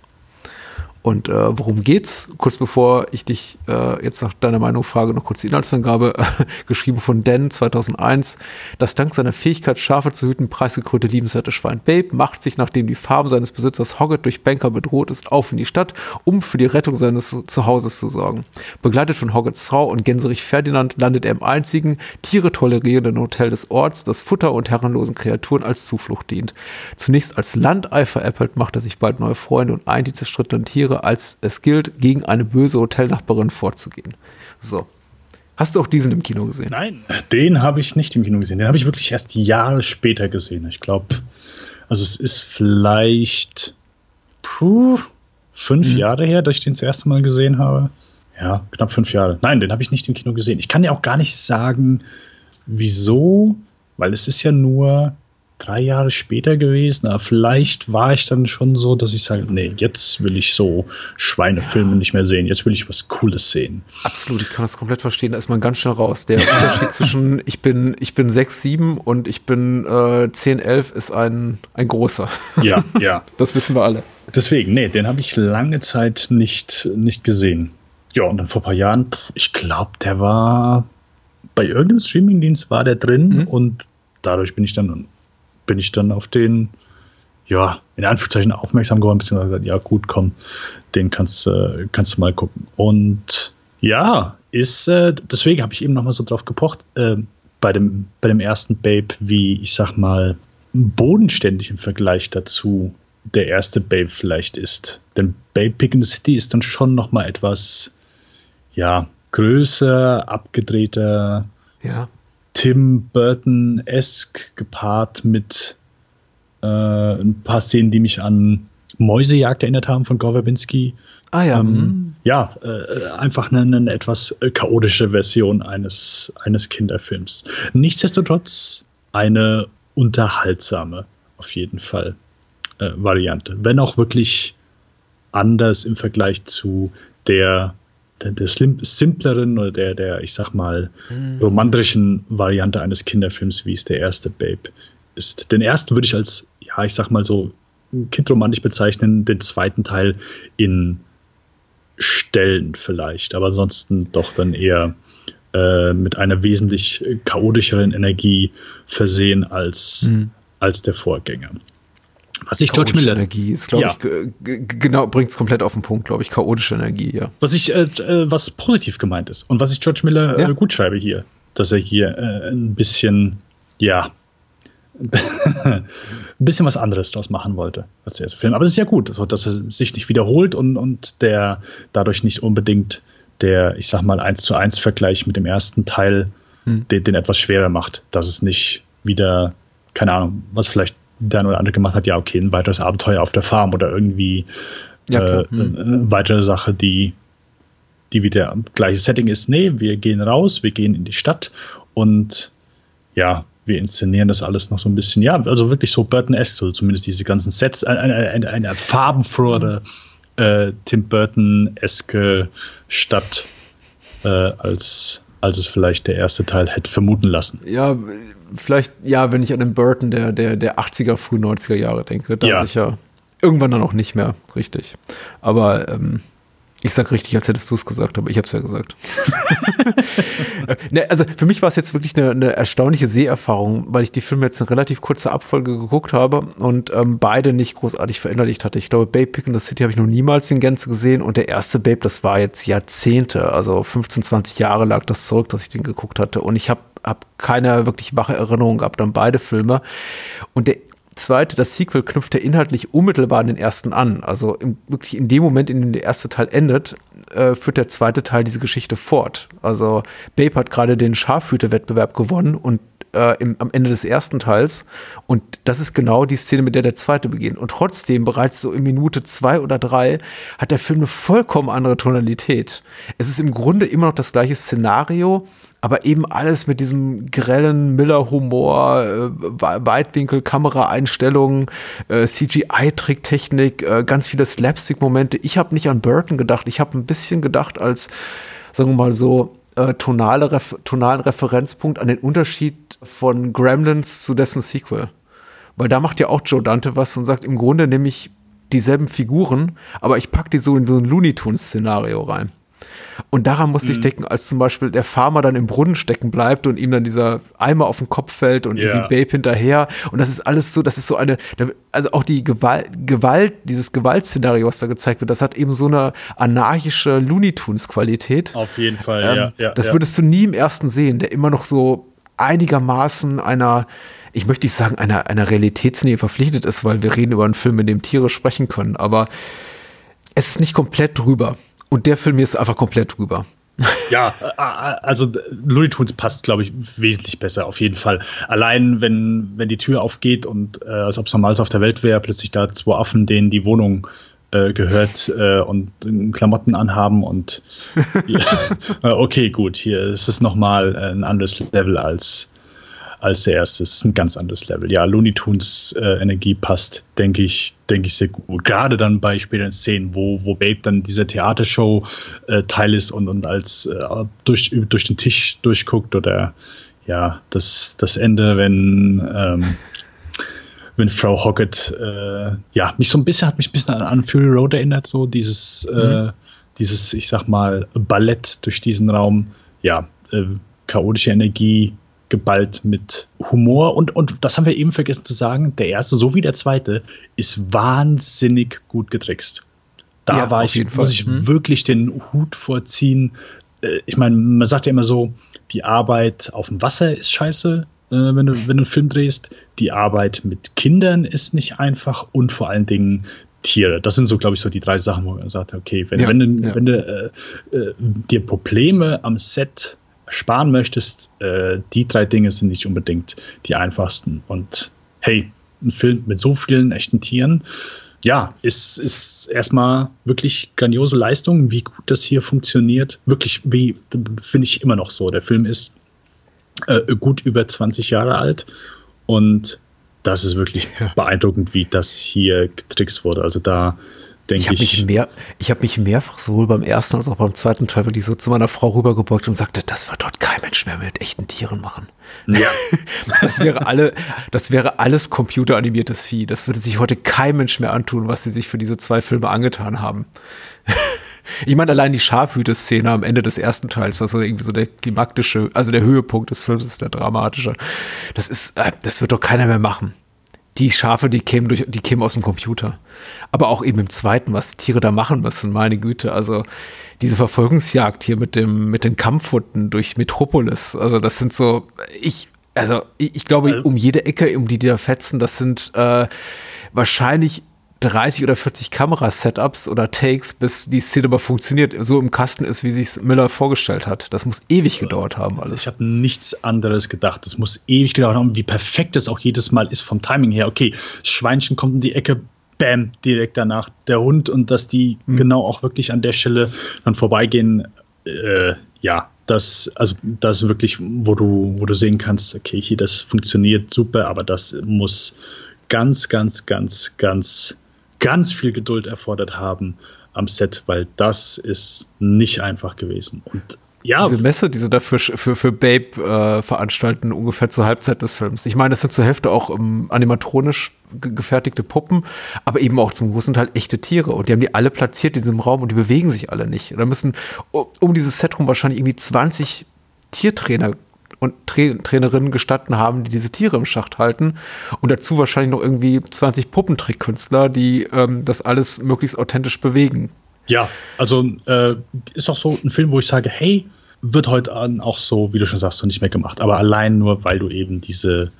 Und äh, worum geht's? Kurz bevor ich dich äh, jetzt nach deiner Meinung frage, noch kurz die Inhaltsangabe, <laughs> geschrieben von Dan 2001. Das dank seiner Fähigkeit, Schafe zu hüten, preisgekrönte liebenswerte Schwein Babe macht sich, nachdem die Farm seines Besitzers Hoggett durch Banker bedroht ist, auf in die Stadt, um für die Rettung seines Zuhauses zu sorgen. Begleitet von Hoggetts Frau und Gänserich Ferdinand landet er im einzigen, Tiere tolerierenden Hotel des Orts, das Futter und herrenlosen Kreaturen als Zuflucht dient. Zunächst als Landei veräppelt, macht er sich bald neue Freunde und eint die zerstrittenen Tiere als es gilt, gegen eine böse Hotelnachbarin vorzugehen. So. Hast du auch diesen im Kino gesehen? Nein, den habe ich nicht im Kino gesehen. Den habe ich wirklich erst Jahre später gesehen. Ich glaube, also es ist vielleicht puh, fünf mhm. Jahre her, dass ich den das erste Mal gesehen habe. Ja, knapp fünf Jahre. Nein, den habe ich nicht im Kino gesehen. Ich kann ja auch gar nicht sagen, wieso, weil es ist ja nur drei Jahre später gewesen, aber vielleicht war ich dann schon so, dass ich sage, nee, jetzt will ich so Schweinefilme ja. nicht mehr sehen, jetzt will ich was Cooles sehen. Absolut, ich kann das komplett verstehen, da ist man ganz schnell raus. Der <laughs> Unterschied zwischen ich bin, ich bin 6, 7 und ich bin äh, 10, 11 ist ein, ein großer. Ja, ja. <laughs> Das wissen wir alle. Deswegen, nee, den habe ich lange Zeit nicht, nicht gesehen. Ja, und dann vor ein paar Jahren, ich glaube, der war bei irgendeinem Streamingdienst war der drin mhm. und dadurch bin ich dann bin ich dann auf den, ja, in Anführungszeichen aufmerksam geworden, beziehungsweise gesagt, ja gut, komm, den kannst, äh, kannst du mal gucken. Und ja, ist, äh, deswegen habe ich eben nochmal so drauf gepocht, äh, bei, dem, bei dem ersten Babe, wie ich sag mal, bodenständig im Vergleich dazu der erste Babe vielleicht ist. Denn Babe Pick in the City ist dann schon nochmal etwas, ja, größer, abgedrehter, ja. Tim Burton-esque gepaart mit äh, ein paar Szenen, die mich an Mäusejagd erinnert haben von Gore Verbinski. Ah ja. Ähm, mhm. ja, äh, einfach eine, eine, etwas chaotische Version eines, eines Kinderfilms. Nichtsdestotrotz eine unterhaltsame, auf jeden Fall, äh, Variante. Wenn auch wirklich anders im Vergleich zu der der, der simpleren oder der, der, ich sag mal, mhm. romantischen Variante eines Kinderfilms, wie es der erste Babe ist. Den ersten würde ich als, ja, ich sag mal so, kindromantisch bezeichnen, den zweiten Teil in Stellen vielleicht, aber ansonsten doch dann eher äh, mit einer wesentlich chaotischeren Energie versehen als, mhm. als der Vorgänger. Was ich George Miller. Energie ist, glaube ja. ich, genau, bringt es komplett auf den Punkt, glaube ich. Chaotische Energie, ja. Was ich, äh, äh, was positiv gemeint ist und was ich George Miller ja. äh, gut schreibe hier, dass er hier äh, ein bisschen, ja, <laughs> ein bisschen was anderes draus machen wollte als der erste Film. Aber es ist ja gut, also, dass er sich nicht wiederholt und, und der dadurch nicht unbedingt der, ich sag mal, 1 zu 1 Vergleich mit dem ersten Teil hm. den, den etwas schwerer macht. Dass es nicht wieder, keine Ahnung, was vielleicht der eine oder andere gemacht hat, ja, okay, ein weiteres Abenteuer auf der Farm oder irgendwie ja, äh, hm. eine weitere Sache, die, die wieder gleiches Setting ist. Nee, wir gehen raus, wir gehen in die Stadt und ja, wir inszenieren das alles noch so ein bisschen, ja, also wirklich so Burton-esque, so zumindest diese ganzen Sets, eine, eine, eine farbenfrohere äh, Tim Burton-eske Stadt äh, als, als es vielleicht der erste Teil hätte vermuten lassen. Ja, vielleicht, ja, wenn ich an den Burton der, der, der 80er, frühen 90er Jahre denke, da ja. sicher. Irgendwann dann auch nicht mehr, richtig. Aber ähm, ich sag richtig, als hättest du es gesagt, aber ich habe es ja gesagt. <laughs> ne, also für mich war es jetzt wirklich eine, eine, erstaunliche Seherfahrung, weil ich die Filme jetzt in relativ kurzer Abfolge geguckt habe und ähm, beide nicht großartig verinnerlicht hatte. Ich glaube, Babe Pick in the City habe ich noch niemals in Gänze gesehen und der erste Babe, das war jetzt Jahrzehnte, also 15, 20 Jahre lag das zurück, dass ich den geguckt hatte und ich habe hab keine wirklich wache Erinnerung gehabt an beide Filme. Und der zweite, das Sequel, knüpft ja inhaltlich unmittelbar an den ersten an. Also im, wirklich in dem Moment, in dem der erste Teil endet, äh, führt der zweite Teil diese Geschichte fort. Also Babe hat gerade den Schafhüter-Wettbewerb gewonnen und äh, im, am Ende des ersten Teils. Und das ist genau die Szene, mit der der zweite beginnt. Und trotzdem, bereits so in Minute zwei oder drei, hat der Film eine vollkommen andere Tonalität. Es ist im Grunde immer noch das gleiche Szenario, aber eben alles mit diesem grellen Miller-Humor, äh, Weitwinkel, Kameraeinstellungen, äh, CGI-Tricktechnik, äh, ganz viele Slapstick-Momente. Ich habe nicht an Burton gedacht, ich habe ein bisschen gedacht als, sagen wir mal so, äh, tonale Ref tonalen Referenzpunkt an den Unterschied von Gremlins zu dessen Sequel. Weil da macht ja auch Joe Dante was und sagt, im Grunde nehme ich dieselben Figuren, aber ich packe die so in so ein Looney Tunes-Szenario rein. Und daran musste mhm. ich denken, als zum Beispiel der Farmer dann im Brunnen stecken bleibt und ihm dann dieser Eimer auf den Kopf fällt und yeah. irgendwie Babe hinterher. Und das ist alles so, das ist so eine, also auch die Gewalt, Gewalt dieses Gewaltszenario, was da gezeigt wird, das hat eben so eine anarchische Looney Tunes Qualität. Auf jeden Fall, ähm, ja, ja. Das ja. würdest du nie im ersten sehen, der immer noch so einigermaßen einer, ich möchte nicht sagen, einer, einer Realitätsnähe verpflichtet ist, weil wir reden über einen Film, in dem Tiere sprechen können, aber es ist nicht komplett drüber. Und der Film hier ist einfach komplett drüber. <laughs> Ja, also Looney Tunes passt, glaube ich, wesentlich besser, auf jeden Fall. Allein, wenn, wenn die Tür aufgeht und äh, als ob es normals auf der Welt wäre, plötzlich da zwei Affen, denen die Wohnung äh, gehört äh, und Klamotten anhaben und <laughs> <laughs> ja, okay, gut, hier ist es nochmal ein anderes Level als als der erste. Es ist ein ganz anderes Level. Ja, Looney Tunes äh, Energie passt, denke ich, denke ich sehr gut. Gerade dann bei späteren Szenen, wo, wo Babe dann dieser Theatershow äh, Teil ist und, und als äh, durch, durch den Tisch durchguckt oder ja, das, das Ende, wenn, ähm, wenn Frau Hoggett, äh, ja, mich so ein bisschen, hat mich ein bisschen an, an Fury Road erinnert, so dieses, äh, mhm. dieses, ich sag mal, Ballett durch diesen Raum, ja, äh, chaotische Energie, geballt mit Humor und, und das haben wir eben vergessen zu sagen, der erste so wie der zweite ist wahnsinnig gut getrickst. Da ja, war ich, muss ich hm. wirklich den Hut vorziehen. Äh, ich meine, man sagt ja immer so, die Arbeit auf dem Wasser ist scheiße, äh, wenn, du, wenn du einen Film drehst. Die Arbeit mit Kindern ist nicht einfach und vor allen Dingen Tiere. Das sind so, glaube ich, so die drei Sachen, wo man sagt, okay, wenn, ja, wenn, du, ja. wenn du äh, äh, dir Probleme am Set sparen möchtest, äh, die drei Dinge sind nicht unbedingt die einfachsten. Und hey, ein Film mit so vielen echten Tieren, ja, ist, ist erstmal wirklich grandiose Leistung, wie gut das hier funktioniert. Wirklich, wie finde ich immer noch so. Der Film ist äh, gut über 20 Jahre alt und das ist wirklich <laughs> ja. beeindruckend, wie das hier getrickst wurde. Also da denke ich. Hab ich. Mehr, ich habe mich mehrfach sowohl beim ersten als auch beim zweiten Teil wirklich so zu meiner Frau rübergebeugt und sagte, das wird dort kein Mensch mehr mit echten Tieren machen. Ja. <laughs> das wäre alle, das wäre alles computeranimiertes Vieh. Das würde sich heute kein Mensch mehr antun, was sie sich für diese zwei Filme angetan haben. Ich meine, allein die Schafhüte-Szene am Ende des ersten Teils, was so irgendwie so der klimaktische, also der Höhepunkt des Films ist der dramatische. Das ist, äh, das wird doch keiner mehr machen. Die Schafe, die kämen durch, die kämen aus dem Computer. Aber auch eben im zweiten, was Tiere da machen müssen, meine Güte. Also diese Verfolgungsjagd hier mit dem, mit den Kampfhunden durch Metropolis. Also das sind so, ich, also ich, ich glaube, also um jede Ecke, um die die da fetzen, das sind äh, wahrscheinlich 30 oder 40 Kamerasetups oder Takes, bis die Szene aber funktioniert, so im Kasten ist, wie sich Miller vorgestellt hat. Das muss ewig gedauert haben. Alles. Ich habe nichts anderes gedacht. Das muss ewig gedauert haben, wie perfekt das auch jedes Mal ist vom Timing her. Okay, Schweinchen kommt in die Ecke, bam, direkt danach der Hund und dass die mhm. genau auch wirklich an der Stelle dann vorbeigehen, äh, ja, das, also das wirklich, wo du, wo du sehen kannst, okay, hier, das funktioniert super, aber das muss ganz, ganz, ganz, ganz ganz viel Geduld erfordert haben am Set, weil das ist nicht einfach gewesen. Und ja. Diese Messe, die sie dafür für, für Babe äh, veranstalten, ungefähr zur Halbzeit des Films. Ich meine, das sind zur Hälfte auch um, animatronisch gefertigte Puppen, aber eben auch zum großen Teil echte Tiere. Und die haben die alle platziert in diesem Raum und die bewegen sich alle nicht. Da müssen um dieses Set rum wahrscheinlich irgendwie 20 Tiertrainer und Tra Trainerinnen gestatten haben, die diese Tiere im Schacht halten. Und dazu wahrscheinlich noch irgendwie 20 Puppentrickkünstler, die ähm, das alles möglichst authentisch bewegen. Ja, also äh, ist auch so ein Film, wo ich sage, hey, wird heute auch so, wie du schon sagst, so nicht mehr gemacht. Aber allein nur, weil du eben diese,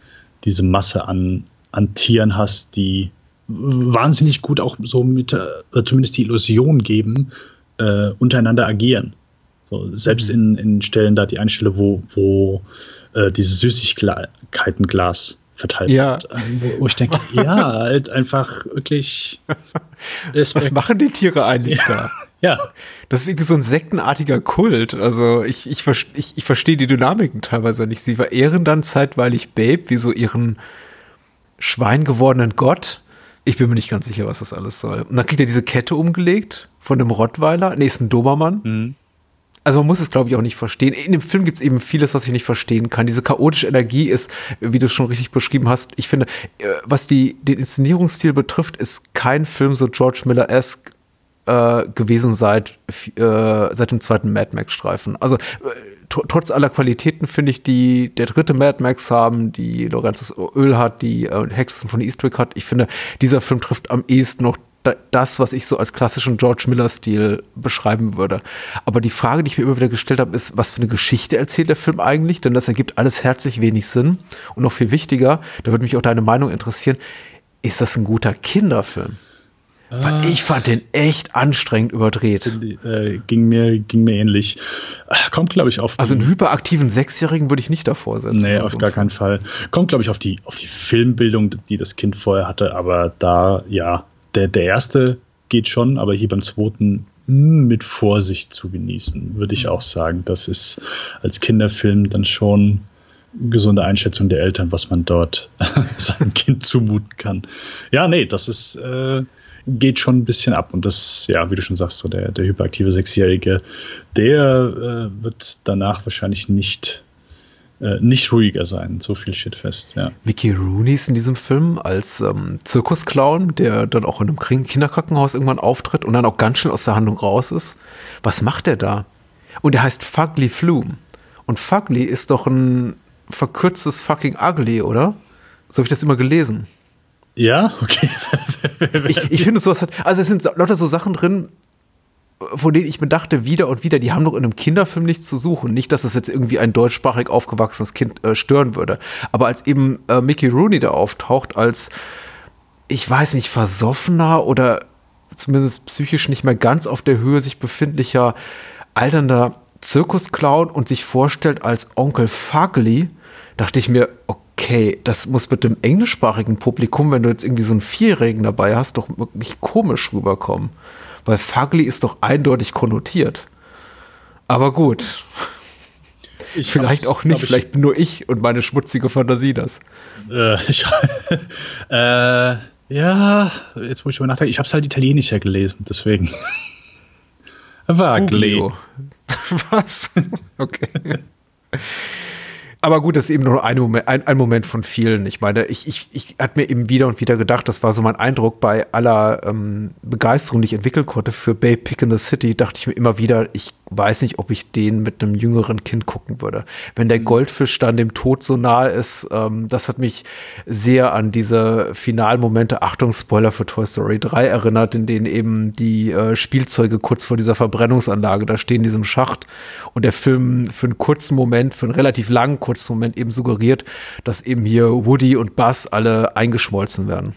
diese Masse an, an Tieren hast, die wahnsinnig gut auch so mit, äh, zumindest die Illusion geben, äh, untereinander agieren. So, selbst mhm. in, in Stellen da, die eine Stelle, wo, wo äh, dieses Süßigkeitenglas verteilt ja. wird. Äh, wo, wo ich denke, <laughs> ja, halt einfach wirklich. <laughs> Was machen die Tiere eigentlich ja. da? Ja. Das ist irgendwie so ein sektenartiger Kult. Also ich, ich, ich, ich verstehe die Dynamiken teilweise nicht. Sie verehren dann zeitweilig Babe wie so ihren Schwein gewordenen Gott. Ich bin mir nicht ganz sicher, was das alles soll. Und dann kriegt er diese Kette umgelegt von dem Rottweiler. Nee, ist ein Dobermann. Mhm also man muss es, glaube ich, auch nicht verstehen. In dem Film gibt es eben vieles, was ich nicht verstehen kann. Diese chaotische Energie ist, wie du es schon richtig beschrieben hast, ich finde, äh, was die, den Inszenierungsstil betrifft, ist kein Film so George Miller-esque äh, gewesen seit, äh, seit dem zweiten Mad Max-Streifen. Also äh, trotz aller Qualitäten finde ich, die der dritte Mad Max haben, die Lorenzes Öl hat, die äh, Hexen von Eastwick hat. Ich finde, dieser Film trifft am ehesten noch das, was ich so als klassischen George Miller-Stil beschreiben würde. Aber die Frage, die ich mir immer wieder gestellt habe, ist, was für eine Geschichte erzählt der Film eigentlich? Denn das ergibt alles herzlich wenig Sinn. Und noch viel wichtiger, da würde mich auch deine Meinung interessieren, ist das ein guter Kinderfilm? Ah. Weil ich fand den echt anstrengend überdreht. Äh, ging, mir, ging mir ähnlich. Kommt, glaube ich, auf. Also einen hyperaktiven Sechsjährigen würde ich nicht davor setzen. Nee, auf so gar keinen Fall. Kommt, glaube ich, auf die, auf die Filmbildung, die das Kind vorher hatte. Aber da, ja, der, der erste geht schon, aber hier beim zweiten hm, mit Vorsicht zu genießen, würde ich mhm. auch sagen. Das ist als Kinderfilm dann schon gesunde Einschätzung der Eltern, was man dort <laughs> seinem Kind zumuten kann. Ja, nee, das ist, äh, geht schon ein bisschen ab. Und das, ja, wie du schon sagst, so der, der hyperaktive Sechsjährige, der äh, wird danach wahrscheinlich nicht äh, nicht ruhiger sein. So viel steht fest, ja. Mickey Rooney ist in diesem Film als ähm, Zirkusclown, der dann auch in einem Kinderkrankenhaus irgendwann auftritt und dann auch ganz schnell aus der Handlung raus ist. Was macht er da? Und er heißt Fugly Flume. Und Fugly ist doch ein verkürztes fucking Ugly, oder? So habe ich das immer gelesen. Ja, okay. <laughs> ich, ich finde sowas hat, also es sind lauter so Sachen drin, von denen ich mir dachte, wieder und wieder, die haben doch in einem Kinderfilm nichts zu suchen. Nicht, dass es jetzt irgendwie ein deutschsprachig aufgewachsenes Kind äh, stören würde. Aber als eben äh, Mickey Rooney da auftaucht, als, ich weiß nicht, versoffener oder zumindest psychisch nicht mehr ganz auf der Höhe sich befindlicher, alternder Zirkusclown und sich vorstellt als Onkel Fugly, dachte ich mir, okay, das muss mit dem englischsprachigen Publikum, wenn du jetzt irgendwie so einen Vierjährigen dabei hast, doch wirklich komisch rüberkommen. Weil Fugly ist doch eindeutig konnotiert. Aber gut. Ich vielleicht auch nicht, vielleicht ich, nur ich und meine schmutzige Fantasie das. Äh, <laughs> ich, äh, ja, jetzt muss ich mal nachdenken. Ich habe es halt italienischer gelesen, deswegen. <laughs> Fugly. <laughs> Was? okay. Aber gut, das ist eben nur ein Moment, ein, ein Moment von vielen. Ich meine, ich, ich, ich hatte mir eben wieder und wieder gedacht, das war so mein Eindruck bei aller ähm, Begeisterung, die ich entwickeln konnte für Bay Pick in the City, dachte ich mir immer wieder, ich weiß nicht, ob ich den mit einem jüngeren Kind gucken würde. Wenn der mhm. Goldfisch dann dem Tod so nahe ist, ähm, das hat mich sehr an diese Finalmomente, Achtung, Spoiler für Toy Story 3 erinnert, in denen eben die äh, Spielzeuge kurz vor dieser Verbrennungsanlage da stehen in diesem Schacht und der Film für einen kurzen Moment, für einen relativ langen kurzen Moment eben suggeriert, dass eben hier Woody und Buzz alle eingeschmolzen werden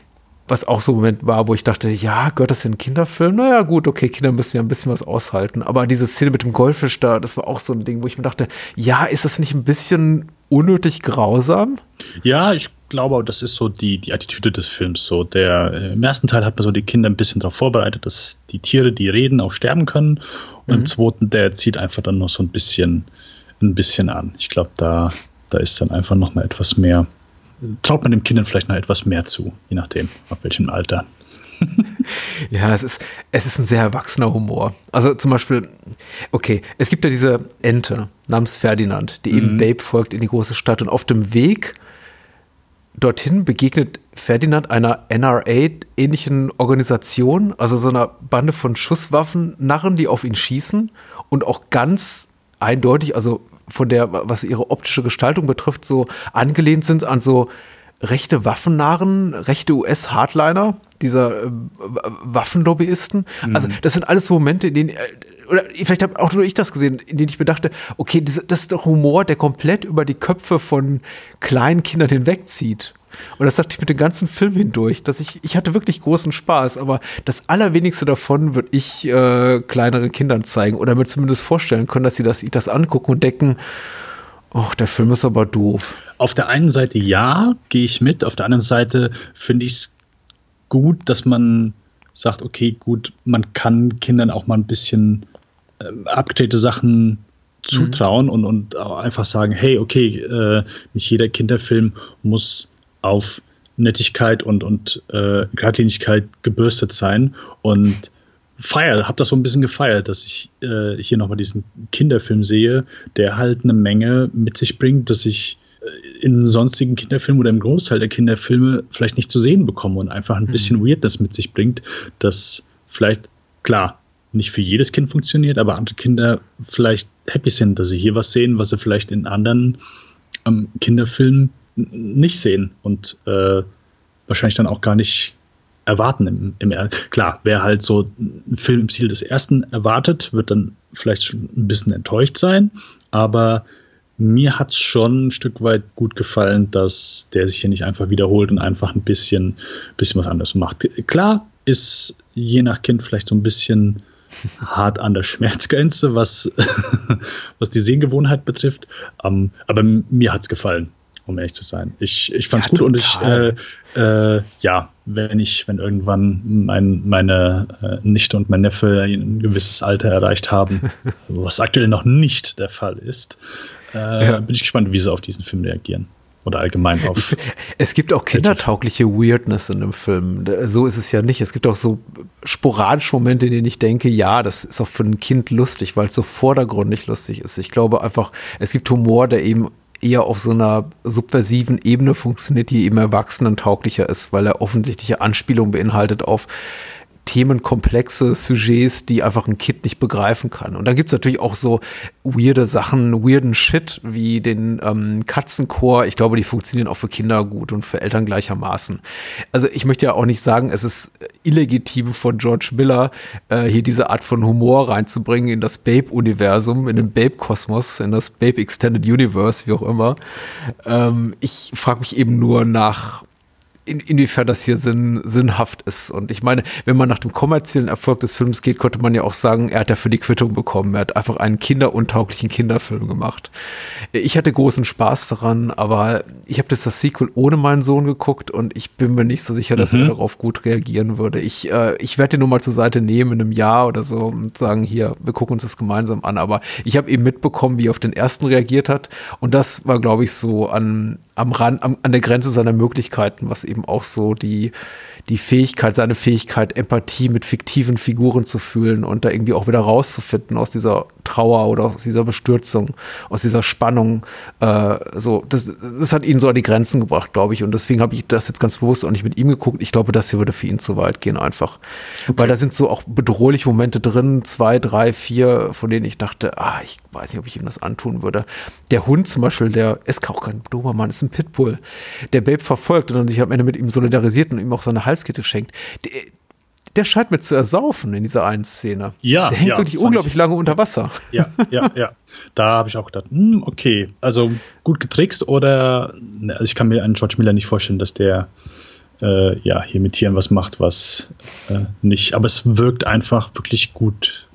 was auch so ein Moment war, wo ich dachte, ja, gehört das in einen Kinderfilm? Naja, gut, okay, Kinder müssen ja ein bisschen was aushalten. Aber diese Szene mit dem Goldfisch da, das war auch so ein Ding, wo ich mir dachte, ja, ist das nicht ein bisschen unnötig grausam? Ja, ich glaube, das ist so die, die Attitüde des Films. So, der, äh, Im ersten Teil hat man so die Kinder ein bisschen darauf vorbereitet, dass die Tiere, die reden, auch sterben können. Und mhm. im zweiten, der zieht einfach dann noch so ein bisschen, ein bisschen an. Ich glaube, da, da ist dann einfach noch mal etwas mehr traut man den Kindern vielleicht noch etwas mehr zu, je nachdem, auf welchem Alter. <laughs> ja, es ist, es ist ein sehr erwachsener Humor. Also zum Beispiel, okay, es gibt ja diese Ente namens Ferdinand, die eben mhm. Babe folgt in die große Stadt und auf dem Weg dorthin begegnet Ferdinand einer NRA-ähnlichen Organisation, also so einer Bande von Schusswaffen-Narren, die auf ihn schießen und auch ganz eindeutig, also von der, was ihre optische Gestaltung betrifft, so angelehnt sind an so rechte Waffennarren, rechte US-Hardliner, dieser äh, Waffenlobbyisten. Mhm. Also das sind alles so Momente, in denen, äh, oder vielleicht habe auch nur ich das gesehen, in denen ich mir dachte, okay, das, das ist doch Humor, der komplett über die Köpfe von kleinen Kindern hinwegzieht. Und das dachte ich mit dem ganzen Film hindurch, dass ich, ich hatte wirklich großen Spaß, aber das Allerwenigste davon würde ich äh, kleineren Kindern zeigen oder mir zumindest vorstellen können, dass sie das, das angucken und denken, ach, der Film ist aber doof. Auf der einen Seite ja, gehe ich mit, auf der anderen Seite finde ich es gut, dass man sagt, okay, gut, man kann Kindern auch mal ein bisschen äh, abgedrehte Sachen zutrauen mhm. und, und einfach sagen, hey, okay, äh, nicht jeder Kinderfilm muss auf Nettigkeit und, und äh, Geradlinigkeit gebürstet sein und feier, hab das so ein bisschen gefeiert, dass ich äh, hier nochmal diesen Kinderfilm sehe, der halt eine Menge mit sich bringt, dass ich äh, in sonstigen Kinderfilmen oder im Großteil der Kinderfilme vielleicht nicht zu sehen bekomme und einfach ein mhm. bisschen Weirdness mit sich bringt, dass vielleicht, klar, nicht für jedes Kind funktioniert, aber andere Kinder vielleicht happy sind, dass sie hier was sehen, was sie vielleicht in anderen ähm, Kinderfilmen nicht sehen und äh, wahrscheinlich dann auch gar nicht erwarten im, im Klar, wer halt so ein Film im Ziel des ersten erwartet, wird dann vielleicht schon ein bisschen enttäuscht sein, aber mir hat es schon ein Stück weit gut gefallen, dass der sich hier nicht einfach wiederholt und einfach ein bisschen, bisschen was anderes macht. Klar ist je nach Kind vielleicht so ein bisschen hart an der Schmerzgrenze, was, <laughs> was die Sehgewohnheit betrifft. Um, ähm, aber mir hat es gefallen um ehrlich zu sein. Ich, ich fand es ja, gut total. und ich, äh, äh, ja, wenn ich, wenn irgendwann mein, meine äh, Nichte und mein Neffe ein gewisses Alter erreicht haben, <laughs> was aktuell noch nicht der Fall ist, äh, ja. bin ich gespannt, wie sie auf diesen Film reagieren. Oder allgemein auf. Es gibt auch kindertaugliche Weirdness in dem Film. So ist es ja nicht. Es gibt auch so sporadische Momente, in denen ich denke, ja, das ist auch für ein Kind lustig, weil es so vordergründig lustig ist. Ich glaube einfach, es gibt Humor, der eben eher auf so einer subversiven Ebene funktioniert, die eben erwachsenentauglicher ist, weil er offensichtliche Anspielungen beinhaltet auf themenkomplexe Sujets, die einfach ein Kind nicht begreifen kann. Und dann gibt's natürlich auch so weirde Sachen, weirden Shit, wie den ähm, Katzenchor. Ich glaube, die funktionieren auch für Kinder gut und für Eltern gleichermaßen. Also ich möchte ja auch nicht sagen, es ist illegitim von George Miller, äh, hier diese Art von Humor reinzubringen in das Babe-Universum, in den Babe-Kosmos, in das Babe Extended Universe, wie auch immer. Ähm, ich frage mich eben nur nach in, inwiefern das hier sinn, sinnhaft ist. Und ich meine, wenn man nach dem kommerziellen Erfolg des Films geht, könnte man ja auch sagen, er hat dafür die Quittung bekommen. Er hat einfach einen kinderuntauglichen Kinderfilm gemacht. Ich hatte großen Spaß daran, aber ich habe das, das Sequel ohne meinen Sohn geguckt und ich bin mir nicht so sicher, dass mhm. er darauf gut reagieren würde. Ich, äh, ich werde ihn nur mal zur Seite nehmen in einem Jahr oder so und sagen, hier, wir gucken uns das gemeinsam an. Aber ich habe eben mitbekommen, wie er auf den ersten reagiert hat. Und das war, glaube ich, so an, am Rand, am, an der Grenze seiner Möglichkeiten, was eben auch so die, die Fähigkeit, seine Fähigkeit, Empathie mit fiktiven Figuren zu fühlen und da irgendwie auch wieder rauszufinden aus dieser Trauer oder aus dieser Bestürzung, aus dieser Spannung. Äh, so, das, das hat ihn so an die Grenzen gebracht, glaube ich. Und deswegen habe ich das jetzt ganz bewusst auch nicht mit ihm geguckt. Ich glaube, das hier würde für ihn zu weit gehen einfach. Okay. Weil da sind so auch bedrohliche Momente drin, zwei, drei, vier, von denen ich dachte, ah, ich weiß nicht, ob ich ihm das antun würde. Der Hund zum Beispiel, der ist auch kein Dobermann, ist ein Pitbull, der Babe verfolgt und dann sich am Ende mit ihm solidarisiert und ihm auch seine Halskette schenkt. Der, der scheint mir zu ersaufen in dieser einen Szene. Ja. Der hängt ja, wirklich unglaublich ich. lange unter Wasser. Ja, <laughs> ja, ja. Da habe ich auch gedacht, hm, okay, also gut getrickst oder ne, also ich kann mir einen George Miller nicht vorstellen, dass der äh, ja hier mit Tieren was macht, was äh, nicht. Aber es wirkt einfach wirklich gut,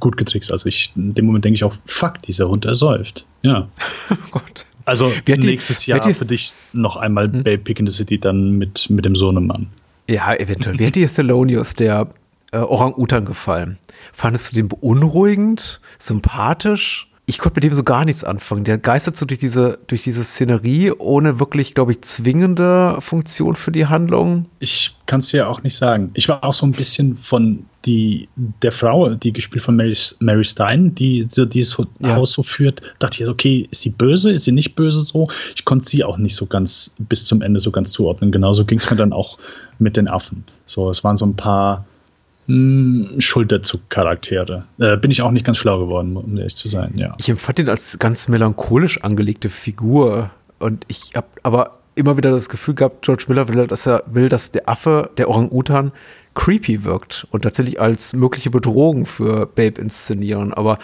gut getrickst. Also ich in dem Moment denke ich auch, fuck, dieser Hund ersäuft. Ja. <laughs> oh Gott. Also nächstes die, Jahr für dich noch einmal hm? Babe Pick in the City dann mit, mit dem Sohnemann. Ja, eventuell. Hat dir Thelonious, der äh, Orang-Utan, gefallen? Fandest du den beunruhigend, sympathisch? Ich konnte mit dem so gar nichts anfangen. Der geistert so durch diese, durch diese Szenerie ohne wirklich, glaube ich, zwingende Funktion für die Handlung. Ich kann es dir auch nicht sagen. Ich war auch so ein bisschen von die, der Frau, die gespielt von Mary, Mary Stein, die so dieses ja. Haus so führt, dachte ich, okay, ist sie böse, ist sie nicht böse so? Ich konnte sie auch nicht so ganz bis zum Ende so ganz zuordnen. Genauso ging es mir dann auch mit den Affen. So, es waren so ein paar hm, Schulterzug-Charaktere. Äh, bin ich auch nicht ganz schlau geworden, um ehrlich zu sein, ja. Ich empfand ihn als ganz melancholisch angelegte Figur. Und ich habe aber immer wieder das Gefühl gehabt, George Miller will, dass er will, dass der Affe, der Orang-Utan, creepy wirkt und tatsächlich als mögliche Bedrohung für Babe inszenieren. Aber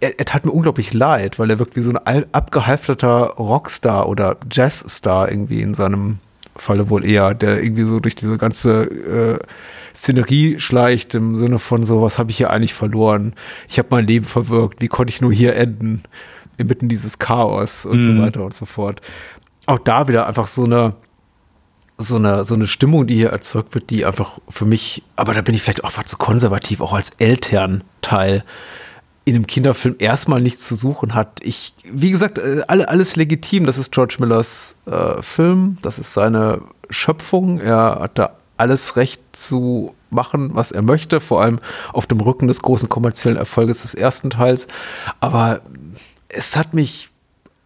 er, er, tat mir unglaublich leid, weil er wirkt wie so ein abgehalfterter Rockstar oder Jazzstar irgendwie in seinem Falle wohl eher, der irgendwie so durch diese ganze äh, Szenerie schleicht im Sinne von so, was habe ich hier eigentlich verloren? Ich habe mein Leben verwirkt, wie konnte ich nur hier enden? Inmitten dieses Chaos und mhm. so weiter und so fort. Auch da wieder einfach so eine, so eine, so eine Stimmung, die hier erzeugt wird, die einfach für mich, aber da bin ich vielleicht auch was zu konservativ, auch als Elternteil in einem Kinderfilm erstmal nichts zu suchen hat. Ich, wie gesagt, äh, alle, alles legitim. Das ist George Millers äh, Film, das ist seine Schöpfung. Er hat da alles Recht zu machen, was er möchte, vor allem auf dem Rücken des großen kommerziellen Erfolges des ersten Teils. Aber es hat mich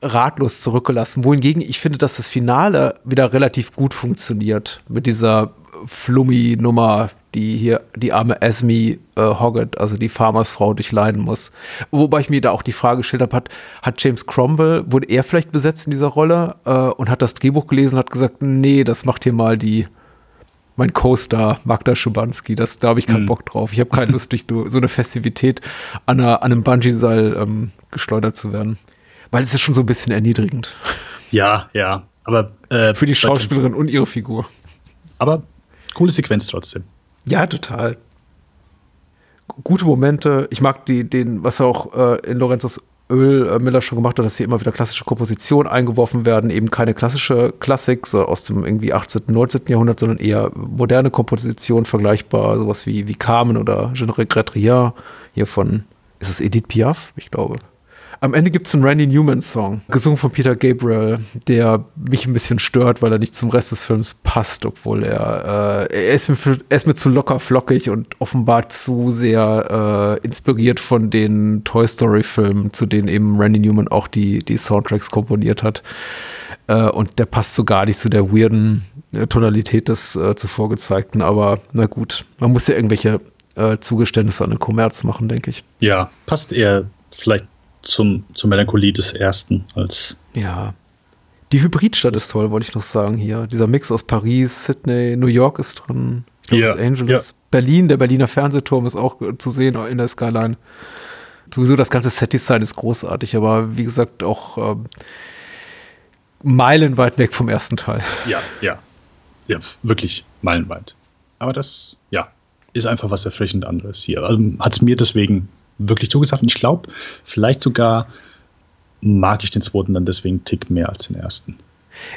ratlos zurückgelassen. Wohingegen ich finde, dass das Finale wieder relativ gut funktioniert mit dieser Flummi-Nummer, die hier die arme Esme äh, Hoggett, also die Farmersfrau, durchleiden muss. Wobei ich mir da auch die Frage gestellt habe, hat, hat James Cromwell, wurde er vielleicht besetzt in dieser Rolle äh, und hat das Drehbuch gelesen und hat gesagt, nee, das macht hier mal die mein Co-Star Magda Schubanski, das, da habe ich keinen mhm. Bock drauf. Ich habe keine Lust, durch so eine Festivität an, einer, an einem Bungee-Seil ähm, geschleudert zu werden. Weil es ist schon so ein bisschen erniedrigend. Ja, ja. Aber äh, für die Schauspielerin und ihre Figur. Aber coole Sequenz trotzdem. Ja, total. Gute Momente. Ich mag die, den, was auch äh, in Lorenzos Öl äh, Miller schon gemacht hat, dass hier immer wieder klassische Kompositionen eingeworfen werden, eben keine klassische Klassik so aus dem irgendwie 18., 19. Jahrhundert, sondern eher moderne Kompositionen, vergleichbar, sowas wie, wie Carmen oder Je ne hier von, ist es Edith Piaf? Ich glaube. Am Ende gibt es einen Randy Newman-Song, gesungen von Peter Gabriel, der mich ein bisschen stört, weil er nicht zum Rest des Films passt, obwohl er, äh, er, ist mir, er ist mir zu locker flockig und offenbar zu sehr äh, inspiriert von den Toy Story-Filmen, zu denen eben Randy Newman auch die, die Soundtracks komponiert hat. Äh, und der passt so gar nicht zu der weirden äh, Tonalität des äh, zuvor gezeigten, aber na gut, man muss ja irgendwelche äh, Zugeständnisse an den Kommerz machen, denke ich. Ja, passt eher vielleicht zum, zur Melancholie des ersten als. Ja. Die Hybridstadt ist toll, wollte ich noch sagen hier. Dieser Mix aus Paris, Sydney, New York ist drin, ich glaube, ja, Los Angeles. Ja. Berlin, der Berliner Fernsehturm ist auch zu sehen in der Skyline. Sowieso das ganze Set-Design ist großartig, aber wie gesagt auch ähm, meilenweit weg vom ersten Teil. Ja, ja. Ja, wirklich meilenweit. Aber das, ja, ist einfach was erfrischend anderes hier. Also, Hat es mir deswegen wirklich zugesagt. Und ich glaube, vielleicht sogar mag ich den zweiten dann deswegen einen Tick mehr als den ersten.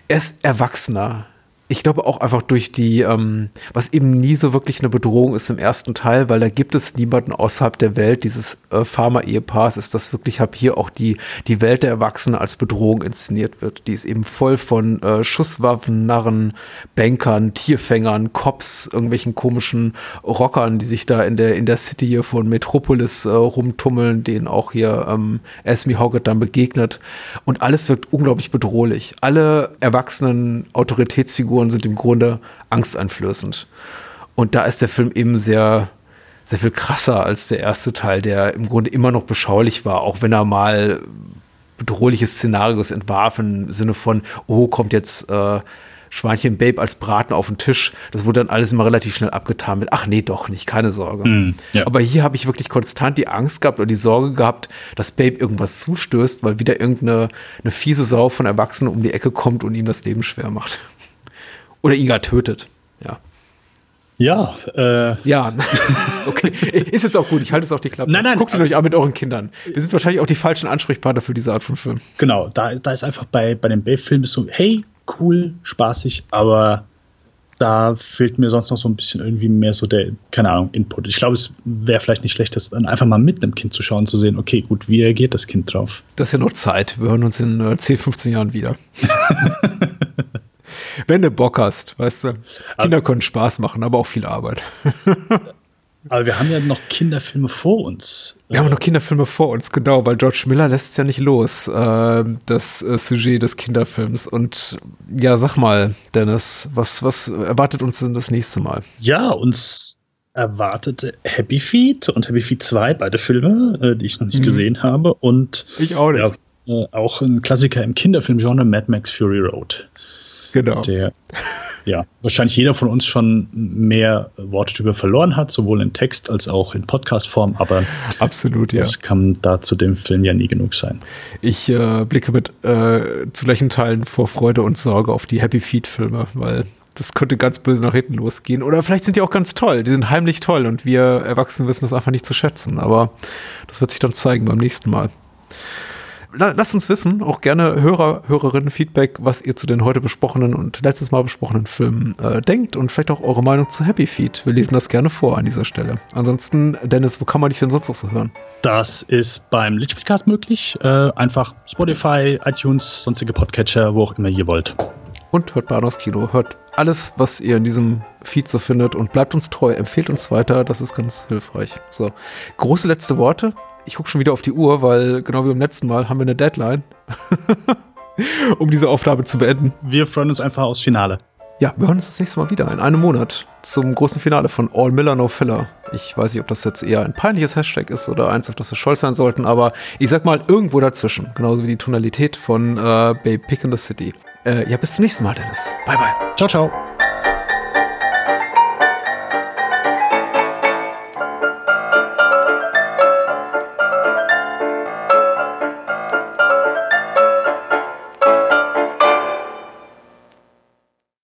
Er ist erwachsener. Ich glaube auch einfach durch die, ähm, was eben nie so wirklich eine Bedrohung ist im ersten Teil, weil da gibt es niemanden außerhalb der Welt dieses äh, Pharma-Ehepaars, ist das wirklich, habe hier auch die, die Welt der Erwachsenen als Bedrohung inszeniert wird. Die ist eben voll von äh, Schusswaffen, Narren, Bankern, Tierfängern, Cops, irgendwelchen komischen Rockern, die sich da in der, in der City hier von Metropolis äh, rumtummeln, denen auch hier ähm, Esme Hoggett dann begegnet. Und alles wirkt unglaublich bedrohlich. Alle erwachsenen Autoritätsfiguren Figuren sind im Grunde angsteinflößend. Und da ist der Film eben sehr, sehr viel krasser als der erste Teil, der im Grunde immer noch beschaulich war, auch wenn er mal bedrohliche Szenarios entwarf im Sinne von, oh, kommt jetzt äh, Schweinchen Babe als Braten auf den Tisch. Das wurde dann alles immer relativ schnell abgetan mit, ach nee, doch nicht, keine Sorge. Mm, ja. Aber hier habe ich wirklich konstant die Angst gehabt oder die Sorge gehabt, dass Babe irgendwas zustößt, weil wieder irgendeine eine fiese Sau von Erwachsenen um die Ecke kommt und ihm das Leben schwer macht. Oder ihn gar tötet. Ja. Ja, äh. Ja, <laughs> okay. Ist jetzt auch gut, ich halte es auf die Klappe. Nein, nein. Guckt ihn euch an mit euren Kindern. Wir sind wahrscheinlich auch die falschen Ansprechpartner für diese Art von Film. Genau, da, da ist einfach bei, bei dem Babe-Film so, hey, cool, spaßig, aber da fehlt mir sonst noch so ein bisschen irgendwie mehr so der, keine Ahnung, Input. Ich glaube, es wäre vielleicht nicht schlecht, das dann einfach mal mit einem Kind zu schauen, zu sehen, okay, gut, wie reagiert das Kind drauf? Das ist ja noch Zeit. Wir hören uns in äh, 10, 15 Jahren wieder. <laughs> Wenn du Bock hast, weißt du. Kinder aber, können Spaß machen, aber auch viel Arbeit. <laughs> aber wir haben ja noch Kinderfilme vor uns. Wir haben noch Kinderfilme vor uns, genau, weil George Miller lässt es ja nicht los, äh, das äh, Sujet des Kinderfilms. Und ja, sag mal, Dennis, was, was erwartet uns denn das nächste Mal? Ja, uns erwartete Happy Feet und Happy Feet 2, beide Filme, äh, die ich noch nicht mhm. gesehen habe. Und ich auch nicht. Ja, äh, auch ein Klassiker im Kinderfilmgenre, Mad Max Fury Road. Genau. Der ja wahrscheinlich jeder von uns schon mehr Worte darüber verloren hat, sowohl in Text als auch in Podcast-Form, aber absolut, ja. Das kann da zu dem Film ja nie genug sein. Ich äh, blicke mit äh, zu gleichen Teilen vor Freude und Sorge auf die Happy Feet-Filme, weil das könnte ganz böse nach hinten losgehen. Oder vielleicht sind die auch ganz toll. Die sind heimlich toll und wir Erwachsenen wissen das einfach nicht zu schätzen. Aber das wird sich dann zeigen beim nächsten Mal lasst uns wissen, auch gerne Hörer, Hörerinnen Feedback, was ihr zu den heute besprochenen und letztes Mal besprochenen Filmen äh, denkt und vielleicht auch eure Meinung zu Happy Feet. Wir lesen das gerne vor an dieser Stelle. Ansonsten, Dennis, wo kann man dich denn sonst noch so hören? Das ist beim Litchpodcast möglich. Äh, einfach Spotify, iTunes, sonstige Podcatcher, wo auch immer ihr wollt. Und hört Bahnhofs Kino. Hört alles, was ihr in diesem Feed so findet und bleibt uns treu, empfehlt uns weiter, das ist ganz hilfreich. So, große letzte Worte. Ich gucke schon wieder auf die Uhr, weil genau wie beim letzten Mal haben wir eine Deadline, <laughs> um diese Aufnahme zu beenden. Wir freuen uns einfach aufs Finale. Ja, wir hören uns das nächste Mal wieder in einem Monat zum großen Finale von All Miller No Filler. Ich weiß nicht, ob das jetzt eher ein peinliches Hashtag ist oder eins, auf das wir stolz sein sollten, aber ich sag mal irgendwo dazwischen. Genauso wie die Tonalität von äh, Babe Pick in the City. Äh, ja, bis zum nächsten Mal, Dennis. Bye, bye. Ciao, ciao.